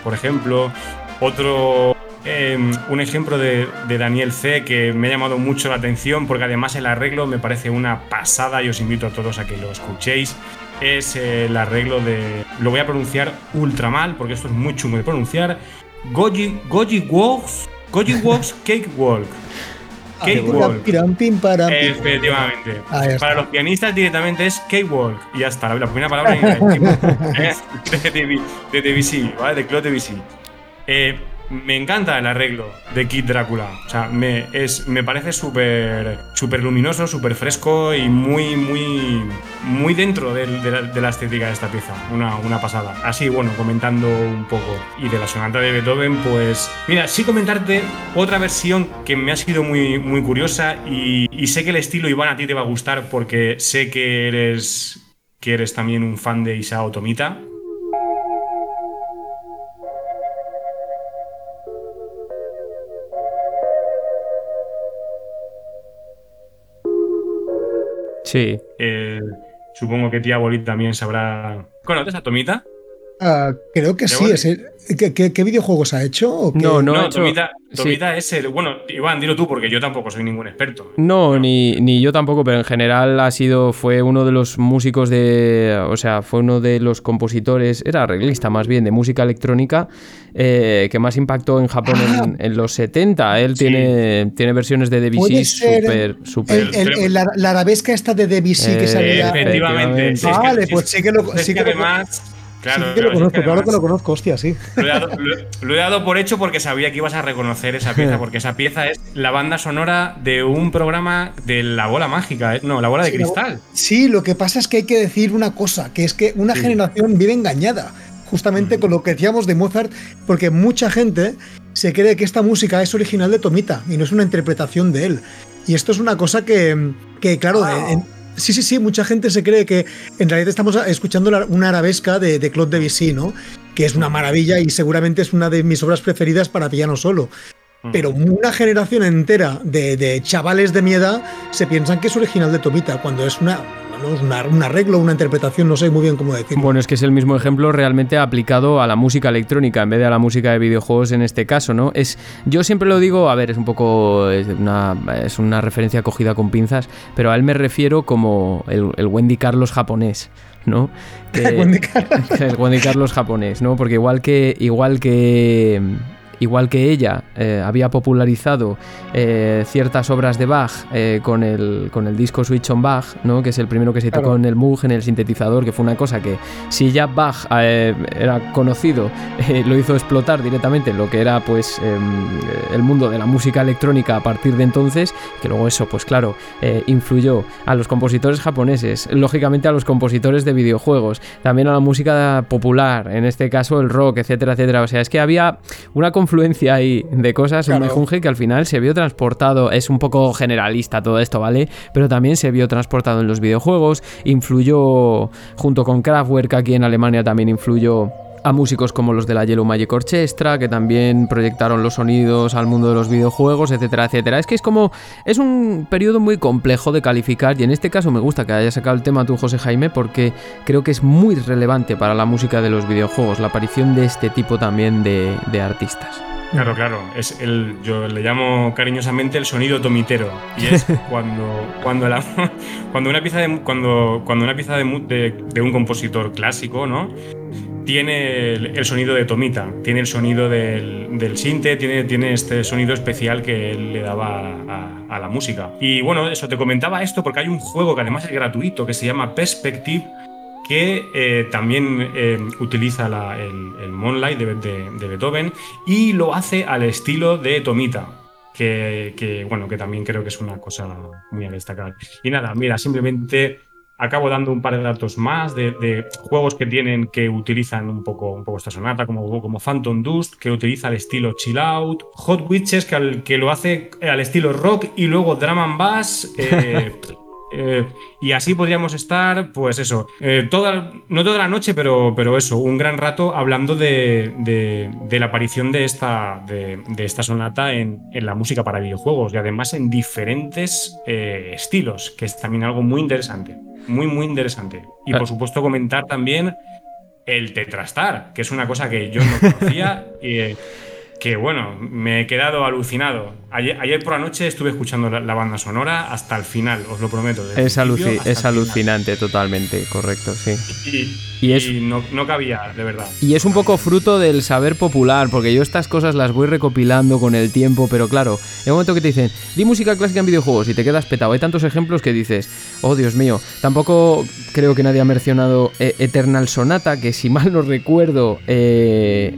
por ejemplo. Otro Em, un ejemplo de, Daniel C que me ha llamado mucho la atención porque además el arreglo me parece una pasada y os invito a todos a que lo escuchéis. Es el arreglo de. Lo voy a pronunciar ultra mal porque esto es muy chungo de pronunciar. Goji, Goji Walks. Goji Walks Cake Walk. Cake Walk. Efectivamente. Para los pianistas directamente es Cake Walk. Y ya está, la, primera palabra en de, de, de, ¿vale? De Claude Debussy. Eh, me encanta el arreglo de Kid Drácula. O sea, me, es, me parece súper super luminoso, súper fresco y muy, muy, muy dentro de, la, estética de esta pieza. Una, una, pasada. Así, bueno, comentando un poco. Y de la sonata de Beethoven, pues. Mira, sí comentarte otra versión que me ha sido muy, muy curiosa y, y sé que el estilo, Iván, a ti te va a gustar porque sé que eres, que eres también un fan de Isao Tomita. Sí. Eh, supongo que tía Bolit también sabrá. ¿Conoces a Tomita? Ah, creo que sí. ¿qué, videojuegos ha hecho? No, no, no Tomita, Tomita es el. Bueno, Iván, dilo tú, porque yo tampoco soy ningún experto. No, Ni, ni yo tampoco, pero en general ha sido. Fue uno de los músicos de. O sea, fue uno de los compositores. Era arreglista más bien, de música electrónica. Eh, que más impactó en Japón ah. en, los 70. Él tiene, tiene versiones de Debussy súper. Super, la, arabesca esta de Debussy que salía. Efectivamente. Vale, pues sí que lo. Sí que además. Claro, que lo conozco, claro que lo conozco, hostia, sí. Lo he, dado, por hecho porque sabía que ibas a reconocer esa pieza, porque esa pieza es la banda sonora de un programa de la bola mágica, ¿eh? no, la bola de cristal. sí, lo que pasa es que hay que decir una cosa, que es que una generación vive engañada, justamente mm. con lo que decíamos de Mozart, porque mucha gente se cree que esta música es original de Tomita y no es una interpretación de él. Y esto es una cosa que, que claro, Sí, sí, sí, mucha gente se cree que en realidad estamos escuchando una arabesca de, de Claude Debussy, ¿no? Que es una maravilla y seguramente es una de mis obras preferidas para piano solo. Pero una generación entera de, de, chavales de mi edad se piensan que es original de Tomita, cuando es una un arreglo, una interpretación, no sé muy bien cómo decirlo. Bueno, es que es el mismo ejemplo realmente aplicado a la música electrónica en vez de a la música de videojuegos en este caso, ¿no? Es, yo siempre lo digo, a ver, es un poco, es una, es una referencia cogida con pinzas, pero a él me refiero como el, el Wendy Carlos japonés. ¿no? el Wendy Carlos japonés, ¿no? Porque igual que igual que igual que ella eh, había popularizado eh, ciertas obras de Bach eh, con, el, con el disco Switch on Bach, ¿no? que es el primero que se tocó en el Moog, en el sintetizador, que fue una cosa que si ya Bach era conocido, lo hizo explotar directamente lo que era pues em, el mundo de la música electrónica a partir de entonces, que luego eso, pues claro, influyó a los compositores japoneses, lógicamente a los compositores de videojuegos, también a la música popular, en este caso el rock, etcétera, etcétera. O sea, es que había una influencia ahí de cosas claro. en Mejunge que al final se vio transportado, es un poco generalista todo esto, ¿vale? Pero también se vio transportado en los videojuegos, influyó junto con Kraftwerk aquí en Alemania también influyó a músicos como los de la Yellow Magic Orchestra, que también proyectaron los sonidos al mundo de los videojuegos, etcétera, etcétera. Es que es como. Es un periodo muy complejo de calificar, y en este caso me gusta que hayas sacado el tema tú, José Jaime, porque creo que es muy relevante para la música de los videojuegos, la aparición de este tipo también de, artistas. Claro, claro. Es el, yo le llamo cariñosamente el sonido tomitero. Y es cuando, cuando, la, cuando una pieza de, cuando, cuando una pieza de, de un compositor clásico, ¿no? Tiene el, sonido de Tomita, tiene el sonido del, del sinte, tiene, este sonido especial que él le daba a, la música. Y bueno, eso, te comentaba esto porque hay un juego que además es gratuito que se llama Perspective que eh, también eh, utiliza el, el, Moonlight de, Beethoven y lo hace al estilo de Tomita. Que, bueno, que también creo que es una cosa muy a destacar. Y nada, mira, simplemente acabo dando un par de datos más de, juegos que tienen que utilizan un poco, un poco esta sonata, como, como Phantom Dust, que utiliza el estilo chill out, Hot Witches, que, que lo hace al estilo rock, y luego Drum and Bass. Eh, eh, y así podríamos estar, pues eso, eh, toda, no toda la noche, pero, pero eso, un gran rato hablando de, la aparición de esta, de, esta sonata en, en, la música para videojuegos y además en diferentes estilos, que es también algo muy interesante muy, muy interesante. Y por supuesto comentar también el Tetrastar, que es una cosa que yo no conocía y que bueno, me he quedado alucinado. Ayer, por la noche estuve escuchando la, banda sonora hasta el final, os lo prometo. Es, es alucinante, totalmente, correcto, sí. Y, es, no, no, cabía, de verdad. Y es un poco fruto del saber popular, porque yo estas cosas las voy recopilando con el tiempo, pero claro, en un momento que te dicen, di música clásica en videojuegos y te quedas petado, hay tantos ejemplos que dices, oh Dios mío, tampoco creo que nadie ha mencionado eh, Eternal Sonata, que si mal no recuerdo, eh,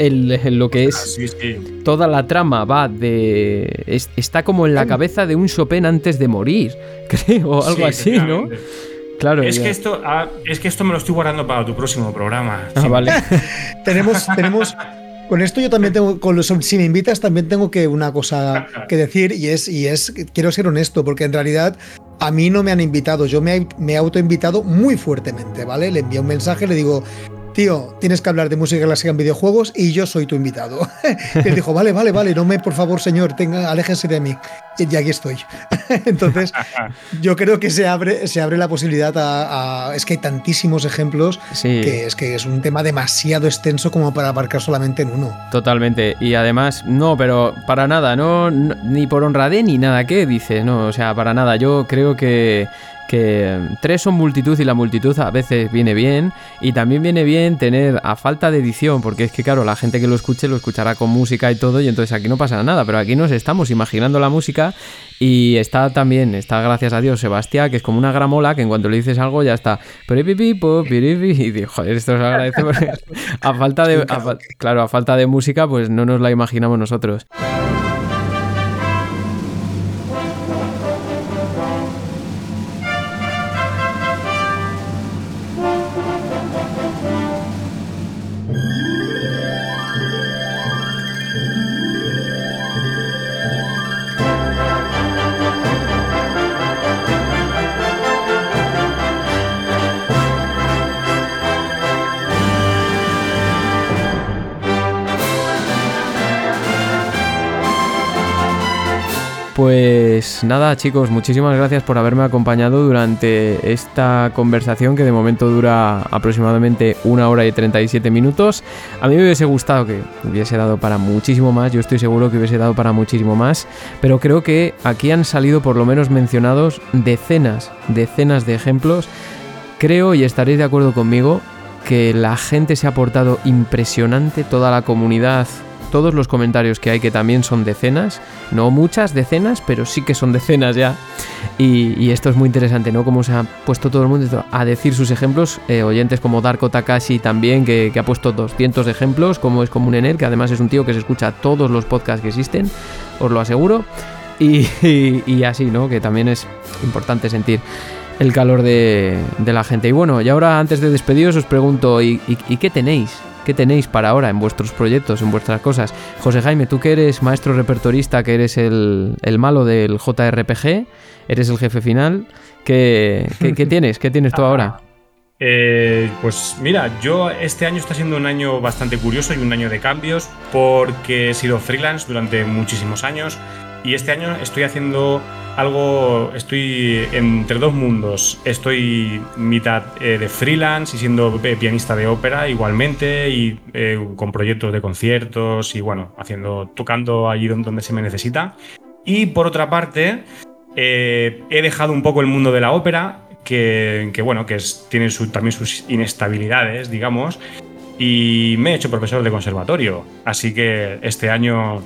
el, lo que es ah, toda la trama va de está como en la cabeza de un Chopin antes de morir, creo, o algo así, ¿no? Claro. Es que esto ah, es que esto me lo estoy guardando para tu próximo programa. Ah, vale. tenemos tenemos con esto yo también tengo, con los, si me invitas, también tengo que una cosa que decir y es, y es, quiero ser honesto, porque en realidad a mí no me han invitado, yo me, me he autoinvitado muy fuertemente, ¿vale? Le envié un mensaje, le digo, tío, tienes que hablar de música clásica en videojuegos y yo soy tu invitado. y él dijo, vale, vale, vale, no me, por favor, señor, tenga, aléjese de mí. Y aquí estoy. Entonces, yo creo que se abre, se abre la posibilidad a, Es que hay tantísimos ejemplos que es que es un tema demasiado extenso como para abarcar solamente en uno. Totalmente. Y además, no, pero para nada, no, ni por honradez ni nada. ¿Qué dice? No, o sea, para nada. Yo creo que que tres son multitud y la multitud a veces viene bien. Y también viene bien tener a falta de edición porque es que claro la gente que lo escuche lo escuchará con música y todo y entonces aquí no pasa nada. Pero aquí nos estamos imaginando la música y está también está gracias a Dios Sebastián que es como una gramola que en cuanto le dices algo ya está pero y digo joder esto os agradece porque a falta de claro a falta de música pues no nos la imaginamos nosotros Pues nada chicos, muchísimas gracias por haberme acompañado durante esta conversación que de momento dura aproximadamente una hora y 37 minutos. A mí me hubiese gustado que hubiese dado para muchísimo más, yo estoy seguro que hubiese dado para muchísimo más, pero creo que aquí han salido por lo menos mencionados decenas, decenas de ejemplos. Creo y estaréis de acuerdo conmigo que la gente se ha portado impresionante, toda la comunidad todos los comentarios que hay, que también son decenas, no muchas decenas, pero sí que son decenas ya. Y, esto es muy interesante, ¿no? Cómo se ha puesto todo el mundo a decir sus ejemplos, eh, oyentes como Darko Takashi también, que, ha puesto 200 ejemplos, como es común en él, que además es un tío que se escucha todos los podcasts que existen, os lo aseguro. Y, así, ¿no? Que también es importante sentir el calor de, la gente. Y bueno, y ahora antes de despediros os pregunto, ¿y, y qué tenéis? ¿Qué tenéis para ahora en vuestros proyectos, en vuestras cosas? José Jaime, tú que eres maestro repertorista, que eres el, malo del JRPG, eres el jefe final, ¿qué, qué, tienes? ¿Qué tienes tú ahora? Eh, pues mira, yo este año está siendo un año bastante curioso y un año de cambios porque he sido freelance durante muchísimos años y este año estoy haciendo algo, estoy entre dos mundos. Estoy mitad eh, de freelance y siendo eh, pianista de ópera igualmente y con proyectos de conciertos y bueno, haciendo, tocando allí donde se me necesita. Y por otra parte, he dejado un poco el mundo de la ópera que, bueno, que tiene también sus inestabilidades, digamos, y me he hecho profesor de conservatorio. Así que este año,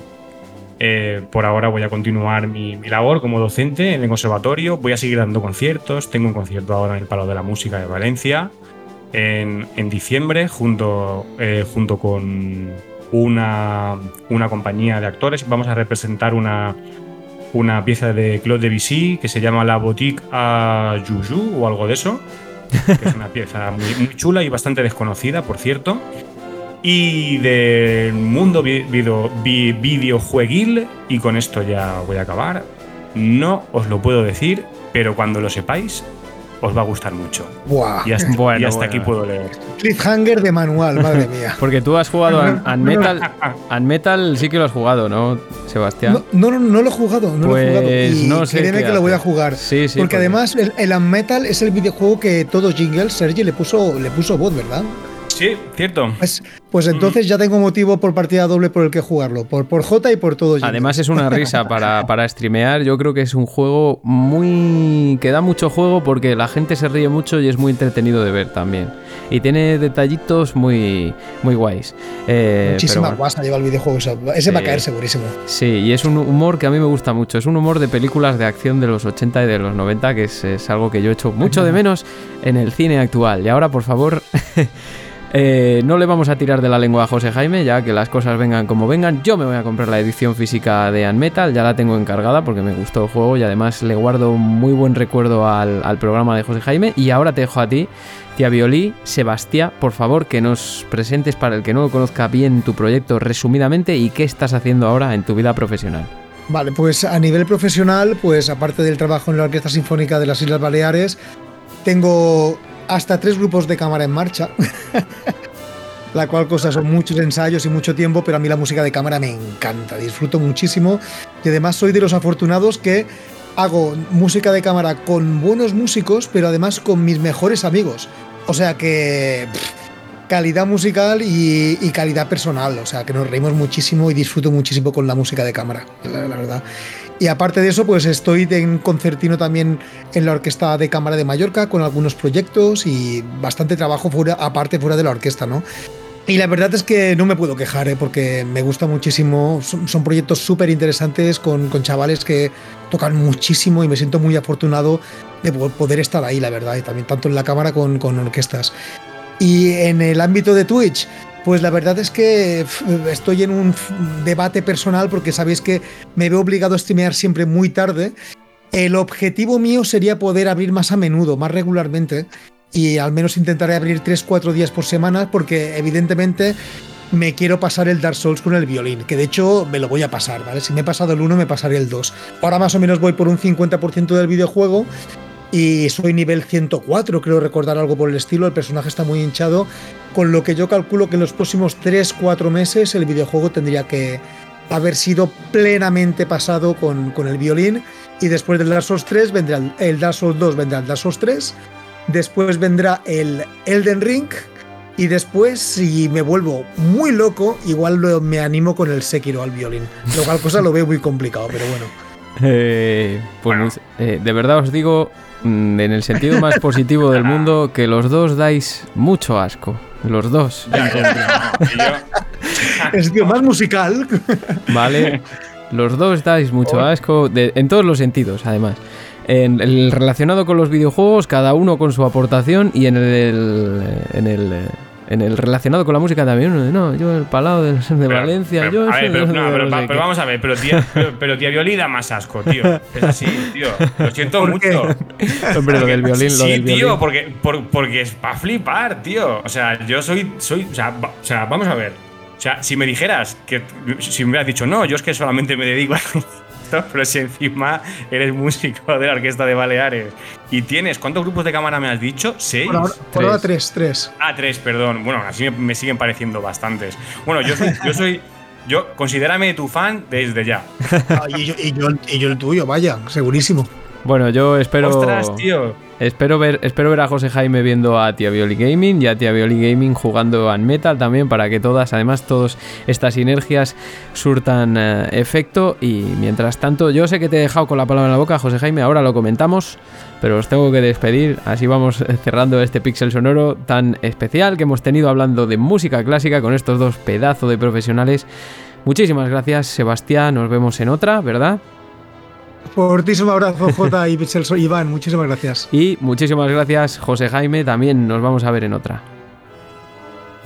eh, por ahora, voy a continuar mi, labor como docente en el conservatorio. Voy a seguir dando conciertos. Tengo un concierto ahora en el Palo de la Música de Valencia en, diciembre, junto, eh, junto con una, una compañía de actores. Vamos a representar una una pieza de Claude Debussy que se llama La Boutique a Juju o algo de eso. Que es una pieza muy, chula y bastante desconocida, por cierto. Y del mundo video, videojueguil, y con esto ya voy a acabar. No os lo puedo decir, pero cuando lo sepáis, os va a gustar mucho. Buah. Y hasta, aquí puedo leer. Cliffhanger de manual, madre mía. Porque tú has jugado a Metal. Metal sí que lo has jugado, ¿no, Sebastián? No, no, no, lo he jugado. No lo he jugado. Pues y no sé créeme que lo voy a jugar. Sí, sí. Porque, además el, el Metal es el videojuego que todos Jingles, Sergi le puso, le puso voz, ¿verdad? Sí, cierto. Pues, pues entonces ya tengo motivo por partida doble por el que jugarlo, por, por J y por todo. Además es una risa para, para streamear, yo creo que es un juego muy... que da mucho juego porque la gente se ríe mucho y es muy entretenido de ver también. Y tiene detallitos muy, muy guays. Eh, Muchísima guasa lleva el videojuego, ese va a caer segurísimo. Sí, y es un humor que a mí me gusta mucho, es un humor de películas de acción de los 80 y de los 90 que es, es algo que yo he hecho mucho de menos en el cine actual. Y ahora, por favor... Eh, no le vamos a tirar de la lengua a José Jaime, ya que las cosas vengan como vengan. Yo me voy a comprar la edición física de Unmetal, ya la tengo encargada porque me gustó el juego y además le guardo muy buen recuerdo al, programa de José Jaime. Y ahora te dejo a ti, tía Violí, Sebastián, por favor, que nos presentes para el que no lo conozca bien tu proyecto resumidamente y qué estás haciendo ahora en tu vida profesional. Vale, pues a nivel profesional, pues aparte del trabajo en la Orquesta Sinfónica de las Islas Baleares, tengo hasta tres grupos de cámara en marcha. la cual cosa son muchos ensayos y mucho tiempo, pero a mí la música de cámara me encanta, disfruto muchísimo y además soy de los afortunados que hago música de cámara con buenos músicos, pero además con mis mejores amigos. O sea que calidad musical y, calidad personal, o sea que nos reímos muchísimo y disfruto muchísimo con la música de cámara, la verdad. Y aparte de eso, pues estoy en concertino también en la Orquesta de Cámara de Mallorca con algunos proyectos y bastante trabajo fuera, aparte fuera de la orquesta, ¿no? Y la verdad es que no me puedo quejar, ¿eh? porque me gusta muchísimo. Son, proyectos súper interesantes con, con, chavales que tocan muchísimo y me siento muy afortunado de poder estar ahí, la verdad, y también tanto en la cámara con, con orquestas. Y en el ámbito de Twitch, pues la verdad es que estoy en un debate personal porque sabéis que me veo obligado a streamear siempre muy tarde. El objetivo mío sería poder abrir más a menudo, más regularmente, y al menos intentaré abrir 3-4 días por semana porque evidentemente me quiero pasar el Dark Souls con el violín, que de hecho me lo voy a pasar, ¿vale? Si me he pasado el 1, me pasaré el 2. Ahora más o menos voy por un 50% del videojuego y soy nivel 104, creo recordar algo por el estilo, el personaje está muy hinchado, con lo que yo calculo que en los próximos 3-4 meses el videojuego tendría que haber sido plenamente pasado con, con, el violín. Y después del Dark Souls 3 vendrá el, Dark Souls 2, vendrá el Dark Souls 3, después vendrá el Elden Ring. Y después si me vuelvo muy loco igual me animo con el Sekiro al violín, lo cual cosa lo veo muy complicado, pero bueno. Eh, pues eh, de verdad os digo, Mm, en el sentido más positivo del mundo, que los dos dais mucho asco. Los dos. es tío más musical. Vale. Los dos dais mucho asco, en todos los sentidos, además. En el relacionado con los videojuegos, cada uno con su aportación, y en el, en el en el relacionado con la música también, no, yo el palado de, de Valencia, yo a ver, pero, pero, vamos a ver, pero tía, pero, tía Violín da más asco, tío. Es así, tío. Lo siento mucho. Hombre, lo del violín, sí, lo del violín. tío, porque, porque es para flipar, tío. O sea, yo soy, soy, o sea, o sea, vamos a ver. O sea, si me dijeras que si me hubieras dicho, no, yo es que solamente me dedico a pero si encima eres músico de la Orquesta de Baleares y tienes, ¿cuántos grupos de cámara me has dicho? ¿Seis? Por ahora, tres. tres, Ah, tres, perdón. Bueno, así me siguen pareciendo bastantes. Bueno, yo soy, yo soy yo, considérame tu fan desde ya. Ah, y, yo, y, yo, el tuyo, vaya, segurísimo. Bueno, yo espero. Ostras, tío. Espero ver, espero ver a José Jaime viendo a Tia Violi Gaming y a Tia Violi Gaming jugando a Metal también para que todas, además, todas estas sinergias surtan eh, efecto. Y mientras tanto, yo sé que te he dejado con la palabra en la boca, José Jaime, ahora lo comentamos, pero os tengo que despedir. Así vamos cerrando este pixel sonoro tan especial que hemos tenido hablando de música clásica con estos dos pedazos de profesionales. Muchísimas gracias, Sebastián. Nos vemos en otra, ¿verdad? Fortísimo abrazo, J y Iván. Muchísimas gracias. Y muchísimas gracias, José Jaime. También nos vamos a ver en otra.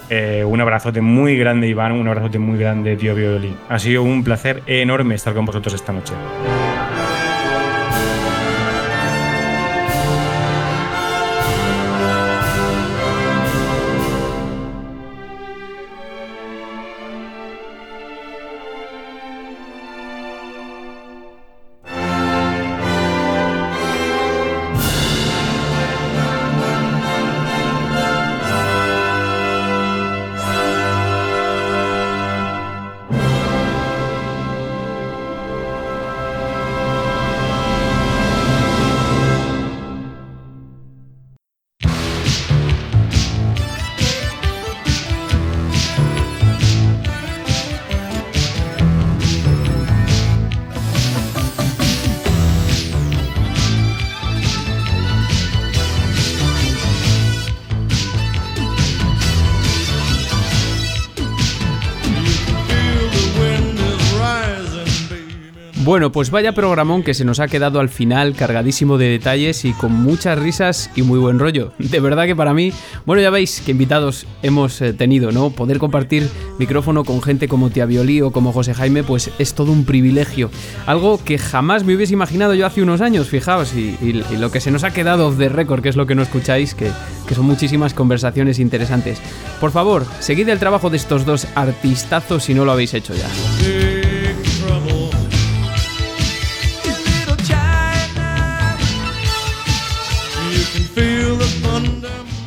Eh, un abrazote muy grande, Iván. Un abrazote muy grande, tío Violín. Ha sido un placer enorme estar con vosotros esta noche. Bueno, pues vaya programón que se nos ha quedado al final, cargadísimo de detalles y con muchas risas y muy buen rollo. De verdad que para mí, bueno, ya veis que invitados hemos eh, tenido, ¿no? Poder compartir micrófono con gente como Tia Violí o como José Jaime, pues es todo un privilegio. Algo que jamás me hubiese imaginado yo hace unos años, fijaos, y, lo que se nos ha quedado off the record, que es lo que no escucháis, que, que son muchísimas conversaciones interesantes. Por favor, seguid el trabajo de estos dos artistazos si no lo habéis hecho ya.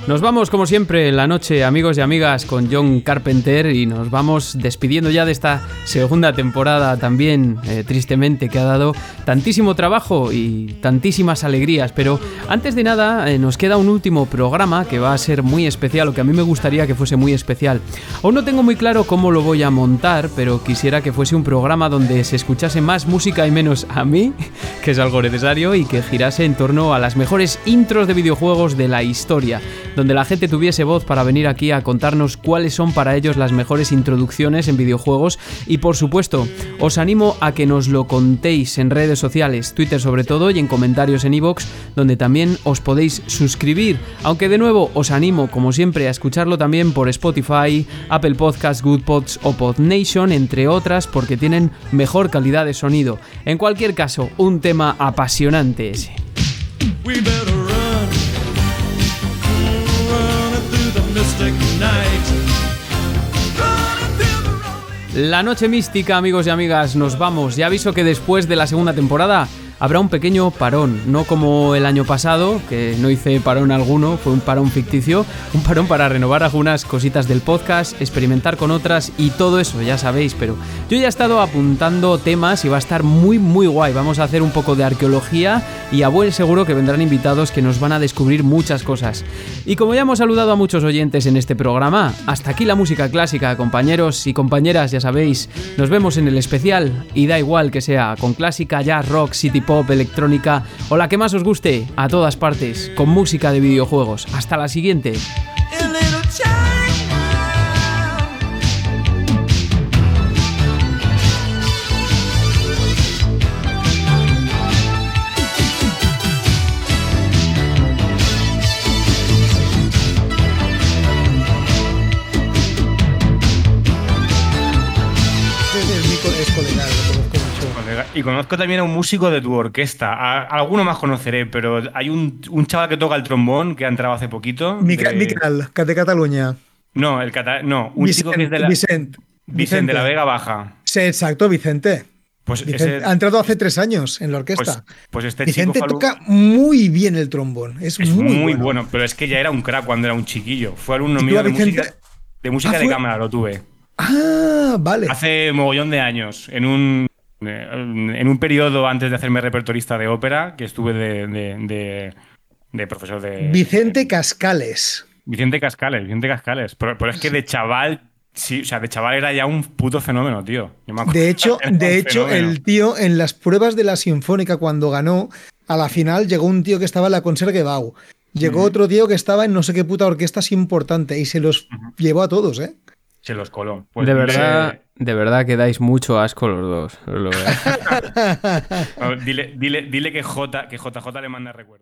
Nos vamos, como siempre, en la noche, amigos y amigas, con John Carpenter y nos vamos despidiendo ya de esta segunda temporada también, eh, tristemente, que ha dado tantísimo trabajo y tantísimas alegrías. Pero antes de nada, eh, nos queda un último programa que va a ser muy especial, o que a mí me gustaría que fuese muy especial. Aún no tengo muy claro cómo lo voy a montar, pero quisiera que fuese un programa donde se escuchase más música y menos a mí, que es algo necesario, y que girase en torno a las mejores intros de videojuegos de la historia donde la gente tuviese voz para venir aquí a contarnos cuáles son para ellos las mejores introducciones en videojuegos y por supuesto os animo a que nos lo contéis en redes sociales, Twitter sobre todo y en comentarios en iVoox donde también os podéis suscribir, aunque de nuevo os animo como siempre a escucharlo también por Spotify, Apple Podcasts, Good Pods o PodNation entre otras porque tienen mejor calidad de sonido. En cualquier caso, un tema apasionante ese. La noche mística, amigos y amigas, nos vamos. Ya aviso que después de la segunda temporada habrá un pequeño parón, no como el año pasado, que no hice parón alguno, fue un parón ficticio, un parón para renovar algunas cositas del podcast, experimentar con otras y todo eso, ya sabéis, pero yo ya he estado apuntando temas y va a estar muy muy guay, vamos a hacer un poco de arqueología y a buen seguro que vendrán invitados que nos van a descubrir muchas cosas. Y como ya hemos saludado a muchos oyentes en este programa, hasta aquí la música clásica, compañeros y compañeras, ya sabéis, nos vemos en el especial y da igual que sea con clásica, jazz, rock, city pop, electrónica o la que más os guste, a todas partes, con música de videojuegos. Hasta la siguiente. Y conozco también a un músico de tu orquesta. alguno más conoceré, pero hay un, chaval que toca el trombón que ha entrado hace poquito. Miquel, de... de Cataluña. No, el no, un chico que es de la. Vicente, Vicente, de la Vega Baja. Sí, exacto, Vicente. Pues Vicente- ese- ha entrado hace tres años en la orquesta. pues, pues este Vicente chico toca muy bien el trombón. Es, Es muy, muy, bueno. bueno. pero es que ya era un crack cuando era un chiquillo. Fue alumno ¿Y tú mío de Vicente? música, de, música Ah, de cámara, lo tuve. Ah, vale. Hace mogollón de años, en un, en un periodo antes de hacerme repertorista de ópera, que estuve de, de- de- de profesor de... Vicente Cascales. Vicente Cascales, Vicente Cascales. Pero, pero es que de chaval, sí, o sea, de chaval era ya un puto fenómeno, tío. De hecho, de hecho, fenómeno. el tío en las pruebas de la Sinfónica cuando ganó, a la final llegó un tío que estaba en la Concertgebouw. Llegó otro tío que estaba en no sé qué puta orquesta así importante y se los llevó a todos, ¿eh? Se los coló. Pues de verdad, de verdad que dais mucho asco los dos. lo dile, dile, dile que, J, que JJ le manda recuerdo.